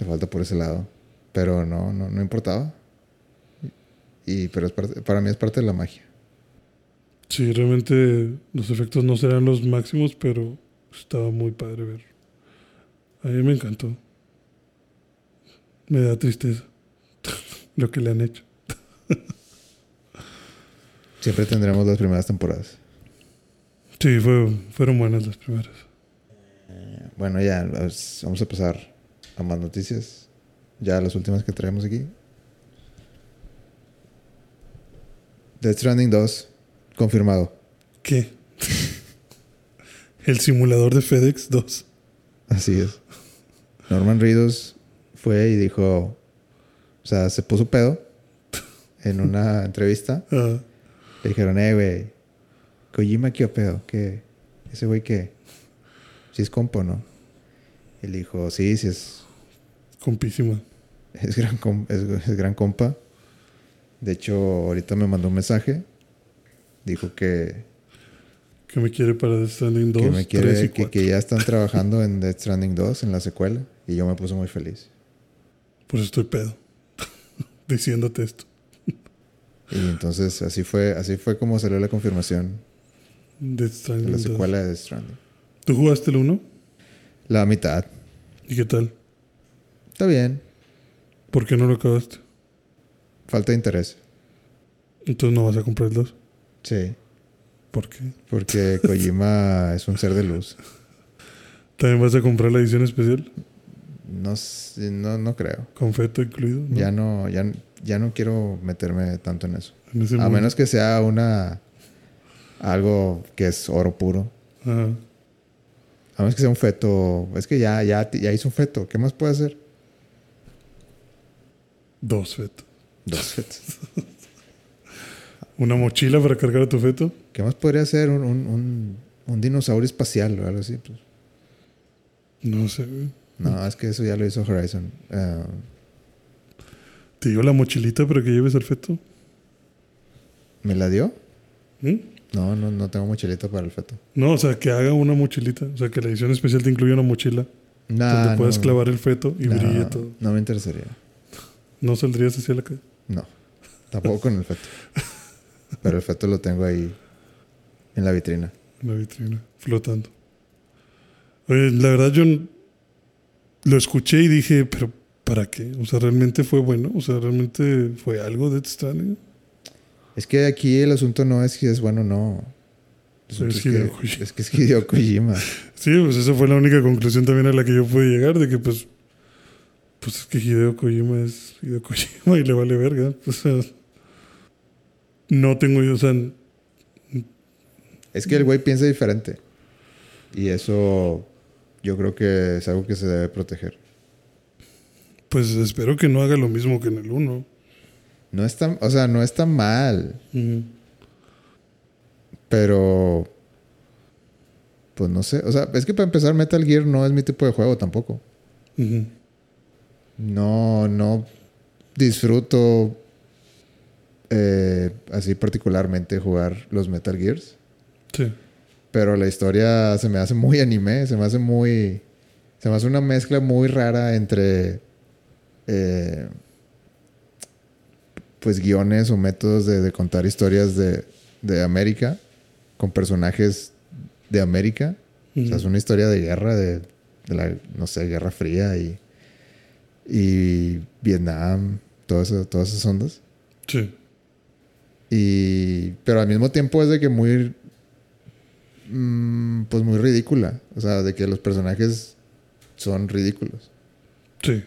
[SPEAKER 1] le falta por ese lado. Pero no, no, no importaba. Y, pero es parte- para mí es parte de la magia.
[SPEAKER 2] Sí, realmente los efectos no serán los máximos, pero estaba muy padre ver. A mí me encantó. Me da tristeza [LAUGHS] lo que le han hecho.
[SPEAKER 1] Siempre tendremos las primeras temporadas.
[SPEAKER 2] Sí, fue- fueron buenas las primeras.
[SPEAKER 1] Bueno, ya, pues, vamos a pasar a más noticias. Ya las últimas que traemos aquí. Death Stranding 2, confirmado.
[SPEAKER 2] ¿Qué? [LAUGHS] El simulador de FedEx 2.
[SPEAKER 1] Así es. Norman Reedus fue y dijo, o sea, se puso pedo [LAUGHS] en una [LAUGHS] entrevista.
[SPEAKER 2] Ah,
[SPEAKER 1] Le dijeron, eh, güey, Kojima, ¿qué pedo? ¿Qué? ¿Ese güey qué? ¿Si es compa o no? Y le dijo, sí, sí es,
[SPEAKER 2] compísima.
[SPEAKER 1] es, gran, com- es, es gran compa. De hecho, ahorita me mandó un mensaje. Dijo que,
[SPEAKER 2] Que me quiere para Death Stranding 2,
[SPEAKER 1] que, me
[SPEAKER 2] 3 y
[SPEAKER 1] quiere, que,
[SPEAKER 2] 4.
[SPEAKER 1] que ya están [LAUGHS] trabajando en Death Stranding 2, en la secuela. Y yo me puse muy feliz.
[SPEAKER 2] Pues estoy pedo. [LAUGHS] Diciéndote esto.
[SPEAKER 1] Y entonces así fue, así fue como salió la confirmación de
[SPEAKER 2] Stranding
[SPEAKER 1] la
[SPEAKER 2] 2.
[SPEAKER 1] secuela de Death Stranding.
[SPEAKER 2] ¿Tú jugaste el 1?
[SPEAKER 1] La mitad.
[SPEAKER 2] ¿Y qué tal?
[SPEAKER 1] Está bien.
[SPEAKER 2] ¿Por qué no lo acabaste?
[SPEAKER 1] Falta de interés.
[SPEAKER 2] Entonces no vas a comprar el 2.
[SPEAKER 1] Sí.
[SPEAKER 2] ¿Por qué?
[SPEAKER 1] Porque Kojima [LAUGHS] es un ser de luz.
[SPEAKER 2] ¿También vas a comprar la edición especial?
[SPEAKER 1] No, no, no creo.
[SPEAKER 2] ¿Con feto incluido? ¿no?
[SPEAKER 1] Ya no, ya, ya no quiero meterme tanto en eso.
[SPEAKER 2] En
[SPEAKER 1] A menos que sea una algo que es oro puro.
[SPEAKER 2] Ajá.
[SPEAKER 1] A menos que sea un feto. Es que ya, ya, ya hizo un feto. ¿Qué más puede hacer?
[SPEAKER 2] Dos fetos.
[SPEAKER 1] Dos fetos. [LAUGHS]
[SPEAKER 2] ¿Una mochila para cargar a tu feto?
[SPEAKER 1] ¿Qué más podría hacer un, un, un, un dinosaurio espacial o algo así? Pues,
[SPEAKER 2] No sé. güey.
[SPEAKER 1] No, es que eso ya lo hizo Horizon. Ah,
[SPEAKER 2] ¿Te dio la mochilita para que lleves al feto?
[SPEAKER 1] ¿Me la dio?
[SPEAKER 2] ¿Mm?
[SPEAKER 1] No, no, no tengo mochilita para el feto.
[SPEAKER 2] No, o sea, que haga una mochilita. O sea, que la edición especial te incluya una mochila
[SPEAKER 1] Nah,
[SPEAKER 2] donde puedas
[SPEAKER 1] no,
[SPEAKER 2] clavar el feto y
[SPEAKER 1] no,
[SPEAKER 2] brille todo.
[SPEAKER 1] No me interesaría.
[SPEAKER 2] ¿No saldrías hacia la calle?
[SPEAKER 1] No, tampoco con el feto. Pero el feto lo tengo ahí en la vitrina.
[SPEAKER 2] En la vitrina, flotando. Oye, la verdad yo lo escuché y dije, pero ¿para qué? O sea, ¿realmente fue bueno? O sea, ¿realmente fue algo de Stranding?
[SPEAKER 1] Es que aquí el asunto no es si es bueno o no.
[SPEAKER 2] Es
[SPEAKER 1] es,
[SPEAKER 2] Hideo
[SPEAKER 1] que, es que es Hideo [LAUGHS] Kojima.
[SPEAKER 2] Sí, pues esa fue la única conclusión también a la que yo pude llegar, de que pues, pues es que Hideo Kojima es Hideo Kojima [LAUGHS] y le vale verga. O sea, no tengo yo, o sea,
[SPEAKER 1] Es que el güey piensa diferente. Y eso yo creo que es algo que se debe proteger.
[SPEAKER 2] pues espero que no haga lo mismo que en el 1.
[SPEAKER 1] No está, o sea, no está mal, pero pues no sé, o sea, es que para empezar Metal Gear no es mi tipo de juego tampoco. No, no disfruto eh, así particularmente jugar los Metal Gears.
[SPEAKER 2] Sí.
[SPEAKER 1] Pero la historia se me hace muy anime, se me hace muy... Se me hace una mezcla muy rara entre... eh, pues guiones o métodos de, de contar historias de, de América con personajes de América. O sea, es una historia de guerra, de, de la, no sé, Guerra Fría y, y Vietnam, todo eso, todas esas ondas.
[SPEAKER 2] Sí.
[SPEAKER 1] Y, pero al mismo tiempo es de que muy, mm, pues muy ridícula. O sea, de que los personajes son ridículos.
[SPEAKER 2] Sí.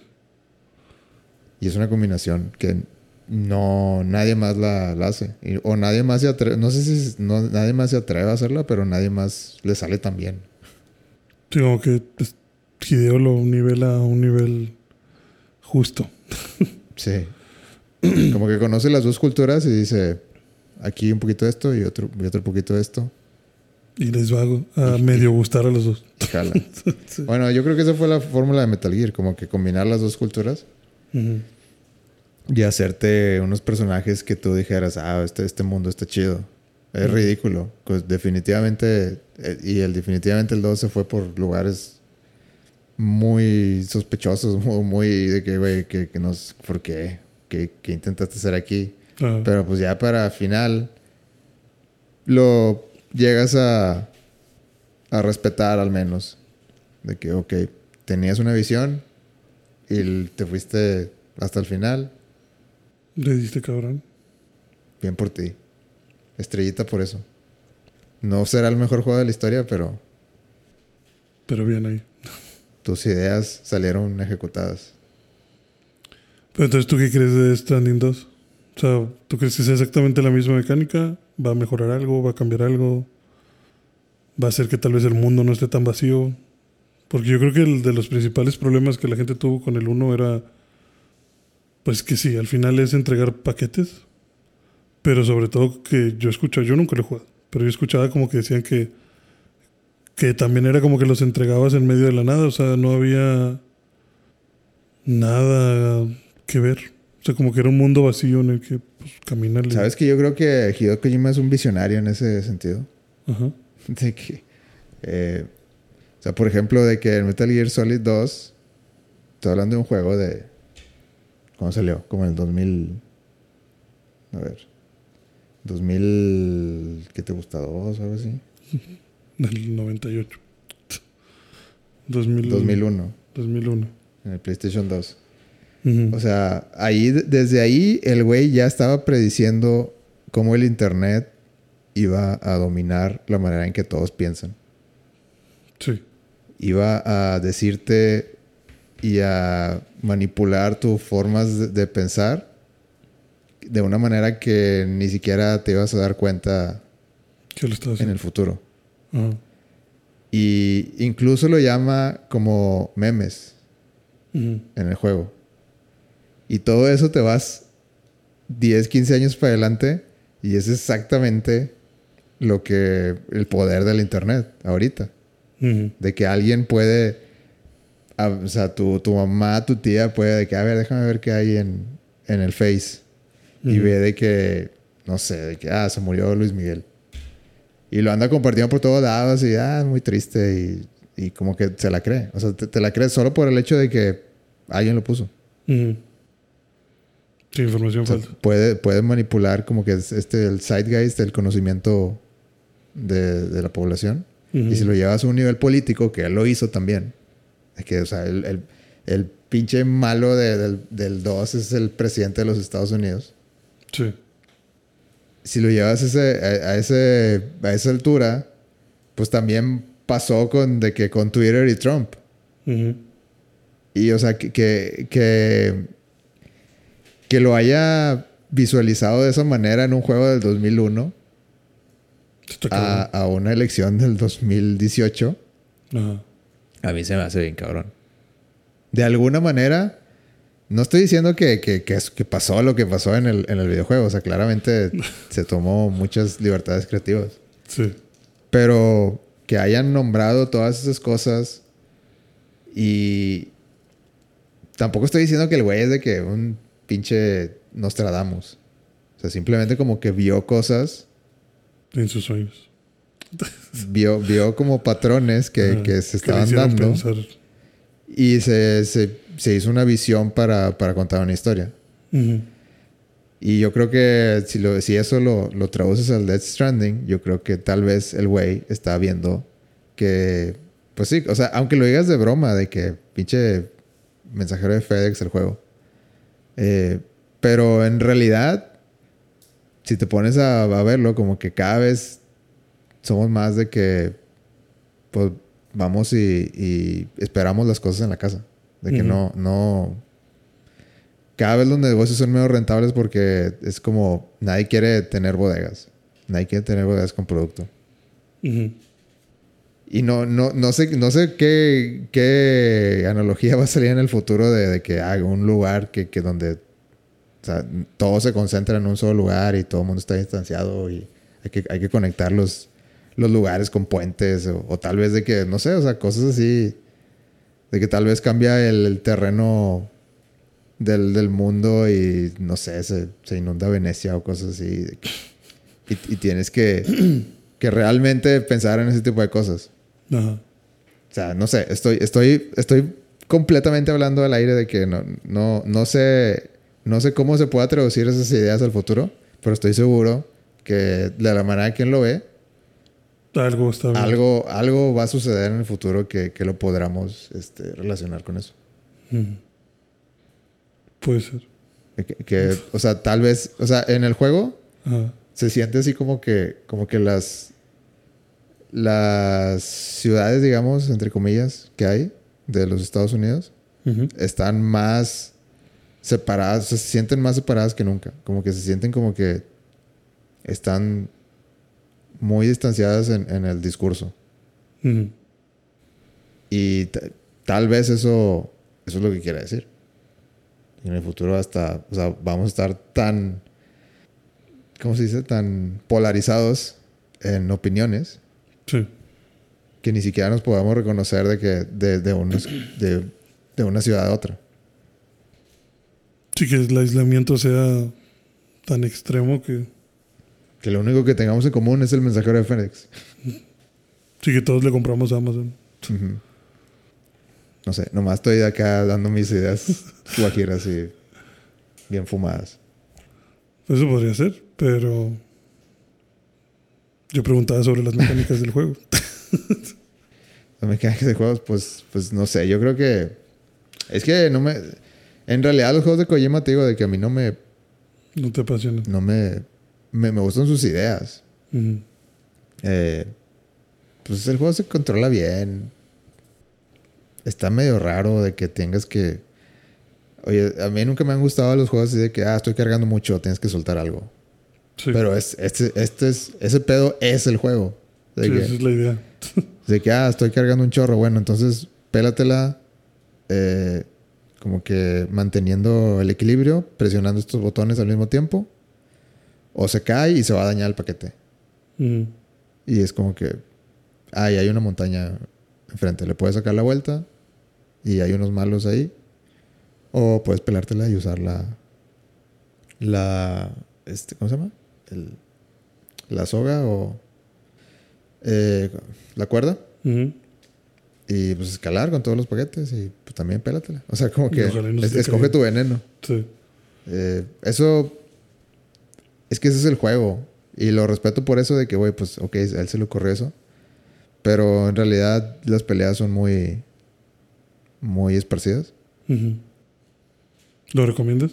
[SPEAKER 1] Y es una combinación que no, nadie más la, la hace. Y- o nadie más se atreve, no sé si no, nadie más se atreve a hacerla, pero nadie más le sale tan bien.
[SPEAKER 2] Sí, como que pues, Hideo lo nivela a un nivel justo. [LAUGHS]
[SPEAKER 1] Sí. Como que conoce las dos culturas y dice, aquí un poquito de esto y otro, y otro poquito de esto.
[SPEAKER 2] Y les va a medio gustar a los dos.
[SPEAKER 1] Jala. [LAUGHS] Bueno, yo creo que esa fue la fórmula de Metal Gear, como que combinar las dos culturas
[SPEAKER 2] Ujú.
[SPEAKER 1] y hacerte unos personajes que tú dijeras, ah, este, este mundo está chido. Es ridículo. Pues definitivamente, eh, y el definitivamente el 2 se fue por lugares muy sospechosos, [LAUGHS] muy, de que, güey, que, que nos, ¿por qué? ¿Qué, qué intentaste hacer aquí?
[SPEAKER 2] Ah,
[SPEAKER 1] Pero pues ya para final lo llegas a, a respetar al menos. De que, ok, tenías una visión y te fuiste hasta el final.
[SPEAKER 2] Le diste cabrón.
[SPEAKER 1] Bien por ti. Estrellita por eso. No será el mejor juego de la historia, pero
[SPEAKER 2] Pero bien ahí.
[SPEAKER 1] tus ideas salieron ejecutadas.
[SPEAKER 2] Pero entonces, ¿tú qué crees de Stranding 2? O sea, ¿tú crees que es exactamente la misma mecánica? ¿Va a mejorar algo? ¿Va a cambiar algo? ¿Va a hacer que tal vez el mundo no esté tan vacío? Porque yo creo que el de los principales problemas que la gente tuvo con el 1 era, pues que sí, al final es entregar paquetes, pero sobre todo que yo escuchaba, yo nunca lo he jugado, pero yo escuchaba como que decían que, que también era como que los entregabas en medio de la nada, o sea, no había nada que ver. O sea, como que era un mundo vacío en el que pues, caminarle.
[SPEAKER 1] ¿Sabes que yo creo que Hideo Kojima es un visionario en ese sentido?
[SPEAKER 2] Ajá. [LAUGHS]
[SPEAKER 1] De que. eh, o sea, por ejemplo, de que en Metal Gear Solid 2. Estoy hablando de un juego de. ¿Cuándo salió? Como en el 2000. A ver. 2000. ¿Qué te gusta? ¿2 o algo así? [LAUGHS]
[SPEAKER 2] Del 98. 2000,
[SPEAKER 1] 2001.
[SPEAKER 2] 2001.
[SPEAKER 1] En el PlayStation 2. O sea, ahí, desde ahí, el güey ya estaba prediciendo cómo el Internet iba a dominar la manera en que todos piensan.
[SPEAKER 2] Sí.
[SPEAKER 1] iba a decirte y a manipular tus formas de, pensar de una manera que ni siquiera te ibas a dar cuenta
[SPEAKER 2] ¿Qué lo estaba
[SPEAKER 1] en el futuro. Y incluso lo llama como memes en el juego. Y todo eso te vas 10, 15 años para adelante y es exactamente lo que el poder del internet ahorita. De que alguien puede. a- o sea, tu, tu mamá, tu tía puede de que, a ver, déjame ver qué hay en, en el Face. Y
[SPEAKER 2] Ujú.
[SPEAKER 1] ve de que, no sé, de que, ah, se murió Luis Miguel. Y lo anda compartiendo por todos lados y, ah, muy triste. Y, y como que se la cree. O sea, te, te la crees solo por el hecho de que alguien lo puso.
[SPEAKER 2] Ujú. Sí, información
[SPEAKER 1] O sea,
[SPEAKER 2] falsa.
[SPEAKER 1] puede, puede manipular como que es este, el zeitgeist, el conocimiento de, de la población. Y si lo llevas a un nivel político, que él lo hizo también. Es que, o sea, el, el, el pinche malo de- del, del 2 es el presidente de los Estados Unidos.
[SPEAKER 2] Sí.
[SPEAKER 1] Si lo llevas a, ese, a, a ese, a esa altura, pues también pasó con, de que con Twitter y Trump. Y, o sea, que, que, que, que lo haya visualizado de esa manera en un juego del 2001
[SPEAKER 2] Está
[SPEAKER 1] a, a una elección del 2018.
[SPEAKER 2] Ajá.
[SPEAKER 1] A mí se me hace bien cabrón. De alguna manera, no estoy diciendo que, que, que, que pasó lo que pasó en el, en el videojuego. O sea, claramente [LAUGHS] se tomó muchas libertades creativas.
[SPEAKER 2] Sí.
[SPEAKER 1] Pero que hayan nombrado todas esas cosas y tampoco estoy diciendo que el güey es de que un pinche Nostradamus. O sea, simplemente como que vio cosas,
[SPEAKER 2] En sus sueños.
[SPEAKER 1] vio, vio como patrones que, que se estaban dando.
[SPEAKER 2] pensar.
[SPEAKER 1] Y se, se, se hizo una visión para, para contar una historia. Y yo creo que si, lo, si eso lo, lo traduces al Death Stranding, yo creo que tal vez el güey está viendo que, pues sí, o sea, aunque lo digas de broma, de que pinche mensajero de FedEx el juego. Eh, pero en realidad, si te pones a, a verlo, como que cada vez somos más de que, pues vamos y, y esperamos las cosas en la casa. De que no, no, cada vez los negocios son menos rentables porque es como nadie quiere tener bodegas. Nadie quiere tener bodegas con producto.
[SPEAKER 2] Ujú.
[SPEAKER 1] Y no, no, no sé, no sé qué, qué analogía va a salir en el futuro de, que haga un lugar que, que donde todo se concentra en un solo lugar y todo el mundo está distanciado y hay que, hay que conectar los, los lugares con puentes o, tal vez de que, no sé, o sea, cosas así, de que tal vez cambia el, terreno del, del mundo y no sé, se, se inunda Venecia o cosas así. que- y, y tienes que, que realmente pensar en ese tipo de cosas.
[SPEAKER 2] Ajá.
[SPEAKER 1] O sea, no sé, estoy, estoy, estoy completamente hablando al aire de que no, no, no sé, no sé cómo se pueda traducir esas ideas al futuro, pero estoy seguro que de la manera que quien lo ve,
[SPEAKER 2] Algo está bien.
[SPEAKER 1] algo, algo va a suceder en el futuro que, que lo podamos este, relacionar con eso.
[SPEAKER 2] Puede ser.
[SPEAKER 1] Que, que, o sea, tal vez, o sea, en el juego
[SPEAKER 2] Ajá.
[SPEAKER 1] se siente así como que, como que las, las ciudades, digamos, entre comillas, que hay de los Estados Unidos, están más separadas, se sienten más separadas que nunca. Como que se sienten como que están muy distanciadas en, en el discurso. Y ta- tal vez eso, eso es lo que quiere decir. En el futuro hasta, o sea, vamos a estar tan, ¿cómo se dice? Tan polarizados en opiniones
[SPEAKER 2] Sí.
[SPEAKER 1] que ni siquiera nos podamos reconocer de que de, de, unos- de, de una ciudad a otra.
[SPEAKER 2] Sí, que el aislamiento sea tan extremo que.
[SPEAKER 1] Que lo único que tengamos en común es el mensajero de Fénix.
[SPEAKER 2] Sí, que todos le compramos a Amazon.
[SPEAKER 1] No sé, nomás estoy acá dando mis ideas guajiras y bien fumadas.
[SPEAKER 2] Eso podría ser, pero. Yo preguntaba sobre las mecánicas del juego. [LAUGHS]
[SPEAKER 1] Las mecánicas de juegos, pues, pues no sé, yo creo que... Es que no me... En realidad los juegos de Kojima te digo de que a mí no me...
[SPEAKER 2] No te apasiona.
[SPEAKER 1] No me... Me, me gustan sus ideas. Eh, pues el juego se controla bien. Está medio raro de que tengas que... Oye, a mí nunca me han gustado los juegos así de que, ah, estoy cargando mucho, tienes que soltar algo.
[SPEAKER 2] Sí,
[SPEAKER 1] Pero es, este, este es, ese pedo es el juego. De,
[SPEAKER 2] sí,
[SPEAKER 1] que,
[SPEAKER 2] esa es la idea. [LAUGHS]
[SPEAKER 1] de que, ah, estoy cargando un chorro. Bueno, entonces pélatela eh, como que manteniendo el equilibrio, presionando estos botones al mismo tiempo. O se cae y se va a dañar el paquete.
[SPEAKER 2] Ujú.
[SPEAKER 1] Y es como que, ah, y hay una montaña enfrente. Le puedes sacar la vuelta y hay unos malos ahí. O puedes pelártela y usar la, la, este, ¿cómo se llama? El, la soga o eh, la cuerda. Y pues escalar con todos los paquetes y pues también pélatela. O sea, como que
[SPEAKER 2] no
[SPEAKER 1] es- escoge tu veneno.
[SPEAKER 2] Sí.
[SPEAKER 1] Eh, eso es que ese es el juego. Y lo respeto por eso de que, güey, pues, ok, a él se le ocurrió eso. Pero en realidad las peleas son muy, muy esparcidas.
[SPEAKER 2] ¿Lo recomiendas?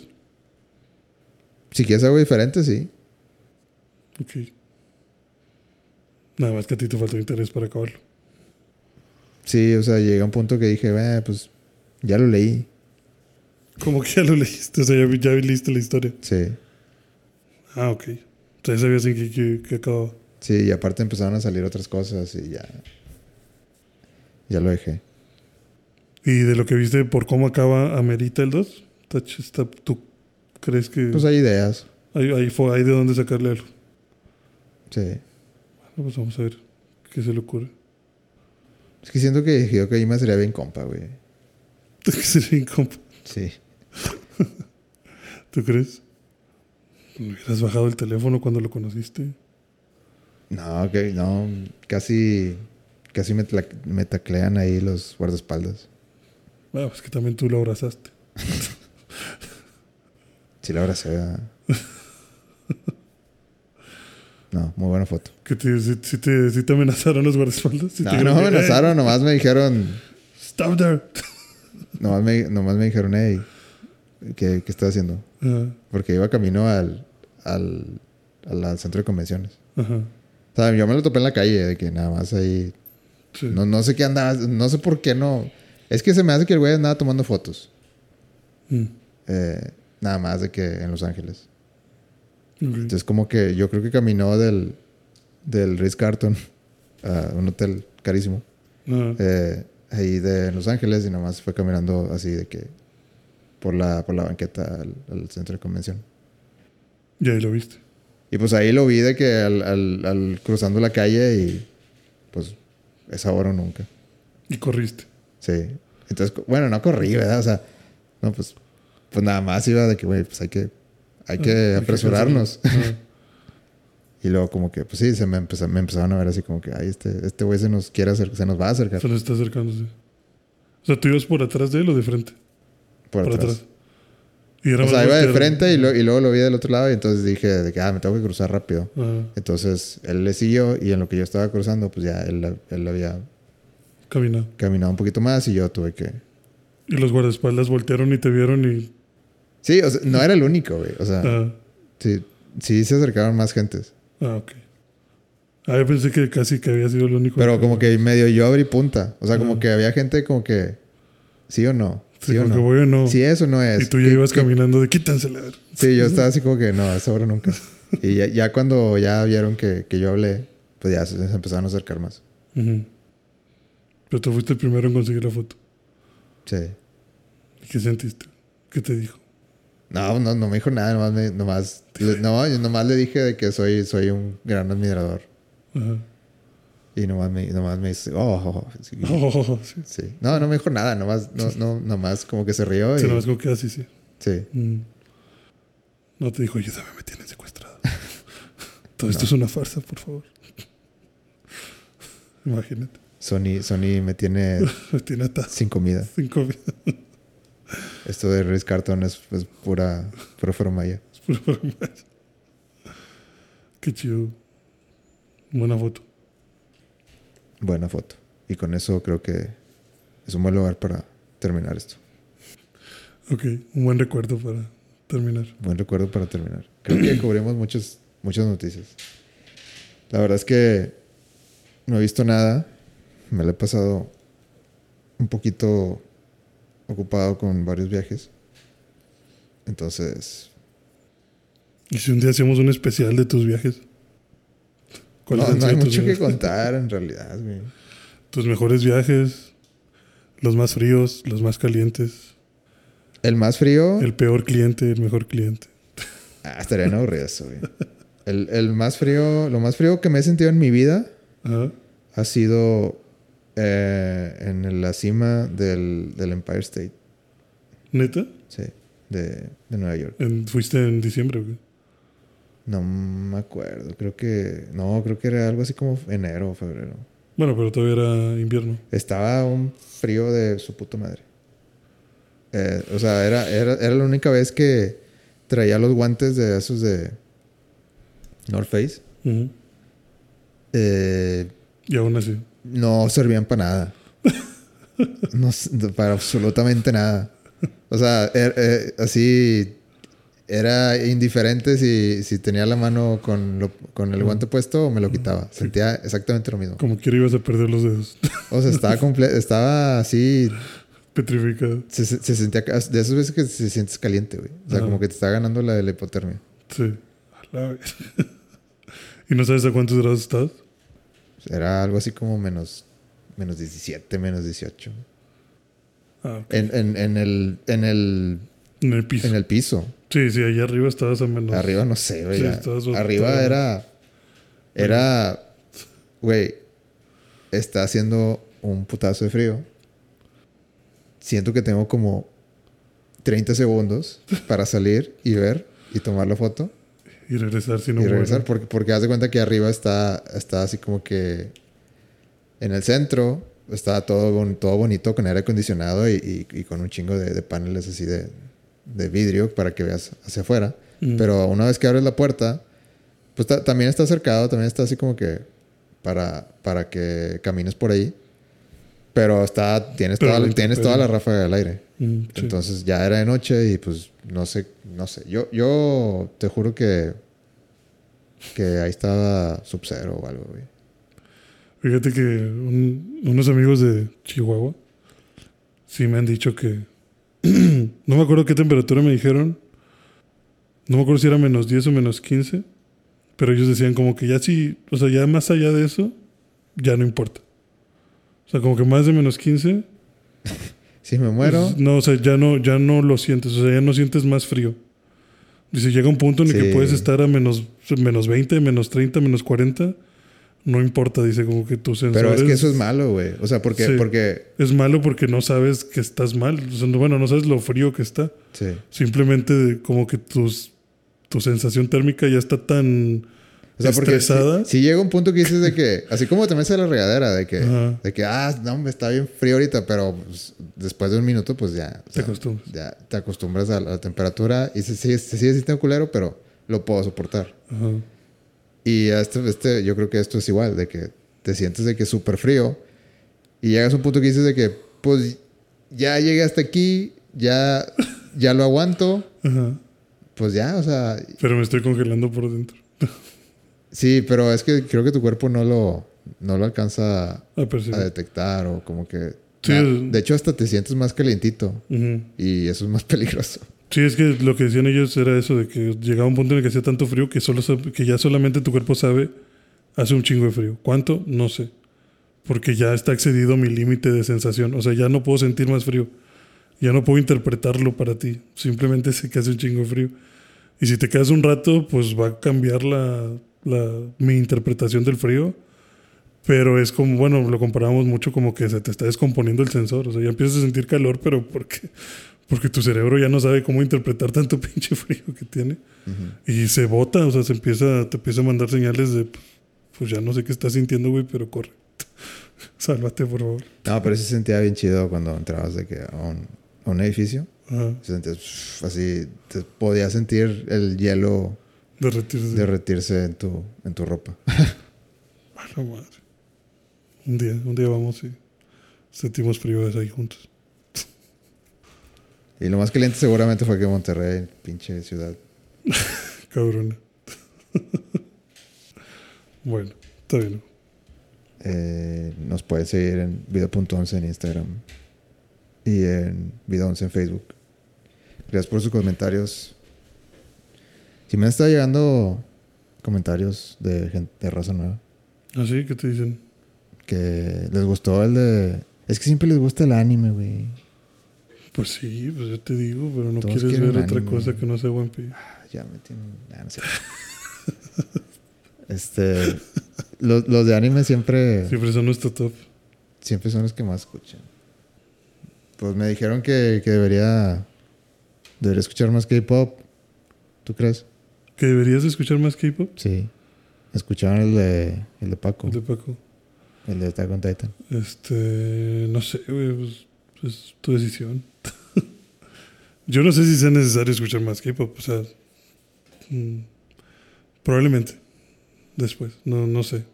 [SPEAKER 1] Si quieres algo diferente, sí.
[SPEAKER 2] Ok. Nada más que a ti te falta interés para acabarlo.
[SPEAKER 1] Sí, o sea, llega un punto que dije, eh, pues, ya lo leí.
[SPEAKER 2] Como que ya lo leíste, o sea, ya, ya leíste la historia.
[SPEAKER 1] Sí.
[SPEAKER 2] Ah, ok. Ya sabías en qué, qué acababa.
[SPEAKER 1] Sí, y aparte empezaron a salir otras cosas y ya. Ya lo dejé.
[SPEAKER 2] Y de lo que viste por cómo acaba, ¿amerita el 2? Está ch- está- ¿Tú crees que
[SPEAKER 1] Pues hay ideas.
[SPEAKER 2] fo- hay de dónde sacarle algo?
[SPEAKER 1] Sí.
[SPEAKER 2] Bueno, pues vamos a ver qué se le ocurre.
[SPEAKER 1] Es que siento que Hideo Kojima sería bien compa, güey. [LAUGHS]
[SPEAKER 2] Que sería incómodo.
[SPEAKER 1] Sí.
[SPEAKER 2] ¿Tú crees? ¿No hubieras bajado el teléfono cuando lo conociste?
[SPEAKER 1] No, que no, casi, casi me, tla- me taclean ahí los guardaespaldas.
[SPEAKER 2] Ah, pues que también tú lo abrazaste.
[SPEAKER 1] Sí, la abracé. [LAUGHS] No, muy buena foto.
[SPEAKER 2] ¿Que te, si, si te, si te amenazaron los guardaespaldas? Si
[SPEAKER 1] No, me amenazaron, nomás me dijeron,
[SPEAKER 2] "Hey, stop there. [LAUGHS]
[SPEAKER 1] nomás me, nomás me dijeron, hey, ¿qué, qué estás haciendo? Porque iba camino al, al, al, centro de convenciones.
[SPEAKER 2] ajá.
[SPEAKER 1] O sea, yo me lo topé en la calle, de que nada más ahí,
[SPEAKER 2] Sí.
[SPEAKER 1] no, no sé qué andaba, no sé por qué no. Es que se me hace que el güey andaba tomando fotos.
[SPEAKER 2] Mm,
[SPEAKER 1] eh, nada más de que en Los Ángeles. Entonces como que yo creo que caminó del, del Ritz Carton a un hotel carísimo eh, ahí de Los Ángeles y nomás fue caminando así de que por la, por la banqueta al, al centro de convención.
[SPEAKER 2] y ahí lo viste.
[SPEAKER 1] Y pues ahí lo vi de que al, al- al cruzando la calle y pues es ahora o nunca.
[SPEAKER 2] Y corriste.
[SPEAKER 1] Sí. Entonces, bueno, no corrí, ¿verdad? O sea, no, pues, pues nada más iba de que, güey, pues hay que, hay que
[SPEAKER 2] Ah, hay que
[SPEAKER 1] apresurarnos. [LAUGHS] y luego como que, pues sí, se me, empezó- me empezaron a ver así como que, ay, este, este güey se nos quiere acercar, se nos va a acercar
[SPEAKER 2] se le está acercándose. O sea, tú ibas por atrás de él o de frente.
[SPEAKER 1] por,
[SPEAKER 2] por
[SPEAKER 1] atrás.
[SPEAKER 2] atrás. Y era
[SPEAKER 1] O sea, iba de frente y, lo- y luego lo vi del otro lado y entonces dije de que, ah, me tengo que cruzar rápido.
[SPEAKER 2] Ajá.
[SPEAKER 1] Entonces él le siguió y en lo que yo estaba cruzando, pues ya él, él había
[SPEAKER 2] Caminado.
[SPEAKER 1] caminado un poquito más y yo tuve que...
[SPEAKER 2] Y los guardaespaldas voltearon y te vieron y.
[SPEAKER 1] Sí, o sea, no era el único, güey. O sea,
[SPEAKER 2] Ah,
[SPEAKER 1] sí, sí se acercaron más gentes.
[SPEAKER 2] ah, ok. Ah, yo pensé que casi que había sido el único.
[SPEAKER 1] Pero como que medio yo abrí punta. O sea, como
[SPEAKER 2] Ajá.
[SPEAKER 1] que había gente como que... ¿Sí o no?
[SPEAKER 2] Sí,
[SPEAKER 1] ¿Sí, o
[SPEAKER 2] como
[SPEAKER 1] no?
[SPEAKER 2] que voy o no.
[SPEAKER 1] Sí, eso no es.
[SPEAKER 2] y tú ya
[SPEAKER 1] ¿Qué-
[SPEAKER 2] ibas caminando de quítansela.
[SPEAKER 1] Sí, yo estaba así como que no, eso ahora nunca. [LAUGHS] Y ya, ya cuando ya vieron que, que yo hablé, pues ya se, empezaron a acercar más.
[SPEAKER 2] Pero tú fuiste el primero en conseguir la foto.
[SPEAKER 1] Sí.
[SPEAKER 2] ¿Y qué sentiste? ¿Qué te dijo?
[SPEAKER 1] No, no, no me dijo nada, nomás, me- nomás, le, no, yo nomás le dije de que soy, soy un gran admirador. Y nomás me, nomás me dice, oh, oh, oh", sí, [LAUGHS]
[SPEAKER 2] Oh, sí.
[SPEAKER 1] sí. No, no me dijo nada, nomás, no, no, nomás como que se rió.
[SPEAKER 2] Se
[SPEAKER 1] Y,
[SPEAKER 2] lo ves como que así, sí.
[SPEAKER 1] sí.
[SPEAKER 2] Mm. No te dijo, ayúdame, me tienen secuestrado. [LAUGHS] Todo esto es una farsa, por favor. [LAUGHS] Imagínate.
[SPEAKER 1] Sony, Sony me tiene
[SPEAKER 2] Me tiene atado
[SPEAKER 1] sin comida.
[SPEAKER 2] cinco
[SPEAKER 1] Esto de Riz Carton es, es pura, pura formaya. [LAUGHS]
[SPEAKER 2] Qué chido. Buena foto.
[SPEAKER 1] Buena foto. Y con eso creo que es un buen lugar para terminar esto.
[SPEAKER 2] Ok, un buen recuerdo para terminar.
[SPEAKER 1] Buen recuerdo para terminar. Creo que cubrimos muchas, muchas noticias. La verdad es que no he visto nada. Me lo he pasado un poquito ocupado con varios viajes. Entonces,
[SPEAKER 2] ¿Y si un día hacemos un especial de tus viajes?
[SPEAKER 1] no,
[SPEAKER 2] ¿Cuáles han
[SPEAKER 1] no hay mucho que contar en realidad. güey.
[SPEAKER 2] Tus mejores viajes, los más fríos, los más calientes,
[SPEAKER 1] El más frío.
[SPEAKER 2] el peor cliente, el mejor cliente.
[SPEAKER 1] Ah, estaría en aburrido eso, güey. El, el más frío, lo más frío que me he sentido en mi vida
[SPEAKER 2] Ajá.
[SPEAKER 1] ha sido eh, en la cima del, del Empire State,
[SPEAKER 2] ¿Neta?
[SPEAKER 1] sí, de, de Nueva York.
[SPEAKER 2] En- ¿Fuiste en diciembre o qué?
[SPEAKER 1] No me acuerdo, creo que, no, creo que era algo así como enero o febrero.
[SPEAKER 2] Bueno, pero todavía era invierno.
[SPEAKER 1] Estaba un frío de su puta madre. Eh, o sea, era, era, era la única vez que traía los guantes de esos de North Face. Eh,
[SPEAKER 2] Y aún así.
[SPEAKER 1] No servían para nada. No, para absolutamente nada. O sea, er- eh, así era indiferente si, si tenía la mano con, lo- con el guante puesto o me lo quitaba. Sentía exactamente lo mismo.
[SPEAKER 2] Como quiera ibas a perder los dedos.
[SPEAKER 1] O sea, estaba comple- estaba así.
[SPEAKER 2] Petrificado.
[SPEAKER 1] Se, se- se sentía de esas veces que se sientes caliente, güey. O sea, como que te está ganando la de la hipotermia.
[SPEAKER 2] Sí. A la vez. [LAUGHS] ¿Y no sabes a cuántos grados estás?
[SPEAKER 1] Era algo así como menos, menos 17, menos 18.
[SPEAKER 2] Ah, ok.
[SPEAKER 1] En, en, en el, en, el,
[SPEAKER 2] En el piso.
[SPEAKER 1] en el piso.
[SPEAKER 2] Sí, sí, allá arriba estabas a menos.
[SPEAKER 1] Arriba no sé, güey.
[SPEAKER 2] Sí,
[SPEAKER 1] Arriba era. Era. Güey. Está haciendo un putazo de frío. Siento que tengo como 30 segundos para salir y ver y tomar la foto
[SPEAKER 2] Y regresar si no
[SPEAKER 1] y regresar. Porque, porque haz de cuenta que arriba está, está así como que. En el centro está todo, todo bonito con aire acondicionado y, y- y con un chingo de, de paneles así de, de vidrio para que veas hacia afuera.
[SPEAKER 2] Mm.
[SPEAKER 1] Pero una vez que abres la puerta, pues ta- también está cercado, también está así como que para, para que camines por ahí. Pero está, tienes,
[SPEAKER 2] Pero
[SPEAKER 1] toda, tienes toda la ráfaga del aire.
[SPEAKER 2] Mm, sí.
[SPEAKER 1] Entonces ya era de noche y pues no sé, no sé. Yo, yo te juro que, que ahí estaba Sub-Zero o algo, güey.
[SPEAKER 2] Fíjate que un- unos amigos de Chihuahua sí me han dicho que. [CLEARS THROAT] no me acuerdo qué temperatura me dijeron. No me acuerdo si era menos 10 o menos 15. Pero ellos decían como que ya sí, o sea, ya más allá de eso, ya no importa. O sea, como que más de menos 15. [LAUGHS]
[SPEAKER 1] Si me muero.
[SPEAKER 2] pues, no, o sea, ya no, ya no lo sientes. O sea, ya no sientes más frío. Dice, llega un punto en el
[SPEAKER 1] Sí.
[SPEAKER 2] que puedes estar a menos, menos 20, menos 30, menos 40. No importa, dice, como que tus sensores...
[SPEAKER 1] pero es que eso es malo, güey. O sea, porque,
[SPEAKER 2] Sí.
[SPEAKER 1] porque.
[SPEAKER 2] Es malo porque no sabes que estás mal. O sea, no- bueno, no sabes lo frío que está.
[SPEAKER 1] Sí.
[SPEAKER 2] Simplemente como que tus, tu sensación térmica ya está tan
[SPEAKER 1] O sea, porque si,
[SPEAKER 2] estresada.
[SPEAKER 1] si llega un punto que dices de que, así como te metes a la regadera, de que,
[SPEAKER 2] Ajá.
[SPEAKER 1] de que, ah, no, me está bien frío ahorita, pero pues, después de un minuto, pues ya.
[SPEAKER 2] Te
[SPEAKER 1] sea,
[SPEAKER 2] acostumbras.
[SPEAKER 1] Ya te acostumbras a la, temperatura y se sigue, se sigue sintiendo culero, pero lo puedo soportar.
[SPEAKER 2] Ajá.
[SPEAKER 1] Y este, este, yo creo que esto es igual, de que te sientes de que es súper frío y llegas a un punto que dices de que, pues, ya llegué hasta aquí, ya, ya lo aguanto,
[SPEAKER 2] Ajá.
[SPEAKER 1] pues ya, o sea,
[SPEAKER 2] Pero me estoy congelando por dentro. [LAUGHS]
[SPEAKER 1] sí, pero es que creo que tu cuerpo no lo, no lo alcanza
[SPEAKER 2] A
[SPEAKER 1] detectar o como que...
[SPEAKER 2] Sí,
[SPEAKER 1] na-
[SPEAKER 2] es-
[SPEAKER 1] de hecho, hasta te sientes más calientito y eso es más [LAUGHS] peligroso.
[SPEAKER 2] Sí, es que lo que decían ellos era eso, de que llegaba un punto en el que hacía tanto frío que, solo, que ya solamente tu cuerpo sabe, hace un chingo de frío. ¿Cuánto? No sé. Porque ya está excedido mi límite de sensación. O sea, ya no puedo sentir más frío. Ya no puedo interpretarlo para ti. Simplemente sé que hace un chingo de frío. Y si te quedas un rato, pues va a cambiar la, la- mi interpretación del frío. Pero es como, bueno, lo comparamos mucho como que se te está descomponiendo el sensor. O sea, ya empiezas a sentir calor, pero porque, porque tu cerebro ya no sabe cómo interpretar tanto [LAUGHS] pinche frío que tiene. Y se bota, o sea, se empieza, te empieza a mandar señales de, pues ya no sé qué estás sintiendo, güey, pero corre. [LAUGHS] Sálvate, por favor.
[SPEAKER 1] No, pero se sentía bien chido cuando entrabas de que a un, a un edificio.
[SPEAKER 2] Ajá,
[SPEAKER 1] Se sentías pff, así, te podías sentir el hielo
[SPEAKER 2] derretirse.
[SPEAKER 1] derretirse en tu, en tu ropa. [LAUGHS]
[SPEAKER 2] Madre. Un día, un día vamos y sentimos frío ahí juntos.
[SPEAKER 1] Y lo más caliente seguramente fue que Monterrey, pinche ciudad. [LAUGHS]
[SPEAKER 2] Cabrona. [LAUGHS] bueno, está bien.
[SPEAKER 1] Eh, nos pueden seguir en video.11 en Instagram y en video11 en Facebook. Gracias por sus comentarios. Si me han estado llegando comentarios de gente de raza nueva
[SPEAKER 2] ¿Así? ¿Qué te dicen?
[SPEAKER 1] que les gustó el de. Es que siempre les gusta el anime, güey.
[SPEAKER 2] Pues sí, pues yo te digo, pero no
[SPEAKER 1] Todos
[SPEAKER 2] quieres ver otra cosa que no sea One Piece.
[SPEAKER 1] Ah, Ya me tienen. nah, no sé. [LAUGHS] este. Los, los de anime siempre.
[SPEAKER 2] Siempre son nuestro top.
[SPEAKER 1] siempre son los que más escuchan. Pues me dijeron que, que debería, debería escuchar más K-pop. ¿Tú crees?
[SPEAKER 2] ¿Que deberías escuchar más K-pop?
[SPEAKER 1] Sí. Escucharon el de, el de Paco,
[SPEAKER 2] El de Paco.
[SPEAKER 1] el de Attack on Titan.
[SPEAKER 2] Este, no sé, güey, pues, pues, tu decisión. [LAUGHS] Yo no sé si sea necesario escuchar más K-pop, o sea, mm, probablemente después, no, no sé.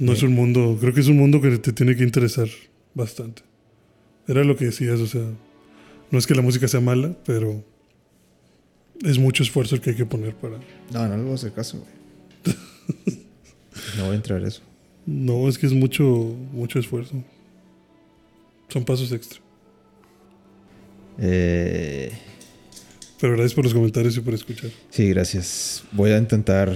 [SPEAKER 2] No es un mundo, creo que es un mundo que te tiene que interesar bastante. Era lo que decías, o sea, no es que la música sea mala, pero es mucho esfuerzo el que hay que poner para...
[SPEAKER 1] No, no le voy a hacer caso, güey. no voy a entrar a eso.
[SPEAKER 2] No, es que es mucho, mucho esfuerzo. Son pasos extra.
[SPEAKER 1] Eh,
[SPEAKER 2] Pero gracias por los comentarios y por escuchar.
[SPEAKER 1] sí, gracias. Voy a intentar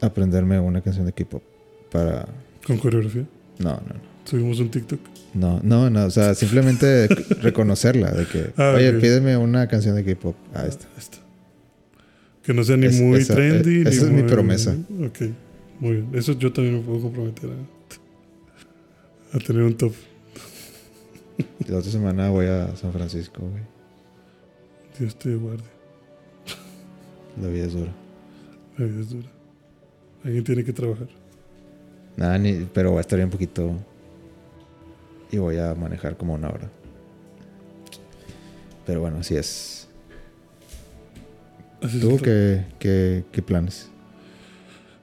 [SPEAKER 1] aprenderme una canción de K-pop para...
[SPEAKER 2] Con coreografía.
[SPEAKER 1] No, no, no.
[SPEAKER 2] Subimos un TikTok.
[SPEAKER 1] No, no, no. O sea, simplemente reconocerla. De que,
[SPEAKER 2] Ah,
[SPEAKER 1] oye, pídeme una canción de K-pop. Ah, esta.
[SPEAKER 2] Esta. Que no sea ni
[SPEAKER 1] Es-
[SPEAKER 2] muy
[SPEAKER 1] esa-
[SPEAKER 2] trendy.
[SPEAKER 1] eh,
[SPEAKER 2] ni
[SPEAKER 1] esa es mi
[SPEAKER 2] muy-
[SPEAKER 1] promesa.
[SPEAKER 2] Ok, muy bien. Eso yo también me puedo comprometer a, a tener un top.
[SPEAKER 1] La otra semana voy a San Francisco, güey.
[SPEAKER 2] Dios te guarde.
[SPEAKER 1] La vida es dura.
[SPEAKER 2] La vida es dura. Alguien tiene que trabajar.
[SPEAKER 1] Nada, ni, pero voy a estar bien poquito. Y voy a manejar como una hora. Pero bueno, así es.
[SPEAKER 2] Así
[SPEAKER 1] ¿Tú qué, qué, qué planes?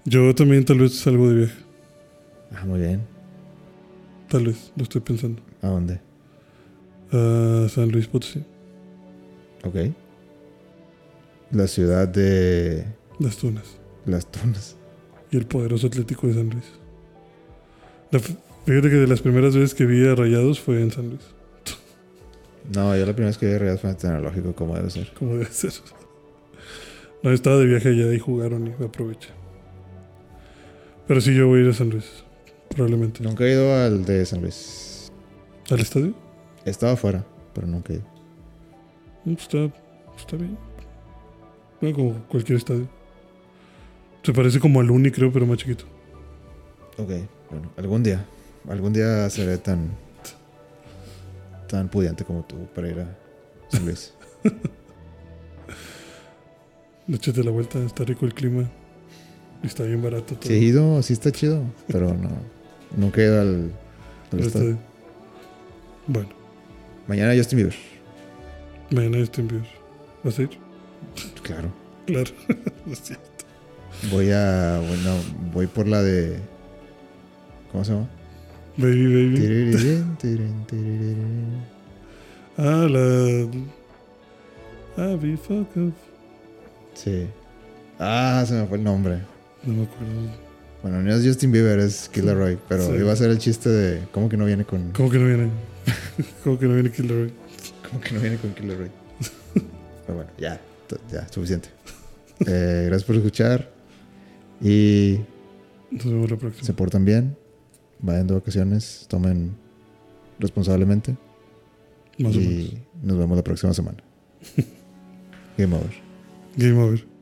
[SPEAKER 2] Yo también tal vez salgo de viaje.
[SPEAKER 1] Ah, muy bien.
[SPEAKER 2] Tal vez, lo estoy pensando.
[SPEAKER 1] ¿A dónde?
[SPEAKER 2] A San Luis Potosí.
[SPEAKER 1] Ok. La ciudad de
[SPEAKER 2] Las Tunas.
[SPEAKER 1] Las Tunas.
[SPEAKER 2] y el poderoso Atlético de San Luis. La fíjate que de las primeras veces que vi a Rayados fue en San Luis,
[SPEAKER 1] No, yo la primera vez que vi a Real fue en el tecnológico, como debe ser.
[SPEAKER 2] como debe ser. No, estaba de viaje allá y jugaron y aproveché. Pero sí, yo voy a ir a San Luis. Probablemente.
[SPEAKER 1] Nunca he ido al de San Luis.
[SPEAKER 2] ¿Al estadio?
[SPEAKER 1] He estado afuera, pero nunca he ido.
[SPEAKER 2] Mm, Está, está bien. Como cualquier estadio. Se parece como al Uni, creo, pero más chiquito.
[SPEAKER 1] Ok, bueno, algún día. Algún día seré tan. tan pudiente como tú para ir a San Luis. [LAUGHS]
[SPEAKER 2] Échate la vuelta, está rico el clima. Y está bien barato todo.
[SPEAKER 1] Sí he ido, sí está chido, pero no. Nunca he ido al, al estadio.
[SPEAKER 2] Bueno,
[SPEAKER 1] Mañana Justin Bieber.
[SPEAKER 2] mañana estoy en Bieber. ¿Vas a ir?
[SPEAKER 1] Claro.
[SPEAKER 2] Claro. No [LAUGHS] es cierto.
[SPEAKER 1] Voy a. Bueno, voy por la de. ¿Cómo se llama?
[SPEAKER 2] Baby, baby. [LAUGHS] Ah, la. Ah, be fuck off.
[SPEAKER 1] Sí. Ah, se me fue el nombre.
[SPEAKER 2] No me acuerdo.
[SPEAKER 1] Bueno, no es Justin Bieber, es Killer Roy. Pero
[SPEAKER 2] Sí.
[SPEAKER 1] iba a ser el chiste de. ¿Cómo que no viene con.
[SPEAKER 2] ¿Cómo que no viene? [LAUGHS] ¿Cómo que no viene Killer Roy?
[SPEAKER 1] ¿Cómo que no viene con Killer Roy? [LAUGHS] Pero bueno, ya. Ya, suficiente. Eh, gracias por escuchar. Y
[SPEAKER 2] Nos vemos la
[SPEAKER 1] se
[SPEAKER 2] próxima.
[SPEAKER 1] portan bien. Vayan de vacaciones. Tomen responsablemente.
[SPEAKER 2] Más o menos.
[SPEAKER 1] y nos vemos la próxima semana. [LAUGHS] Game over.
[SPEAKER 2] Game over.